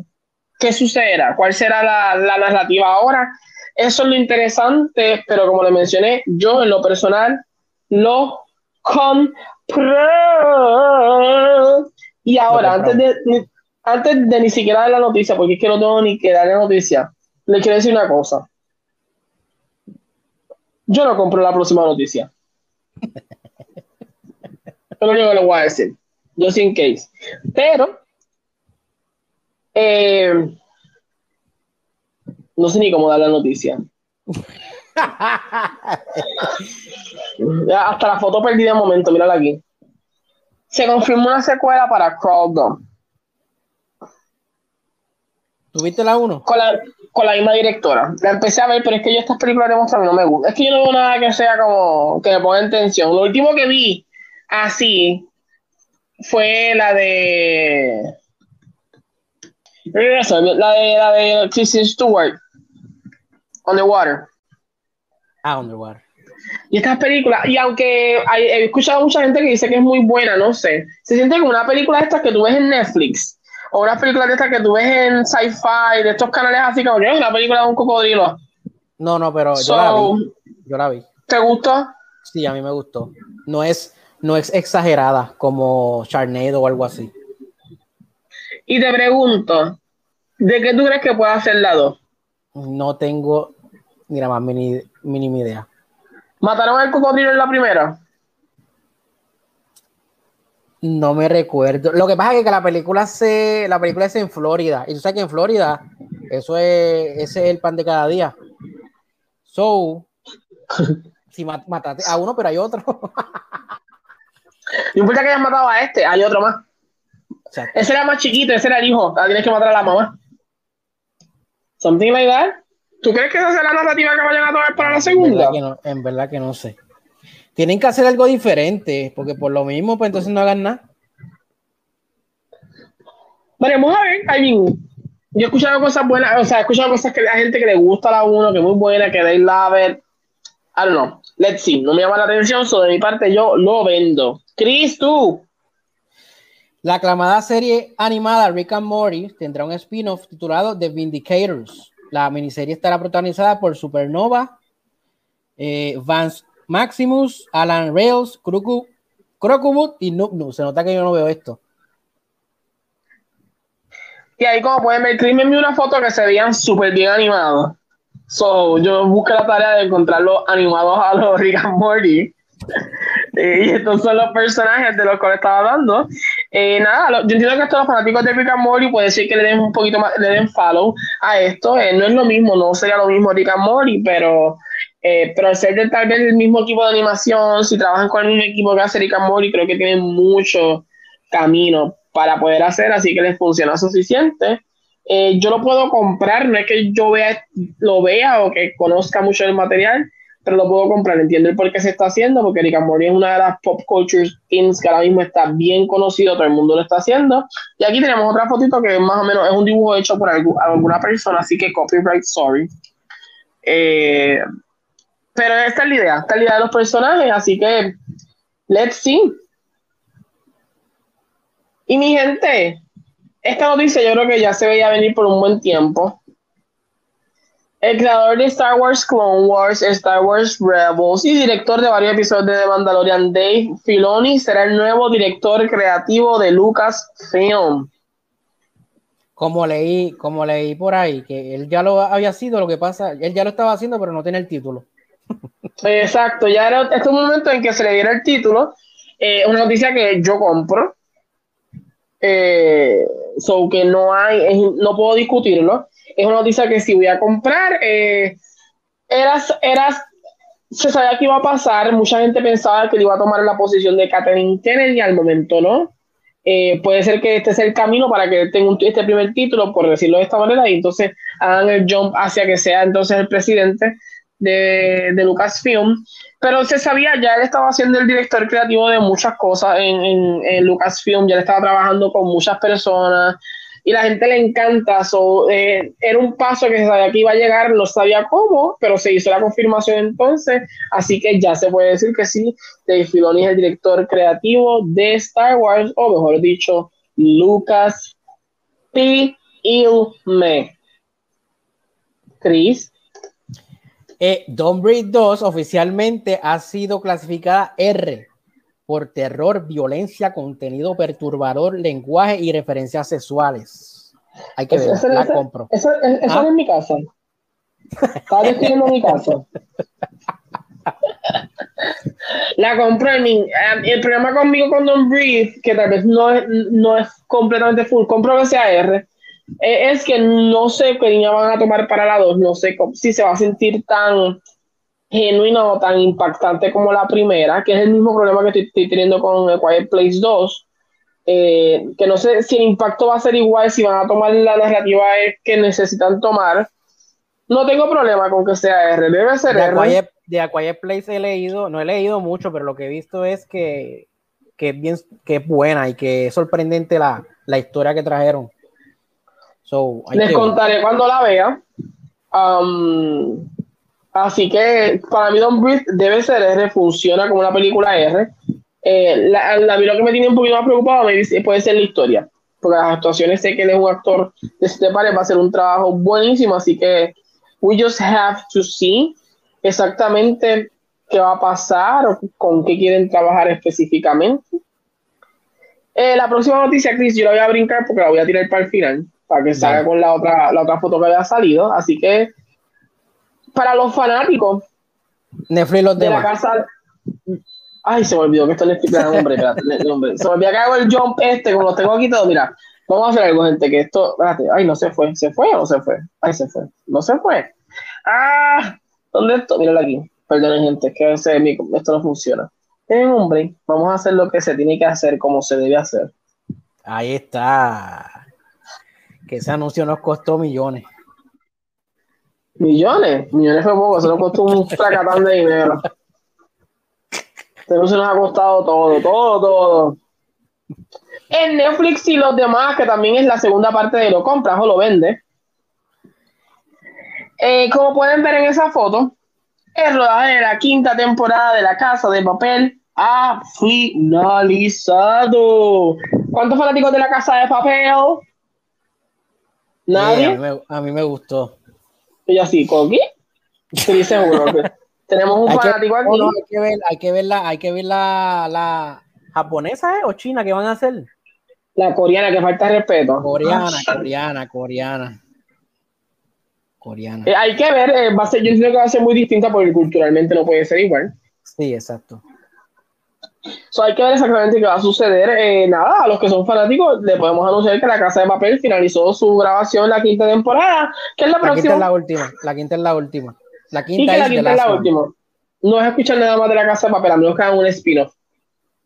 ¿Qué sucederá? ¿Cuál será la, la narrativa ahora? Eso es lo interesante, pero como le mencioné, yo en lo personal lo compré. Y ahora, antes de, antes de ni siquiera dar la noticia, porque es que no tengo ni que dar la noticia, le quiero decir una cosa. Yo no compro la próxima noticia. Es lo único que le voy a decir. Yo sin case. Pero, eh, no sé ni cómo dar la noticia. hasta la foto perdí de momento, mírala aquí. Se confirmó una secuela para Crawl ¿Tuviste la 1? Con la, con la misma directora. La empecé a ver, pero es que yo estas películas de monstruos no me gustan. Es que yo no veo nada que sea como que me ponga en tensión. Lo último que vi así fue la de. La de la de Kristen Stewart. On the Water. Ah, Underwater. Y estas películas, y aunque he escuchado a mucha gente que dice que es muy buena, no sé, se siente como una película de estas que tú ves en Netflix, o una película de estas que tú ves en Sci-Fi, de estos canales así como yo, una película de un cocodrilo. No, no, pero yo la vi. Yo la vi. ¿Te gustó? Sí, a mí me gustó. No es, no es exagerada como Charnado o algo así. Y te pregunto, ¿de qué tú crees que pueda hacer la 2? No tengo ni la más mínima idea. ¿Mataron al cocodrilo en la primera? No me recuerdo. Lo que pasa es que la película se, la película es en Florida. Y tú sabes que en Florida, eso es, ese es el pan de cada día. So, si mataste a uno, pero hay otro. no importa que hayas matado a este, hay otro más. Ese era más chiquito, ese era el hijo. Ahora tienes que matar a la mamá. Something like that. ¿Tú crees que esa será la narrativa que vayan a tomar para la segunda? En verdad, que no, sé. Tienen que hacer algo diferente, porque por lo mismo, pues entonces no hagan nada. Veremos a ver, I yo he escuchado cosas buenas, o sea, he escuchado cosas que hay gente que le gusta la 1, que es muy buena, que they love it. I don't know. Let's see. No me llama la atención, so de mi parte yo lo vendo. Chris, tú. La aclamada serie animada Rick and Morty tendrá un spin-off titulado The Vindicators. La miniserie estará protagonizada por Supernova, eh, Vance Maximus, Alan Rails, Crocomut y Nubnu. Se nota que yo no veo esto. Y ahí como pueden ver, Chris me una foto que se veían súper bien animados. So, yo busqué la tarea de encontrarlos animados a los Rick and Morty. y estos son los personajes de los que estaba hablando. Eh, nada, yo entiendo que estos fanáticos de Rick and Morty puede ser que le den un poquito más, le den follow a esto. Eh, no es lo mismo, no sería lo mismo Rick and Morty, pero, eh, pero al ser de tal vez el mismo equipo de animación, si trabajan con el mismo equipo que hace Rick and Morty, creo que tienen mucho camino para poder hacer, así que les funciona suficiente. yo lo puedo comprar, no es que yo vea, lo vea o que conozca mucho el material, pero lo puedo comprar. Entiendo el por qué se está haciendo, porque Rick and es una de las pop culture things que ahora mismo está bien conocido, todo el mundo lo está haciendo. Y aquí tenemos otra fotito que más o menos es un dibujo hecho por alguna persona, así que copyright, sorry. Eh, pero esta es la idea, esta es la idea de los personajes, así que let's see. Y mi gente, esta noticia yo creo que ya se veía venir por un buen tiempo. El creador de Star Wars Clone Wars, Star Wars Rebels y director de varios episodios de The Mandalorian, Dave Filoni, será el nuevo director creativo de Lucasfilm. Como leí, como leí por ahí, que él ya lo había sido, lo que pasa, él ya lo estaba haciendo, pero no tiene el título. Exacto, ya era este momento en que se le diera el título. Eh, una noticia que yo compro. Eh, so que no hay, no puedo discutirlo es una noticia que si voy a comprar, eh, eras, eras, se sabía que iba a pasar, mucha gente pensaba que iba a tomar la posición de Catherine Kennedy, al momento no. Eh, puede ser que este sea el camino para que tenga este primer título, por decirlo de esta manera, y entonces hagan el jump hacia que sea entonces el presidente. de, de Lucasfilm, pero se sabía, ya él estaba siendo el director creativo de muchas cosas en, en, en Lucasfilm, ya él estaba trabajando con muchas personas y la gente le encanta. So, eh, era un paso que se sabía que iba a llegar, no sabía cómo, pero se hizo la confirmación entonces, así que ya se puede decir que sí, Dave Filoni es el director creativo de Star Wars, o mejor dicho, Lucas P. Me. Chris. Eh, Don't Breathe 2 oficialmente ha sido clasificada R por terror, violencia, contenido perturbador, lenguaje y referencias sexuales. Hay que ver, la compro. Eso, eso ¿Ah? es mi casa. Estaba describiendo mi casa. La compré. en mi- eh, El problema conmigo con Don't Breathe, que tal vez no es, no es completamente full, compro que sea R, eh, es que no sé qué línea van a tomar para la 2. No sé cómo- si se va a sentir tan genuino o tan impactante como la primera, que es el mismo problema que estoy, estoy teniendo con el Quiet Place 2. eh, que no sé si el impacto va a ser igual, si van a tomar la narrativa que necesitan tomar. No tengo problema con que sea R, debe ser De R. Quiet, de A Quiet Place he leído, no he leído mucho, pero lo que he visto es que, que es bien, que es buena y que es sorprendente la, la historia que trajeron. So, Les que contaré cuando la vea. Um, así que para mí Don't Breathe debe ser R, funciona como una película R. Eh, la, la- lo que me tiene un poquito más preocupado me dice- puede ser la historia, porque las actuaciones sé que él es un actor de este pares, va a ser un trabajo buenísimo, así que we just have to see exactamente qué va a pasar o con qué quieren trabajar específicamente. Eh, la próxima noticia, Chris, yo la voy a brincar porque la voy a tirar para el final, para que salga con la otra, la otra foto que había salido. Así que, para los fanáticos Netflix los de la casa. Ay, se me olvidó que esto le espérate, el nombre. Se me olvidó que hago el jump este, como lo tengo aquí todo. Mira, vamos a hacer algo, gente, que esto. Espérate, ay, no se fue. ¿Se fue o no se fue? Ay, se fue. No se fue. Ah, ¿dónde esto? Míralo aquí. Perdonen, gente, es que a veces mi- esto no funciona. En un break, vamos a hacer lo que se tiene que hacer, como se debe hacer. Ahí está. Que ese anuncio nos costó millones. Millones, millones fue poco, eso nos costó un fracatán de dinero. Pero se nos ha costado todo, todo, todo. En Netflix y los demás, que también es la segunda parte de lo compras o lo vendes. Eh, como pueden ver en esa foto, el rodaje de la quinta temporada de La Casa de Papel ha finalizado. ¿Cuántos fanáticos de La Casa de Papel? ¿Nadie? a, mí me, a mí me gustó. Y yo así, ¿Coqui? Sí, seguro que tenemos un Hay que, fanático aquí. no, hay que ver, hay que ver la, hay que ver la, la japonesa ¿eh? o china que van a hacer. La coreana, que falta respeto. Coreana, coreana, coreana. Coreana. eh, hay que ver, eh, va a ser, yo creo que va a ser muy distinta porque culturalmente no puede ser igual. Sí, exacto. So, hay que ver exactamente qué va a suceder. Eh, nada, a los que son fanáticos, le podemos anunciar que La Casa de Papel finalizó su grabación la quinta temporada, que es la La quinta próxima. es la última. La quinta es la última. La y quinta que la es quinta es la última. No es escuchar nada más de La Casa de Papel, a menos que hagan un spin-off.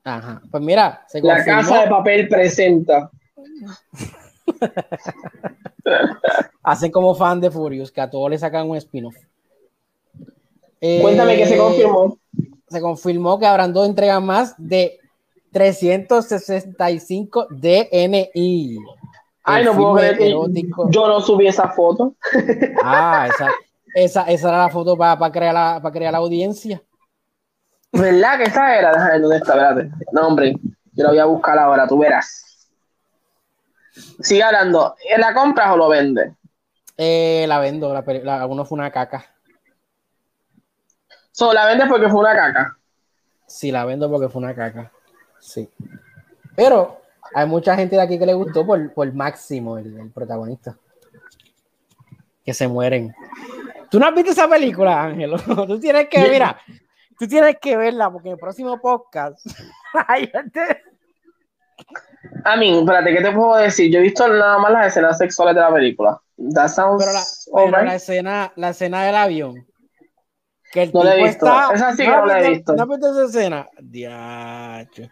Ajá. Pues mira, se La Casa de Papel presenta. hacen como fan de Furious, que a todos le sacan un spin-off. Cuéntame que se Eh, confirmó. Se confirmó que habrán dos entregas más de 365 DNI. Ay, no puedo creer erótico. yo no subí esa foto. Ah, esa, esa, esa era la foto para crear, la, para crear la audiencia. ¿Verdad que esa era? Déjame ver dónde está, espérate. No, hombre, yo la voy a buscar ahora, tú verás. Sigue hablando. ¿La compras o lo vendes? Eh, la vendo, la, la, uno fue una caca. So, la vendes porque fue una caca. Sí, la vendo porque fue una caca. Sí. Pero hay mucha gente de aquí que le gustó por, por Máximo, el, el protagonista. Que se mueren. ¿Tú no has visto esa película, Ángelo? Tú tienes que, mira, tú tienes que verla porque en el próximo podcast. Ay, A mí, espérate, ¿qué te puedo decir? Yo he visto nada más las escenas sexuales de la película. That sounds pero la, pero alright. la escena, la escena del avión. Que el No tipo está. Esa sí que ¿No la he visto. ¿No has visto esa escena? Diacho.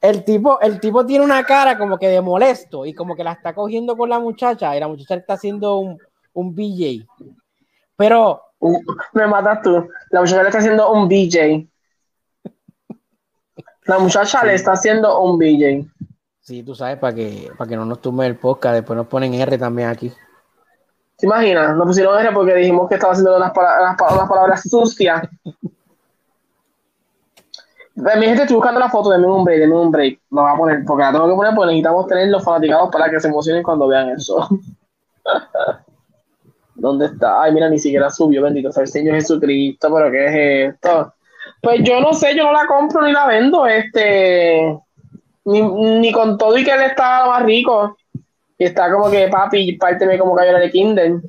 El tipo, el tipo tiene una cara como que de molesto y como que la está cogiendo con la muchacha y la muchacha le está haciendo un, un BJ. Pero Uh, me matas tú. La muchacha le está haciendo un BJ. La muchacha le está haciendo un BJ. Sí, tú sabes, para que, para que no nos tumbe el podcast, después nos ponen R también aquí. ¿Te imaginas? Nos pusieron R porque dijimos que estaba haciendo las, palabras sucias. Mi gente, estoy buscando la foto, de un break, denme un break. Lo voy a poner, porque la tengo que poner, porque necesitamos tener los fanaticados para que se emocionen cuando vean eso. ¿Dónde está? Ay, mira, ni siquiera subió, bendito sea el Señor Jesucristo, pero ¿qué es esto? Pues yo no sé, yo no la compro ni la vendo, este, ni, con todo y que él está más rico. Y está como que, papi, párteme como cayó de Kinder.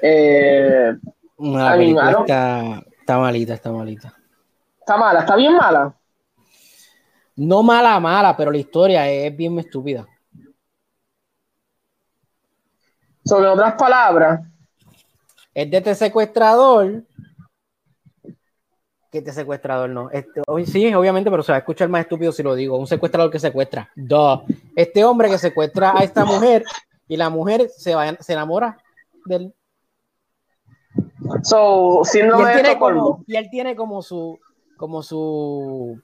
Eh, está, está malita, está malita. Está mala, está bien mala. No mala, mala, pero la historia es bien estúpida. Sobre otras palabras. Es de este secuestrador. Que este secuestrador no. Este, sí, obviamente, pero se va a escuchar más estúpido si lo digo. Un secuestrador que secuestra. Dos. Este hombre que secuestra a esta mujer y la mujer se, va, se enamora del. So, y, él tiene como, y él tiene como su como su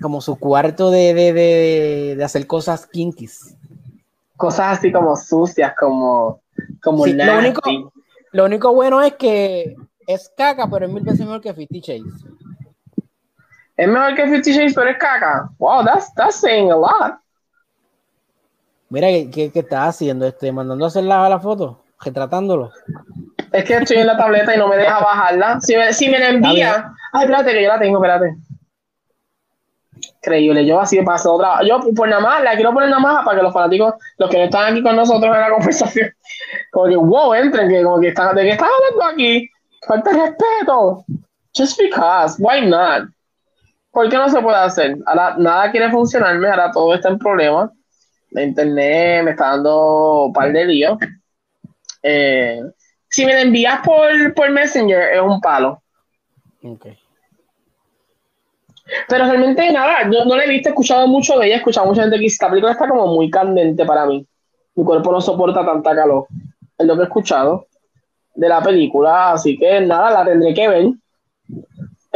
como su cuarto de, de, de, hacer cosas kinkies. Cosas así como sucias, como, como lo, único, lo único bueno es que es caca, pero es mil veces mejor que Fifty Shades. Es mejor que Fifty Shades, pero es caca. Wow, that's, that's saying a lot. Mira, ¿qué, qué, estás haciendo? Este, mandando a hacer la, la foto, retratándolo. Es que estoy en la tableta y no me deja bajarla. Si me, si me la envía. Ay, espérate, que yo la tengo, espérate. Increíble, yo así paso otra. Yo, por nada más, la quiero poner nada más para que los fanáticos, los que no están aquí con nosotros en la conversación, como que, wow, entren, que como que están, ¿de qué estás hablando aquí? Falta respeto. Just because, why not? ¿Por qué no se puede hacer? Ahora nada quiere funcionarme, ahora todo está en problemas. La internet me está dando un par de líos. Eh, si me la envías por, por Messenger, es un palo. Ok. Pero realmente nada, yo no le he visto, escuchado mucho de ella, he escuchado mucha gente que esta película está como muy candente para mí. Mi cuerpo no soporta tanta calor. Es lo que he escuchado de la película, así que nada, la tendré que ver.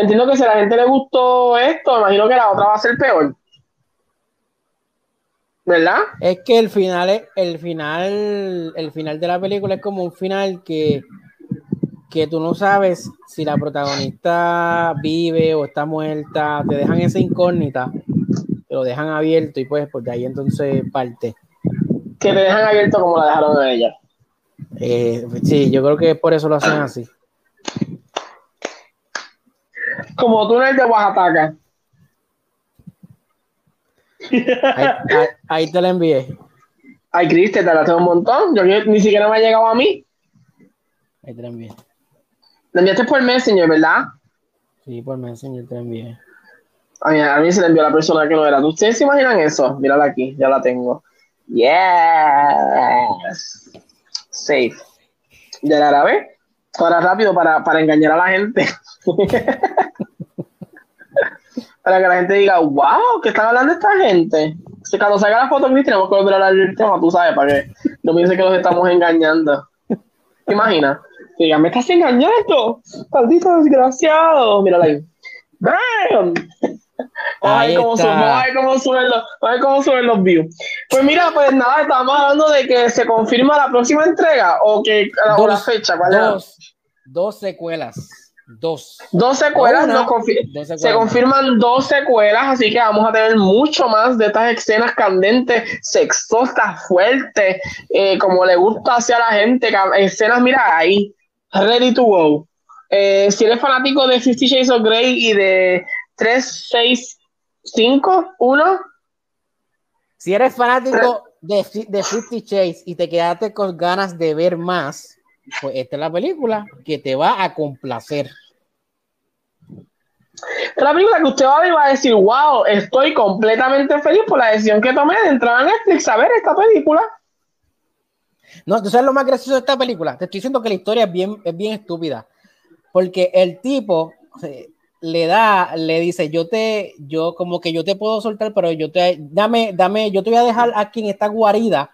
Entiendo que si a la gente le gustó esto, imagino que la otra va a ser peor. ¿verdad? Es que el final es, el final, el final de la película es como un final que, que tú no sabes si la protagonista vive o está muerta, te dejan esa incógnita, te lo dejan abierto y pues, pues de ahí entonces parte. Que te dejan abierto como la dejaron a ella. Eh, sí, yo creo que por eso lo hacen así. Como túnel de Oaxaca. Ahí, te la envié. Ay, Cris, te la tengo un montón. Yo, ni siquiera me ha llegado a mí. Ahí te la envié. La enviaste por Messenger, ¿verdad? Sí, por Messenger te la envié. A mí, a mí se la envió a la persona que no era. ¿Ustedes se imaginan eso? Mírala aquí, ya la tengo. Yes. Safe. Ya la grabé. Ahora rápido para, para engañar a la gente. para que la gente diga, wow, ¿qué están hablando esta gente? Si cuando salga la foto, tenemos que volver a hablar del tema, tú sabes, para que no piensen que los estamos engañando. ¿Te imaginas? Diga, me estás engañando, maldito desgraciado. Mírala ahí. ¡Bam! Vamos a ver cómo, suben, los, a ver cómo suben los views. Pues mira, pues nada, estamos hablando de que se confirma la próxima entrega o que o la fecha. ¿cuál dos, dos secuelas. Dos. Dos secuelas, se confirman dos secuelas, así que vamos a tener mucho más de estas escenas candentes, sexosas, fuertes, eh, como le gusta hacia la gente, escenas, mira, ahí, ready to go. Eh, si eres fanático de Fifty Shades of Grey y de 3, 6, 5, 1. Si eres fanático de, de Fifty Shades y te quedaste con ganas de ver más, pues esta es la película que te va a complacer. Es la película que usted va a ver va a decir, wow, estoy completamente feliz por la decisión que tomé de entrar a Netflix a ver esta película. No, tú sabes lo más gracioso de esta película. Te estoy diciendo que la historia es bien, es bien estúpida. Porque el tipo le da, le dice, yo te, yo como que yo te puedo soltar, pero yo te, dame, dame, yo te voy a dejar aquí en esta guarida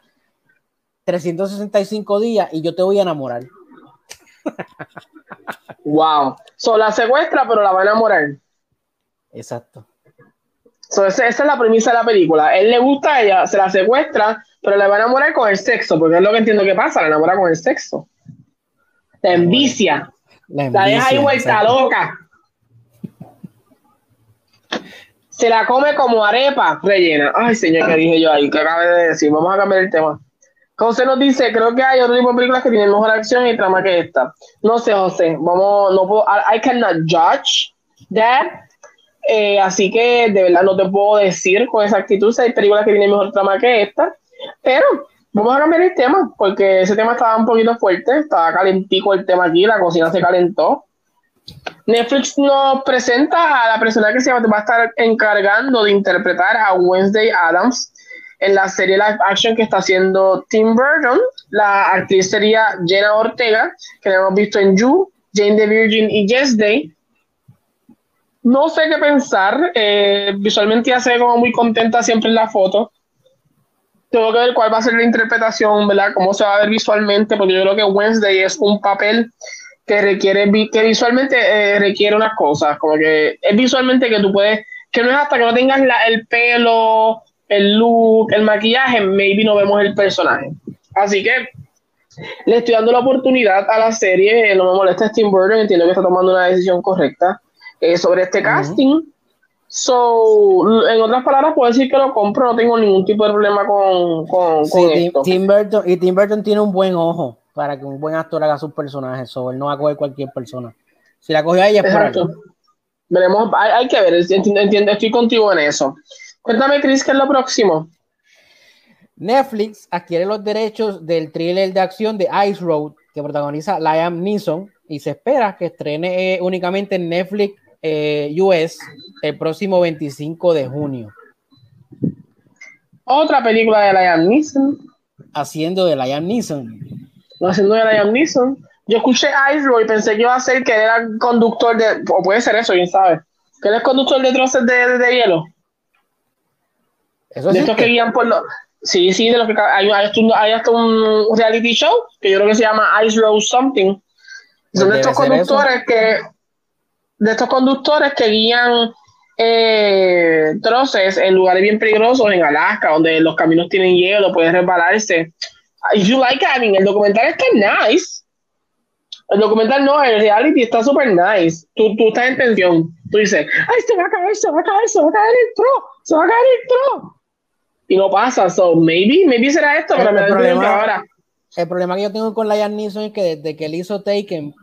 365 días y yo te voy a enamorar. Wow. So la secuestra, pero la va a enamorar. Exacto. So, esa, esa, es la premisa de la película. Él le gusta a ella, se la secuestra, pero le va a enamorar con el sexo, porque es lo que entiendo que pasa, la enamora con el sexo. La envicia. La, envicia, la deja ahí vuelta loca. Se la come como arepa rellena. Ay, señor, ¿qué dije yo ahí? ¿Qué acabé de decir? Vamos a cambiar el tema. José nos dice, creo que hay otro tipo de películas que tienen mejor acción y trama que esta. No sé, José, vamos, no puedo, I, cannot judge that. Eh, así que de verdad no te puedo decir con exactitud si hay películas que tienen mejor trama que esta. Pero vamos a cambiar el tema, porque ese tema estaba un poquito fuerte, estaba calentico el tema aquí, la cocina se calentó. Netflix nos presenta a la persona que se va a estar encargando de interpretar a Wednesday Adams en la serie live action que está haciendo Tim Burton. La actriz sería Jenna Ortega, que la hemos visto en You, Jane the Virgin y Yes Day. No sé qué pensar. Eh, visualmente ya se ve como muy contenta siempre en la foto. Tengo que ver cuál va a ser la interpretación, ¿verdad? Cómo se va a ver visualmente, porque yo creo que Wednesday es un papel que requiere, que visualmente eh, requiere unas cosas, como que es visualmente que tú puedes, que no es hasta que no tengas el pelo, el look, el maquillaje, maybe no vemos el personaje. Así que le estoy dando la oportunidad a la serie, no me molesta Steve Burton, entiendo que está tomando una decisión correcta eh, sobre este casting. So, en otras palabras, puedo decir que lo compro, no tengo ningún tipo de problema con, con, esto. Tim Burton, y Tim Burton tiene un buen ojo para que un buen actor haga sus personajes, so, él no va a coger cualquier persona. Si la cogió a ella es Veremos, hay, que ver, entiendo, estoy contigo en eso. Cuéntame, Chris, ¿qué es lo próximo? Netflix adquiere los derechos del thriller de acción de Ice Road que protagoniza Liam Neeson y se espera que estrene eh, únicamente en Netflix eh, US el próximo 25 de junio. Otra película de Liam Neeson. Haciendo de Liam Neeson. Haciendo de Liam Neeson. Yo escuché Ice Road y pensé que iba a ser que era conductor de. O puede ser eso, quién sabe. Que él es conductor de troces de hielo de estos que guían por los. Sí, sí, de los que hay, hay, hasta un reality show que yo creo que se llama Ice Road Something. Son de estos conductores que. De estos conductores que guían eh, troces en lugares bien peligrosos en Alaska, donde los caminos tienen hielo, pueden resbalarse. If you like, I mean, el documental está nice. El documental no, el reality está súper nice. Tú, tú estás en tensión. Tú dices, ay, se va a caer, se va a caer, se va a caer el tro, se va a caer el tro y no pasa. So, maybe, maybe será esto, pero el, problema, ahora. El problema que yo tengo con Liam Neeson es que desde que él hizo Taken,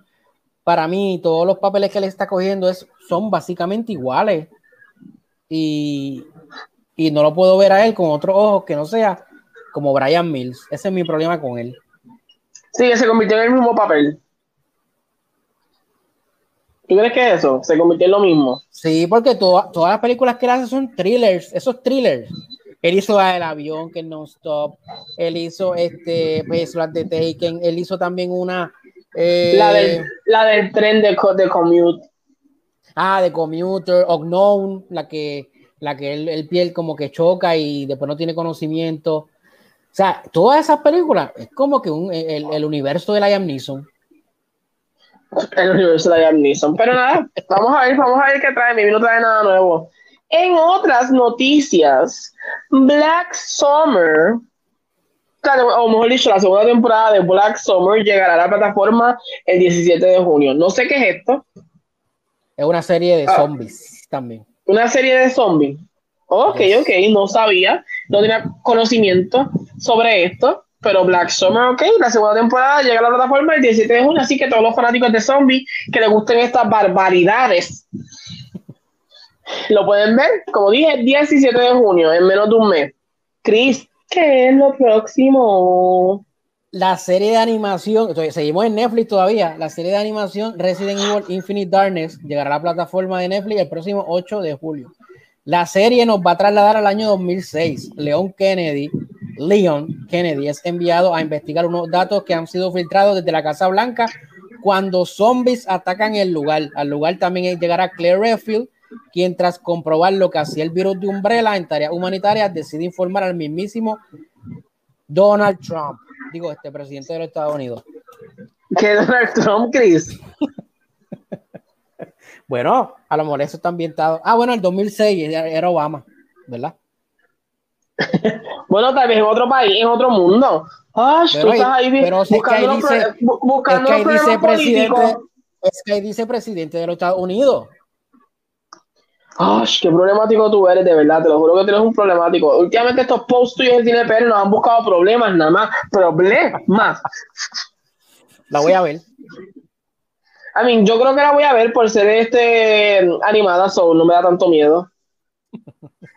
para mí, todos los papeles que él está cogiendo es, son básicamente iguales. Y, y no lo puedo ver a él con otros ojos que no sea como Brian Mills. Ese es mi problema con él. Sí, que se convirtió en el mismo papel. ¿Tú crees que eso se convirtió en lo mismo? Sí, porque todas las películas que él hace son thrillers, esos thrillers. Él hizo el avión que no stop. Él hizo este, pues, las de Taken. Él hizo también una. Eh, la, del, la del tren de, de commute. Ah, de commuter, unknown, la que, la que el, piel como que choca y después no tiene conocimiento. O sea, todas esas películas es como que un, el, el, universo de Liam Neeson. El universo de Liam Neeson. Pero nada, vamos a ver, vamos a ver qué trae. Mi no trae nada nuevo. En otras noticias, Black Summer, o mejor dicho, la segunda temporada de Black Summer llegará a la plataforma el 17 de junio. No sé qué es esto. Es una serie de ah. zombies también. Una serie de zombies. Ok, ok, no sabía, no tenía conocimiento sobre esto, pero Black Summer, ok, la segunda temporada llega a la plataforma el 17 de junio, así que todos los fanáticos de zombies que les gusten estas barbaridades lo pueden ver, como dije, 17 de junio, en menos de un mes. Chris, ¿qué es lo próximo? La serie de animación, seguimos en Netflix todavía, la serie de animación Resident Evil Infinite Darkness llegará a la plataforma de Netflix el próximo 8 de julio. La serie nos va a trasladar al año 2006. Leon Kennedy, Leon Kennedy es enviado a investigar unos datos que han sido filtrados desde la Casa Blanca cuando zombies atacan el lugar. Al lugar también llegará Claire Redfield, quien tras comprobar lo que hacía el virus de Umbrella en tareas humanitarias decide informar al mismísimo Donald Trump, digo, este presidente de los Estados Unidos. ¿Qué Donald Trump, Chris? bueno, a lo mejor eso está ambientado. Ah, bueno, el 2006 era Obama, ¿verdad? bueno, tal vez en otro país, en otro mundo. Ah, tú estás ahí pero buscando, que dice, buscando es que dice presidente, es que ahí dice presidente de los Estados Unidos. Ay, qué problemático tú eres, de verdad, te lo juro que tienes un problemático. Últimamente estos posts tuyos de Cine nos han buscado problemas, nada más, problemas. La voy a ver. I mean, yo creo que la voy a ver por ser este animada, so no me da tanto miedo.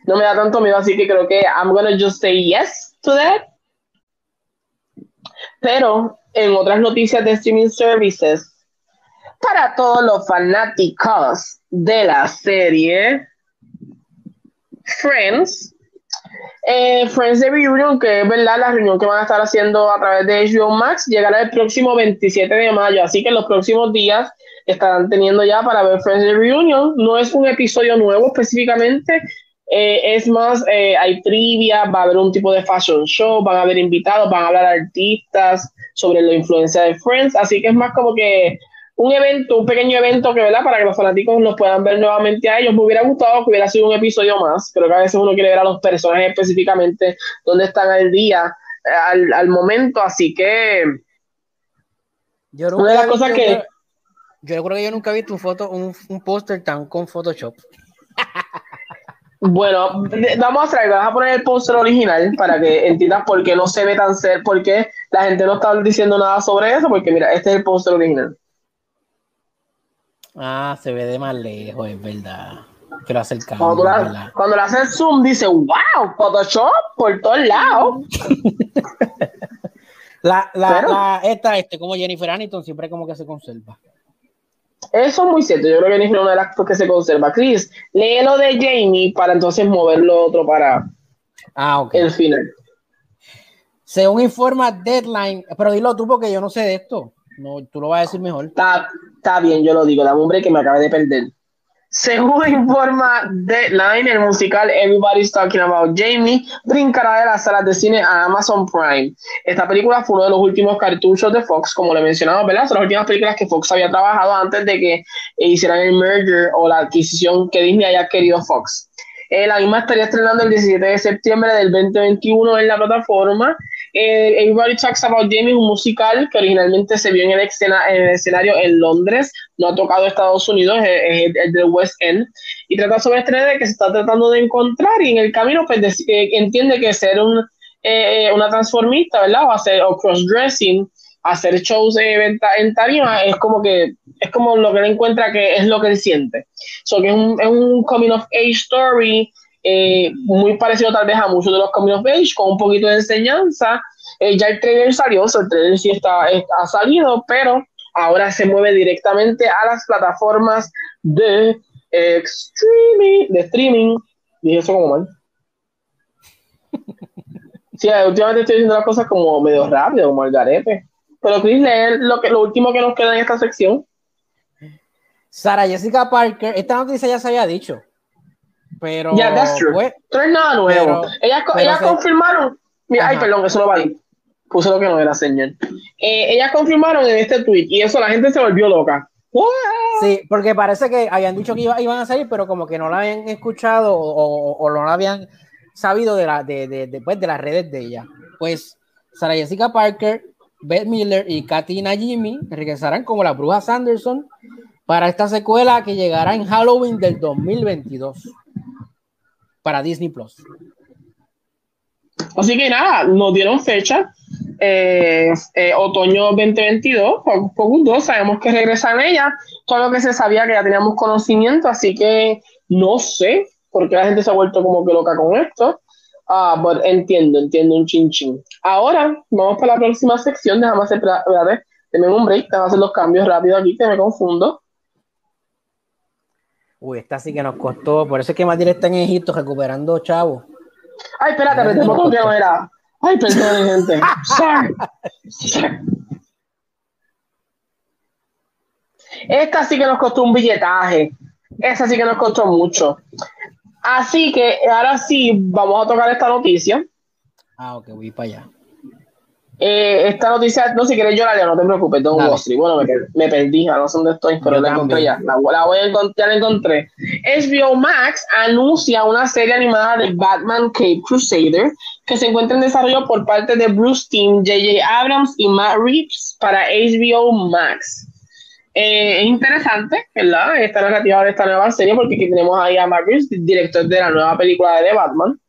No me da tanto miedo, así que creo que I'm gonna just say yes to that. Pero en otras noticias de streaming services, para todos los fanáticos de la serie Friends. Eh, Friends de Reunion, que es verdad la reunión que van a estar haciendo a través de HBO Max, llegará el próximo 27 de mayo. Así que en los próximos días estarán teniendo ya para ver Friends de Reunion. No es un episodio nuevo específicamente, eh, es más, eh, hay trivia, va a haber un tipo de fashion show, van a haber invitados, van a hablar artistas sobre la influencia de Friends. Así que es más como que un evento, un pequeño evento que, ¿verdad? Para que los fanáticos nos puedan ver nuevamente a ellos. Me hubiera gustado que hubiera sido un episodio más. Creo que a veces uno quiere ver a los personajes específicamente dónde están al día, al, al momento. Así que. Yo una de las cosas que. Yo creo que yo nunca he visto un, foto, un, un póster tan con Photoshop. Bueno, vamos a traer, vamos a poner el póster original para que entiendas por qué no se ve tan ser, por qué la gente no está diciendo nada sobre eso, porque mira, este es el póster original. Ah, se ve de más lejos, es verdad. Pero Cuando, cuando le haces zoom, dice, wow, Photoshop por todos lados. la, la, esta, este, como Jennifer Aniston, siempre como que se conserva. Eso es muy cierto. Yo creo que Jennifer es una de las que se conserva. Chris, lee lo de Jamie para entonces moverlo otro para ah, el final. Según informa Deadline, pero dilo tú porque yo no sé de esto. No, tú lo vas a decir mejor. Está, está bien, yo lo digo. La hombre que me acaba de perder. Según informa Deadline, el musical Everybody's Talking About Jamie brincará de las salas de cine a Amazon Prime. Esta película fue uno de los últimos cartuchos de Fox, como le mencionaba, ¿verdad? Son las últimas películas que Fox había trabajado antes de que hicieran el merger o la adquisición que Disney haya querido Fox. Eh, la misma estaría estrenando el 17 de septiembre del 2021 en la plataforma eh, Everybody Talks About Jamie es un musical que originalmente se vio en el, escenario en Londres, no ha tocado Estados Unidos, es, el del West End, y trata sobre estrella que se está tratando de encontrar y en el camino pues eh, entiende que ser un, eh, una transformista, ¿verdad? O hacer o crossdressing, hacer shows en, en tarima es como que es como lo que él encuentra que es lo que él siente. So que es un, es un coming of age story eh, muy parecido tal vez a muchos de los coming of age, con un poquito de enseñanza. Eh, ya el trailer salió, el trailer sí está, ha salido, pero ahora se mueve directamente a las plataformas de streaming, de streaming. Dije eso como mal. Sí, últimamente estoy diciendo las cosas como medio rápido, como el garete. Pero Chris, lee lo, que, lo último que nos queda en esta sección. Sara Jessica Parker, esta noticia ya se había dicho. Pero. Ya, that's true. no es nada nuevo. ellas, confirmaron. Mira, ay, perdón, eso no va ahí. Puse lo que no era, señor. Eh, ellas confirmaron en este tweet y eso la gente se volvió loca. Sí, porque parece que habían dicho que iban a salir, pero como que no la habían escuchado o, o, no la habían sabido de, la, de, de, pues, de las redes de ella. Pues Sarah Jessica Parker, Beth Miller y Katina Jimmy regresarán como la bruja Sanderson para esta secuela que llegará en Halloween del 2022 para Disney Plus. Así que nada, nos dieron fecha. Eh, eh, otoño 2022, poco dos, sabemos que regresan ella, todo lo que se sabía que ya teníamos conocimiento, así que no sé por qué la gente se ha vuelto como que loca con esto. Ah, pero entiendo, entiendo un chin chin. Ahora, vamos para la próxima sección, déjame hacer, espérate, un break, déjame hacer los cambios rápido aquí, que me confundo. Uy, esta sí que nos costó. Por eso es que Matilde está en Egipto recuperando chavo. Ay, espérate, me tengo que no era. Ay, perdón, gente. Esta sí que nos costó un billetaje. Esta sí que nos costó mucho. Así que ahora sí, vamos a tocar esta noticia. Ah, ok, voy para allá. Eh, esta noticia, no, si quieres yo la leo, no te preocupes, Don Wall Bueno, me, me, perdí, no sé dónde estoy, pero la encontré ya. La, voy a encontrar, ya la encontré. HBO Max anuncia una serie animada de Batman Cape Crusader que se encuentra en desarrollo por parte de Bruce Timm, J.J. Abrams y Matt Reeves para HBO Max. Eh, es interesante, ¿verdad? Esta narrativa de esta nueva serie, porque aquí tenemos ahí a Matt Reeves, director de la nueva película de Batman.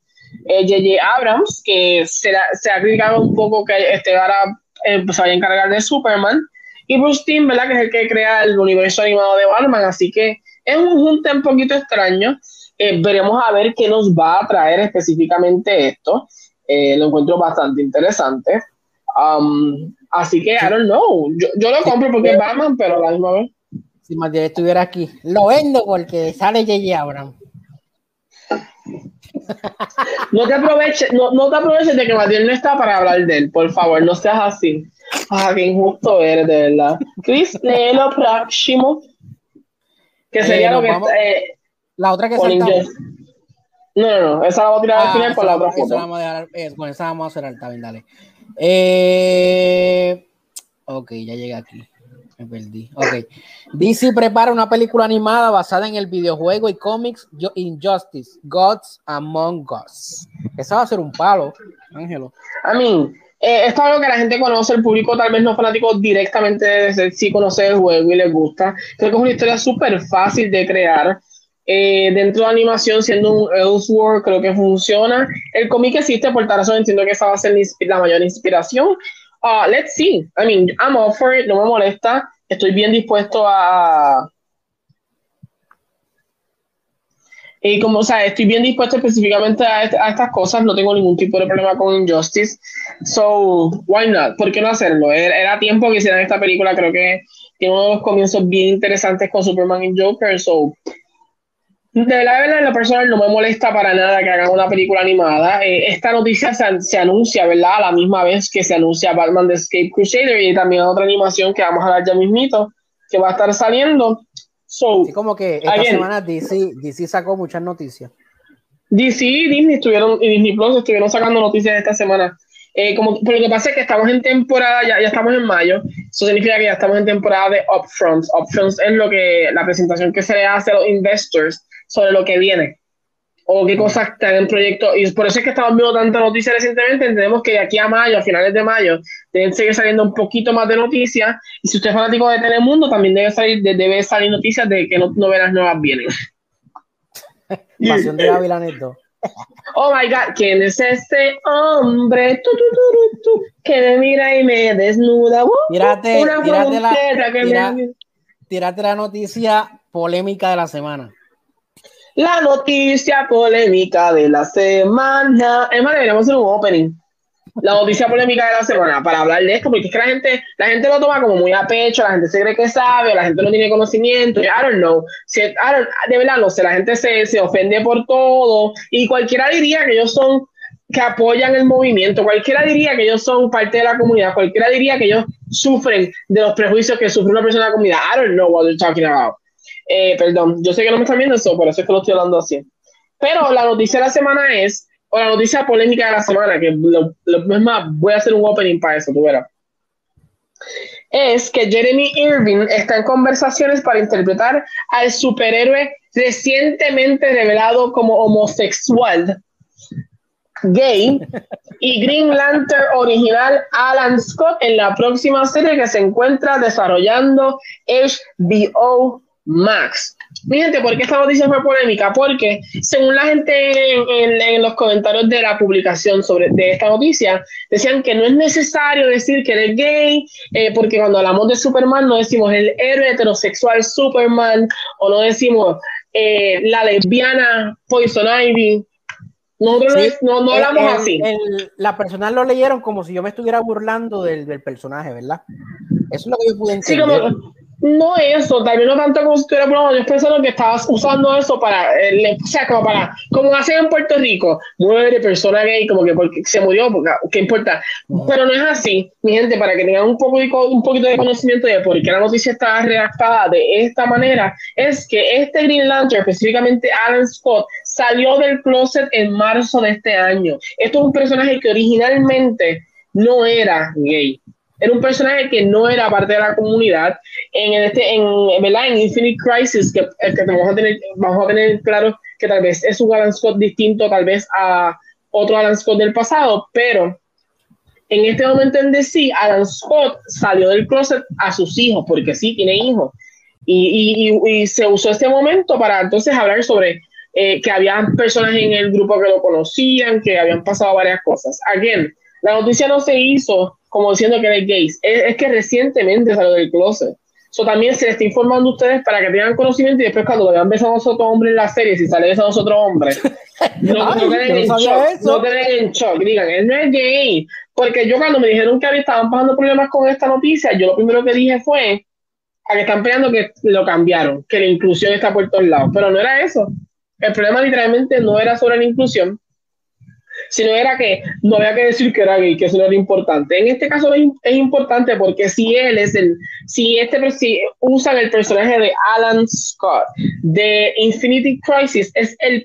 J.J. Eh, Abrams, que se, se, ha criticado un poco que este ahora eh, pues, a encargar de Superman, y Bruce ¿verdad? Que es el que crea el universo animado de Batman, así que es un junte un poquito extraño. Eh, veremos a ver qué nos va a traer específicamente esto. lo encuentro bastante interesante. Um, así que, I don't know. Yo, yo lo compro porque es Batman, pero a la misma vez. Si Matías estuviera aquí, lo vendo porque sale J.J. Abrams. No te aproveches, no, no te aproveches de que Matías no está para hablar de él, por favor, no seas así. Ah, qué injusto eres, de verdad. Chris, lee lo próximo. Que sería eh, lo que. Eh, la otra que salta. No, no, no. Esa la voy a tirar al ah, final con la otra foto. Vamos a eh, con esa vamos a hacer alta, bien, dale. Eh, ok, ya llegué aquí. Me perdí. Ok. DC prepara una película animada basada en el videojuego y cómics Injustice, Gods Among Us. Esa va a ser un palo, Ángelo. A mí, eh, esto es algo que la gente conoce, el público tal vez no fanático directamente desde sí conoce el juego y les gusta. Creo que es una historia súper fácil de crear. Eh, dentro de animación, siendo un Elseworld, creo que funciona. El cómic existe, por tal razón entiendo que esa va a ser la mayor inspiración. Uh, let's see. I mean, I'm all for it, no me molesta. Estoy bien dispuesto a. Y como, o sea, estoy bien dispuesto específicamente a, estas cosas, no tengo ningún tipo de problema con Injustice. So, why not? ¿Por qué no hacerlo? Era, tiempo que hicieran esta película, creo que tiene uno de los comienzos bien interesantes con Superman y Joker, so de verdad, de verdad, en lo personal no me molesta para nada que hagan una película animada. Eh, esta noticia se, anuncia, ¿verdad? A la misma vez que se anuncia Batman The Escape Crusader y también otra animación que vamos a dar ya mismito, que va a estar saliendo. So, como que esta semana DC, DC sacó muchas noticias. DC y Disney estuvieron, y Disney Plus estuvieron sacando noticias esta semana. Eh, como, pero lo que pasa es que estamos en temporada, ya, ya estamos en mayo, eso significa que ya estamos en temporada de upfronts. Upfronts es lo que, la presentación que se le hace a los investors sobre lo que viene o qué cosas están en proyecto. Y por eso es que estamos viendo tantas noticias recientemente. Entendemos que de aquí a mayo, a finales de mayo, deben seguir saliendo un poquito más de noticias. Y si usted es fanático de Telemundo, también debe salir, debe salir noticias de que no, novelas nuevas vienen. Pasión de Gavilaneto. Oh my God, ¿quién es este hombre que me mira y me desnuda? Uh, tírate, tírate, la, tírate la noticia polémica de la semana. La noticia polémica de la semana. Es más, deberíamos hacer un opening. La noticia polémica de la semana para hablar de esto, porque es que la gente, la gente lo toma como muy a pecho, la gente se cree que sabe, la gente no tiene conocimiento. I don't know. de verdad, no sé, la gente se, se ofende por todo y cualquiera diría que ellos son que apoyan el movimiento. Cualquiera diría que ellos son parte de la comunidad. Cualquiera diría que ellos sufren de los prejuicios que sufre una persona de la comunidad. I don't know what they're talking about. Eh, perdón, yo sé que no me están viendo eso, por eso es que lo estoy hablando así. Pero la noticia de la semana es, o la noticia polémica de la semana, que lo, es más, voy a hacer un opening para eso, tú verás. Es que Jeremy Irving está en conversaciones para interpretar al superhéroe recientemente revelado como homosexual, gay, y Green Lantern original Alan Scott en la próxima serie que se encuentra desarrollando HBO Max. Mi gente, ¿por qué esta noticia fue polémica? Porque según la gente en, los comentarios de la publicación sobre de esta noticia, decían que no es necesario decir que eres gay, eh, porque cuando hablamos de Superman no decimos el héroe heterosexual Superman, o no decimos eh, la lesbiana Poison Ivy. Nosotros no, no, hablamos así. la personal lo leyeron como si yo me estuviera burlando del, del personaje, ¿verdad? Eso es lo que yo pude entender. Sí, como, no eso, también no tanto como si estuviera broma, yo pensando que estabas usando eso para, eh, o sea, como para, como hacen en Puerto Rico, muere persona gay, como que porque se murió, porque, ¿qué importa? Pero no es así, mi gente, para que tengan un, poco, un poquito de conocimiento de por qué la noticia está redactada de esta manera, es que este Green Lantern, específicamente Alan Scott, salió del closet en marzo de este año. Esto es un personaje que originalmente no era gay. Era un personaje que no era parte de la comunidad. En este, en, ¿verdad? en Infinite Crisis, que, que vamos, a tener, vamos a tener claro que tal vez es un Alan Scott distinto, tal vez a otro Alan Scott del pasado, pero en este momento en DC, Alan Scott salió del closet a sus hijos, porque sí, tiene hijos. Y, y, y se usó este momento para entonces hablar sobre eh, que había personas en el grupo que lo conocían, que habían pasado varias cosas. Again, la noticia no se hizo como diciendo que era gays, es, es que recientemente salió del closet. Eso también se está informando a ustedes para que tengan conocimiento y después cuando vean besando a otro hombre en la serie, si sale besando a otro hombre, no, no queden en shock, no queden en shock, digan, él no es gay. Porque yo cuando me dijeron que estaban pasando problemas con esta noticia, yo lo primero que dije fue a que están peleando que lo cambiaron, que la inclusión está por todos lados, pero no era eso. El problema literalmente no era sobre la inclusión, sino era que no había que decir que era gay, que eso no era importante. En este caso es, importante porque si él es el, si este si usan el personaje de Alan Scott de Infinity Crisis, es el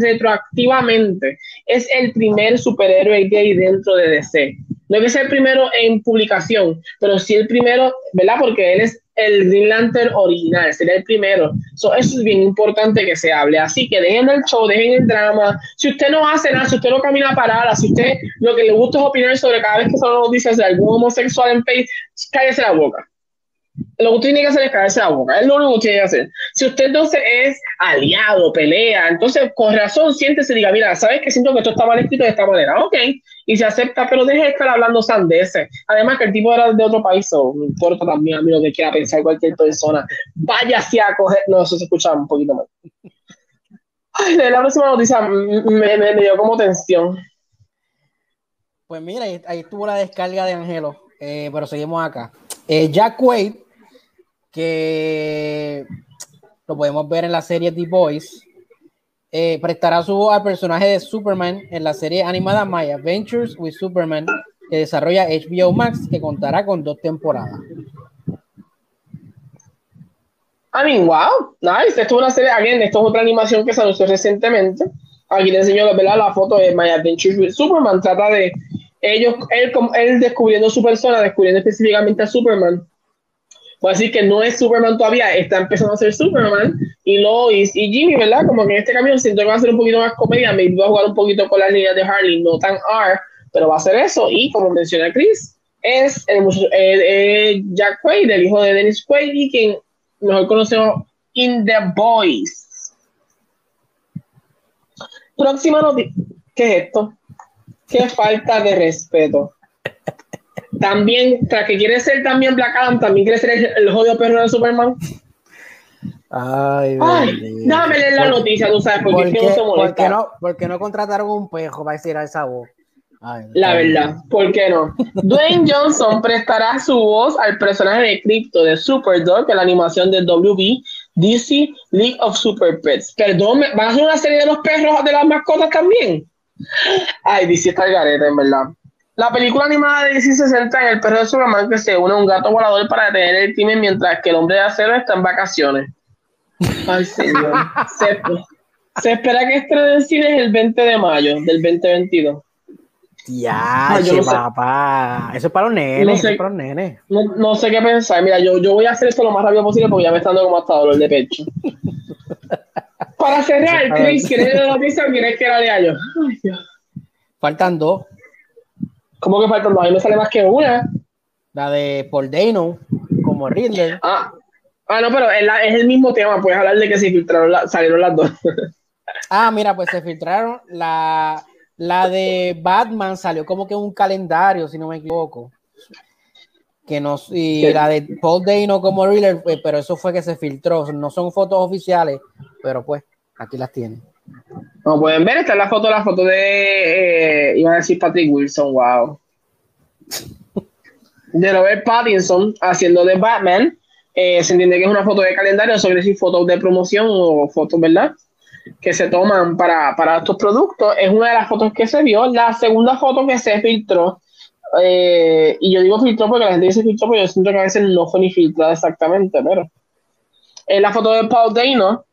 retroactivamente, es el primer superhéroe gay dentro de DC. No es que sea el primero en publicación, pero sí el primero, ¿verdad? Porque él es el Green Lantern original, sería el primero. eso es bien importante que se hable. Así que dejen el show, dejen el drama. Si usted no hace nada, si usted no camina parada, si usted lo que le gusta es opinar sobre cada vez que son noticias de algún homosexual en Facebook, cállese la boca lo que usted tiene que hacer es caerse la boca. Es lo único que tiene que hacer. Si usted entonces es aliado, pelea, entonces con razón siéntese y diga, mira, ¿sabes que siento que esto está mal escrito de esta manera? Ok. Y se acepta, pero deje de estar hablando sandeces. Además que el tipo era de otro país, o no importa también a mí lo que quiera pensar cualquier persona. Vaya a coger. No, eso se escucha un poquito mal. Ay, la próxima noticia me, dio como tensión. Pues mira, ahí, estuvo la descarga de Angelo, eh, pero seguimos acá. Eh, Jack Wade que lo podemos ver en la serie The Boys, eh, prestará su voz al personaje de Superman en la serie animada My Adventures with Superman que desarrolla HBO Max, que contará con dos temporadas. I mean, wow, nice. Esto es una serie, again, esto es otra animación que se anunció recientemente. Aquí le enseño la foto de My Adventures with Superman. Trata de ellos, él, él descubriendo su persona, descubriendo específicamente a Superman voy a decir que no es Superman todavía, está empezando a ser Superman, y Lois y Jimmy, ¿verdad? Como que en este camino siento que va a ser un poquito más comedia, me va a jugar un poquito con las líneas de Harley, no tan R, pero va a ser eso, y como menciona Chris, es el, Jack Quaid, el hijo de Dennis Quaid, y quien mejor conocemos in The Boys. Próxima noticia. ¿Qué es esto? Qué falta de respeto también, tras que quiere ser también Black Adam, también quiere ser el, jodido perro de Superman. Ay, Ay leer la noticia, tú sabes, porque ¿Por, qué, no se molesta. no, porque no contrataron un pejo para decir a esa voz? la verdad, ¿por qué no? Dwayne Johnson prestará su voz al personaje de Crypto de Superdog en la animación de WB DC League of Super Pets. Perdón, ¿van a hacer una serie de los perros de las mascotas también? Ay, DC está el garete, en verdad. La película animada de DC se centra en el perro de Superman que se une a un gato volador para detener el crimen mientras que el hombre de acero está en vacaciones. Ay, señor. se, espera que estrene en cine el 20 de mayo del 2022. Ya, no papá. Eso es para los nenes. No sé, para los nenes. No, sé qué pensar. Mira, yo, yo voy a hacer esto lo más rápido posible porque ya me está dando como hasta dolor de pecho. para cerrar, Chris, ¿quieres la noticia o quieres que la de año? Faltan dos. ¿Cómo que faltan dos? A mí me sale más que una. La de Paul Dano, como Riddler. Ah, ah no, pero es, es, el mismo tema. Puedes hablar de que se filtraron, salieron las dos. ah, mira, pues se filtraron. La, la de Batman salió como que un calendario, si no me equivoco. Que no, y la de Paul Dano como Riddler, pues, pero eso fue que se filtró. No son fotos oficiales, pero pues aquí las tienen. Como pueden ver, está la foto, la foto de, eh, iba a decir Patrick Wilson, wow. De Robert Pattinson haciendo de Batman. Eh, se entiende que es una foto de calendario, sobre decir fotos de promoción o fotos, ¿verdad? Que se toman para, para estos productos. Es una de las fotos que se vio. La segunda foto que se filtró, eh, y yo digo filtró porque la gente dice filtró, pero yo siento que a veces no fue ni filtrada exactamente, pero es la foto de Paul Dano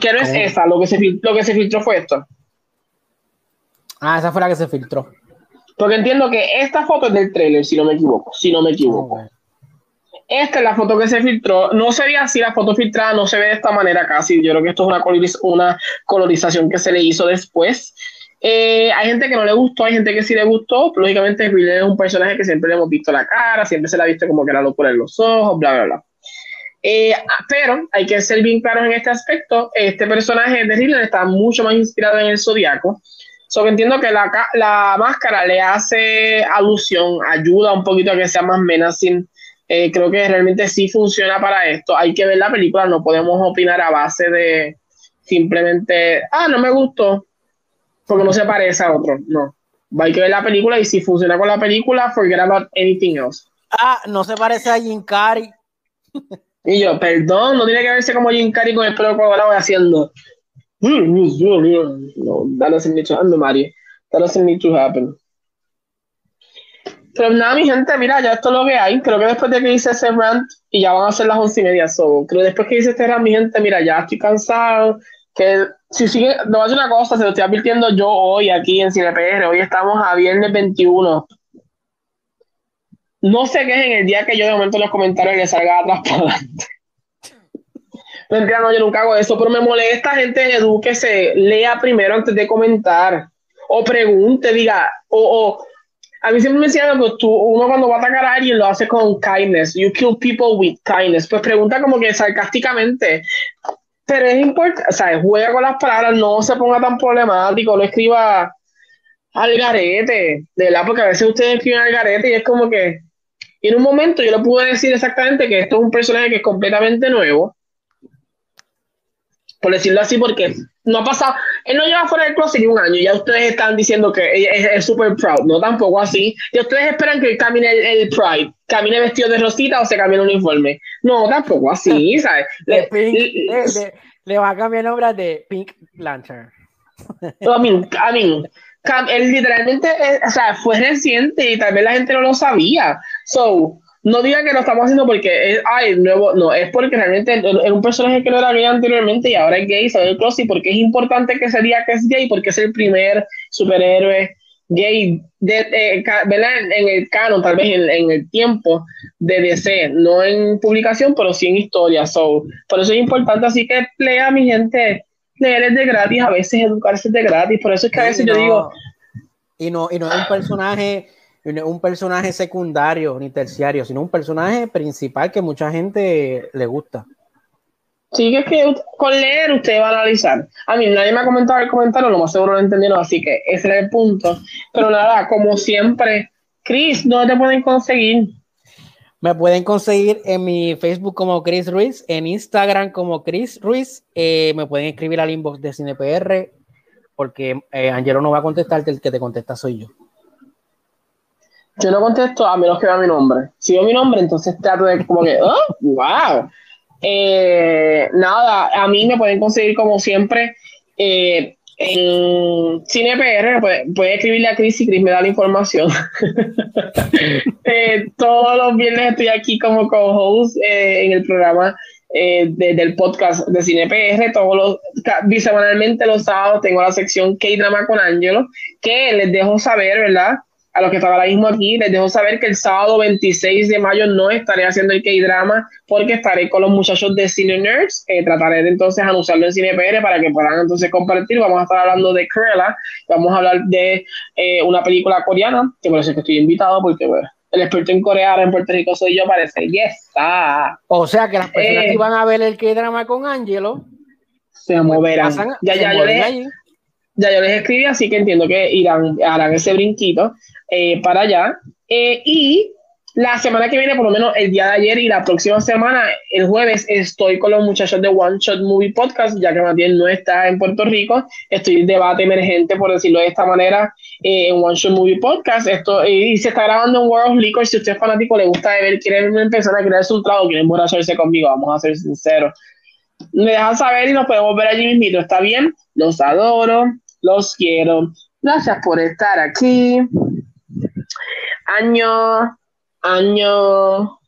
¿Qué no es esa? Lo que, se, lo que se filtró fue esto. Ah, esa fue la que se filtró. Porque entiendo que esta foto es del trailer, si no me equivoco. Si no me equivoco. Esta es la foto que se filtró. No se ve así, la foto filtrada no se ve de esta manera casi. Yo creo que esto es una, una colorización que se le hizo después. Eh, hay gente que no le gustó, hay gente que sí le gustó. Lógicamente, Riddler es un personaje que siempre le hemos visto la cara, siempre se le ha visto como que era locura en los ojos, bla, bla, bla. Eh, pero hay que ser bien claros en este aspecto. Este personaje de Riddler está mucho más inspirado en el zodiaco. So entiendo que la, la, máscara le hace alusión, ayuda un poquito a que sea más menacing. Eh, creo que realmente sí funciona para esto. Hay que ver la película, no podemos opinar a base de simplemente, ah, no me gustó, porque no se parece a otro. No. Hay que ver la película y si funciona con la película, forget about anything else. Ah, no se parece a Jim Carrey. y yo, perdón, no tiene que verse como Jim Carrey con el pelo colorado haciendo. No, that doesn't need to happen, Mario. That doesn't need to happen. Pero nada, mi gente, mira, ya esto es lo que hay. Creo que después de que hice ese rant, y ya van a ser las once y media, so, creo que después que hice este rant, mi gente, mira, ya estoy cansado. Que si sigue, no voy a decir una cosa, se lo estoy advirtiendo yo hoy aquí en CinePR. Hoy estamos a viernes 21. No sé qué es en el día que yo de momento en los comentarios le salga atrás para adelante. Mentira, no, yo nunca hago eso, pero me molesta gente eduque se lea primero antes de comentar, o pregunte, diga, o, o a mí siempre me decían que tú, uno cuando va a atacar a alguien lo hace con kindness, you kill people with kindness, pues pregunta como que sarcásticamente, pero es importante, o sea, juega con las palabras, no se ponga tan problemático, no escriba al garete, de verdad, porque a veces ustedes escriben al garete y es como que, y en un momento yo le pude decir exactamente que esto es un personaje que es completamente nuevo, por decirlo así, porque no ha pasado, él no lleva fuera del closet ni un año, ya ustedes están diciendo que es súper proud, no tampoco así, y ustedes esperan que camine el, Pride, camine vestido de rosita o se cambie el uniforme, no, tampoco así, ¿sabes? Le, le, va a cambiar el nombre de Pink Lantern. a mí, a mí, él literalmente, eh, o sea, fue reciente y tal vez la gente no lo sabía, so, no diga que lo estamos haciendo porque es, ay, nuevo, no, es porque realmente es un personaje que no era gay anteriormente y ahora es gay, sabe el cross y porque es importante que se diga que es gay, porque es el primer superhéroe gay de, eh, en, el canon, tal vez en, el tiempo de DC, no en publicación, pero sí en historia. So, por eso es importante, así que lea mi gente, leer es de gratis, a veces educarse es de gratis, por eso es que a veces yo digo... Y no, y no es un personaje un personaje secundario ni terciario, sino un personaje principal que mucha gente le gusta. Sí, es que con leer usted va a analizar. A mí nadie me ha comentado el comentario, lo más seguro lo entendieron, así que ese era el punto. Pero nada, como siempre, Chris, ¿dónde te pueden conseguir? Me pueden conseguir en mi Facebook como Chris Ruiz, en Instagram como Chris Ruiz. Eh, me pueden escribir al inbox de CinePR, porque eh, Angelo no va a contestarte, el que te contesta soy yo. Yo no contesto a menos que vea mi nombre. Si veo mi nombre, entonces trato de como que, oh, wow. Eh, nada, a mí me pueden conseguir como siempre eh, en CinePR, puede, puede, escribirle a Chris y Chris me da la información. Eh, todos los viernes estoy aquí como co-host en el programa del podcast de CinePR. Todos los bisemanalmente los sábados tengo la sección K-Drama con Angelo, que les dejo saber, ¿verdad? A los que están ahora mismo aquí, les dejo saber que el sábado 26 de mayo no estaré haciendo el K-Drama porque estaré con los muchachos de Cine Nerds. Eh, trataré de entonces anunciarlo en CinePR para que puedan entonces compartir. Vamos a estar hablando de Cruella, vamos a hablar de eh, una película coreana, que por eso es que estoy invitado porque el experto en Corea en Puerto Rico soy yo, parece. Yes, O sea que las personas eh, que van a ver el K-Drama con Angelo se moverán. ya, ya, yo les, ya yo les escribí, así que entiendo que irán, harán ese brinquito. Eh, para allá. Eh, y la semana que viene, por lo menos el día de ayer y la próxima semana, el jueves, estoy con los muchachos de One Shot Movie Podcast, ya que Matías no está en Puerto Rico. Estoy en debate emergente, por decirlo de esta manera, eh, en One Shot Movie Podcast. Esto, y se está grabando en World of Liquor. Si usted es fanático, le gusta ver, quiere empezar a crear su trago, quiere emborracharse conmigo, vamos a ser sinceros. Me dejan saber y nos podemos ver allí mismo. ¿Está bien? Los adoro, los quiero. Gracias por estar aquí año, año.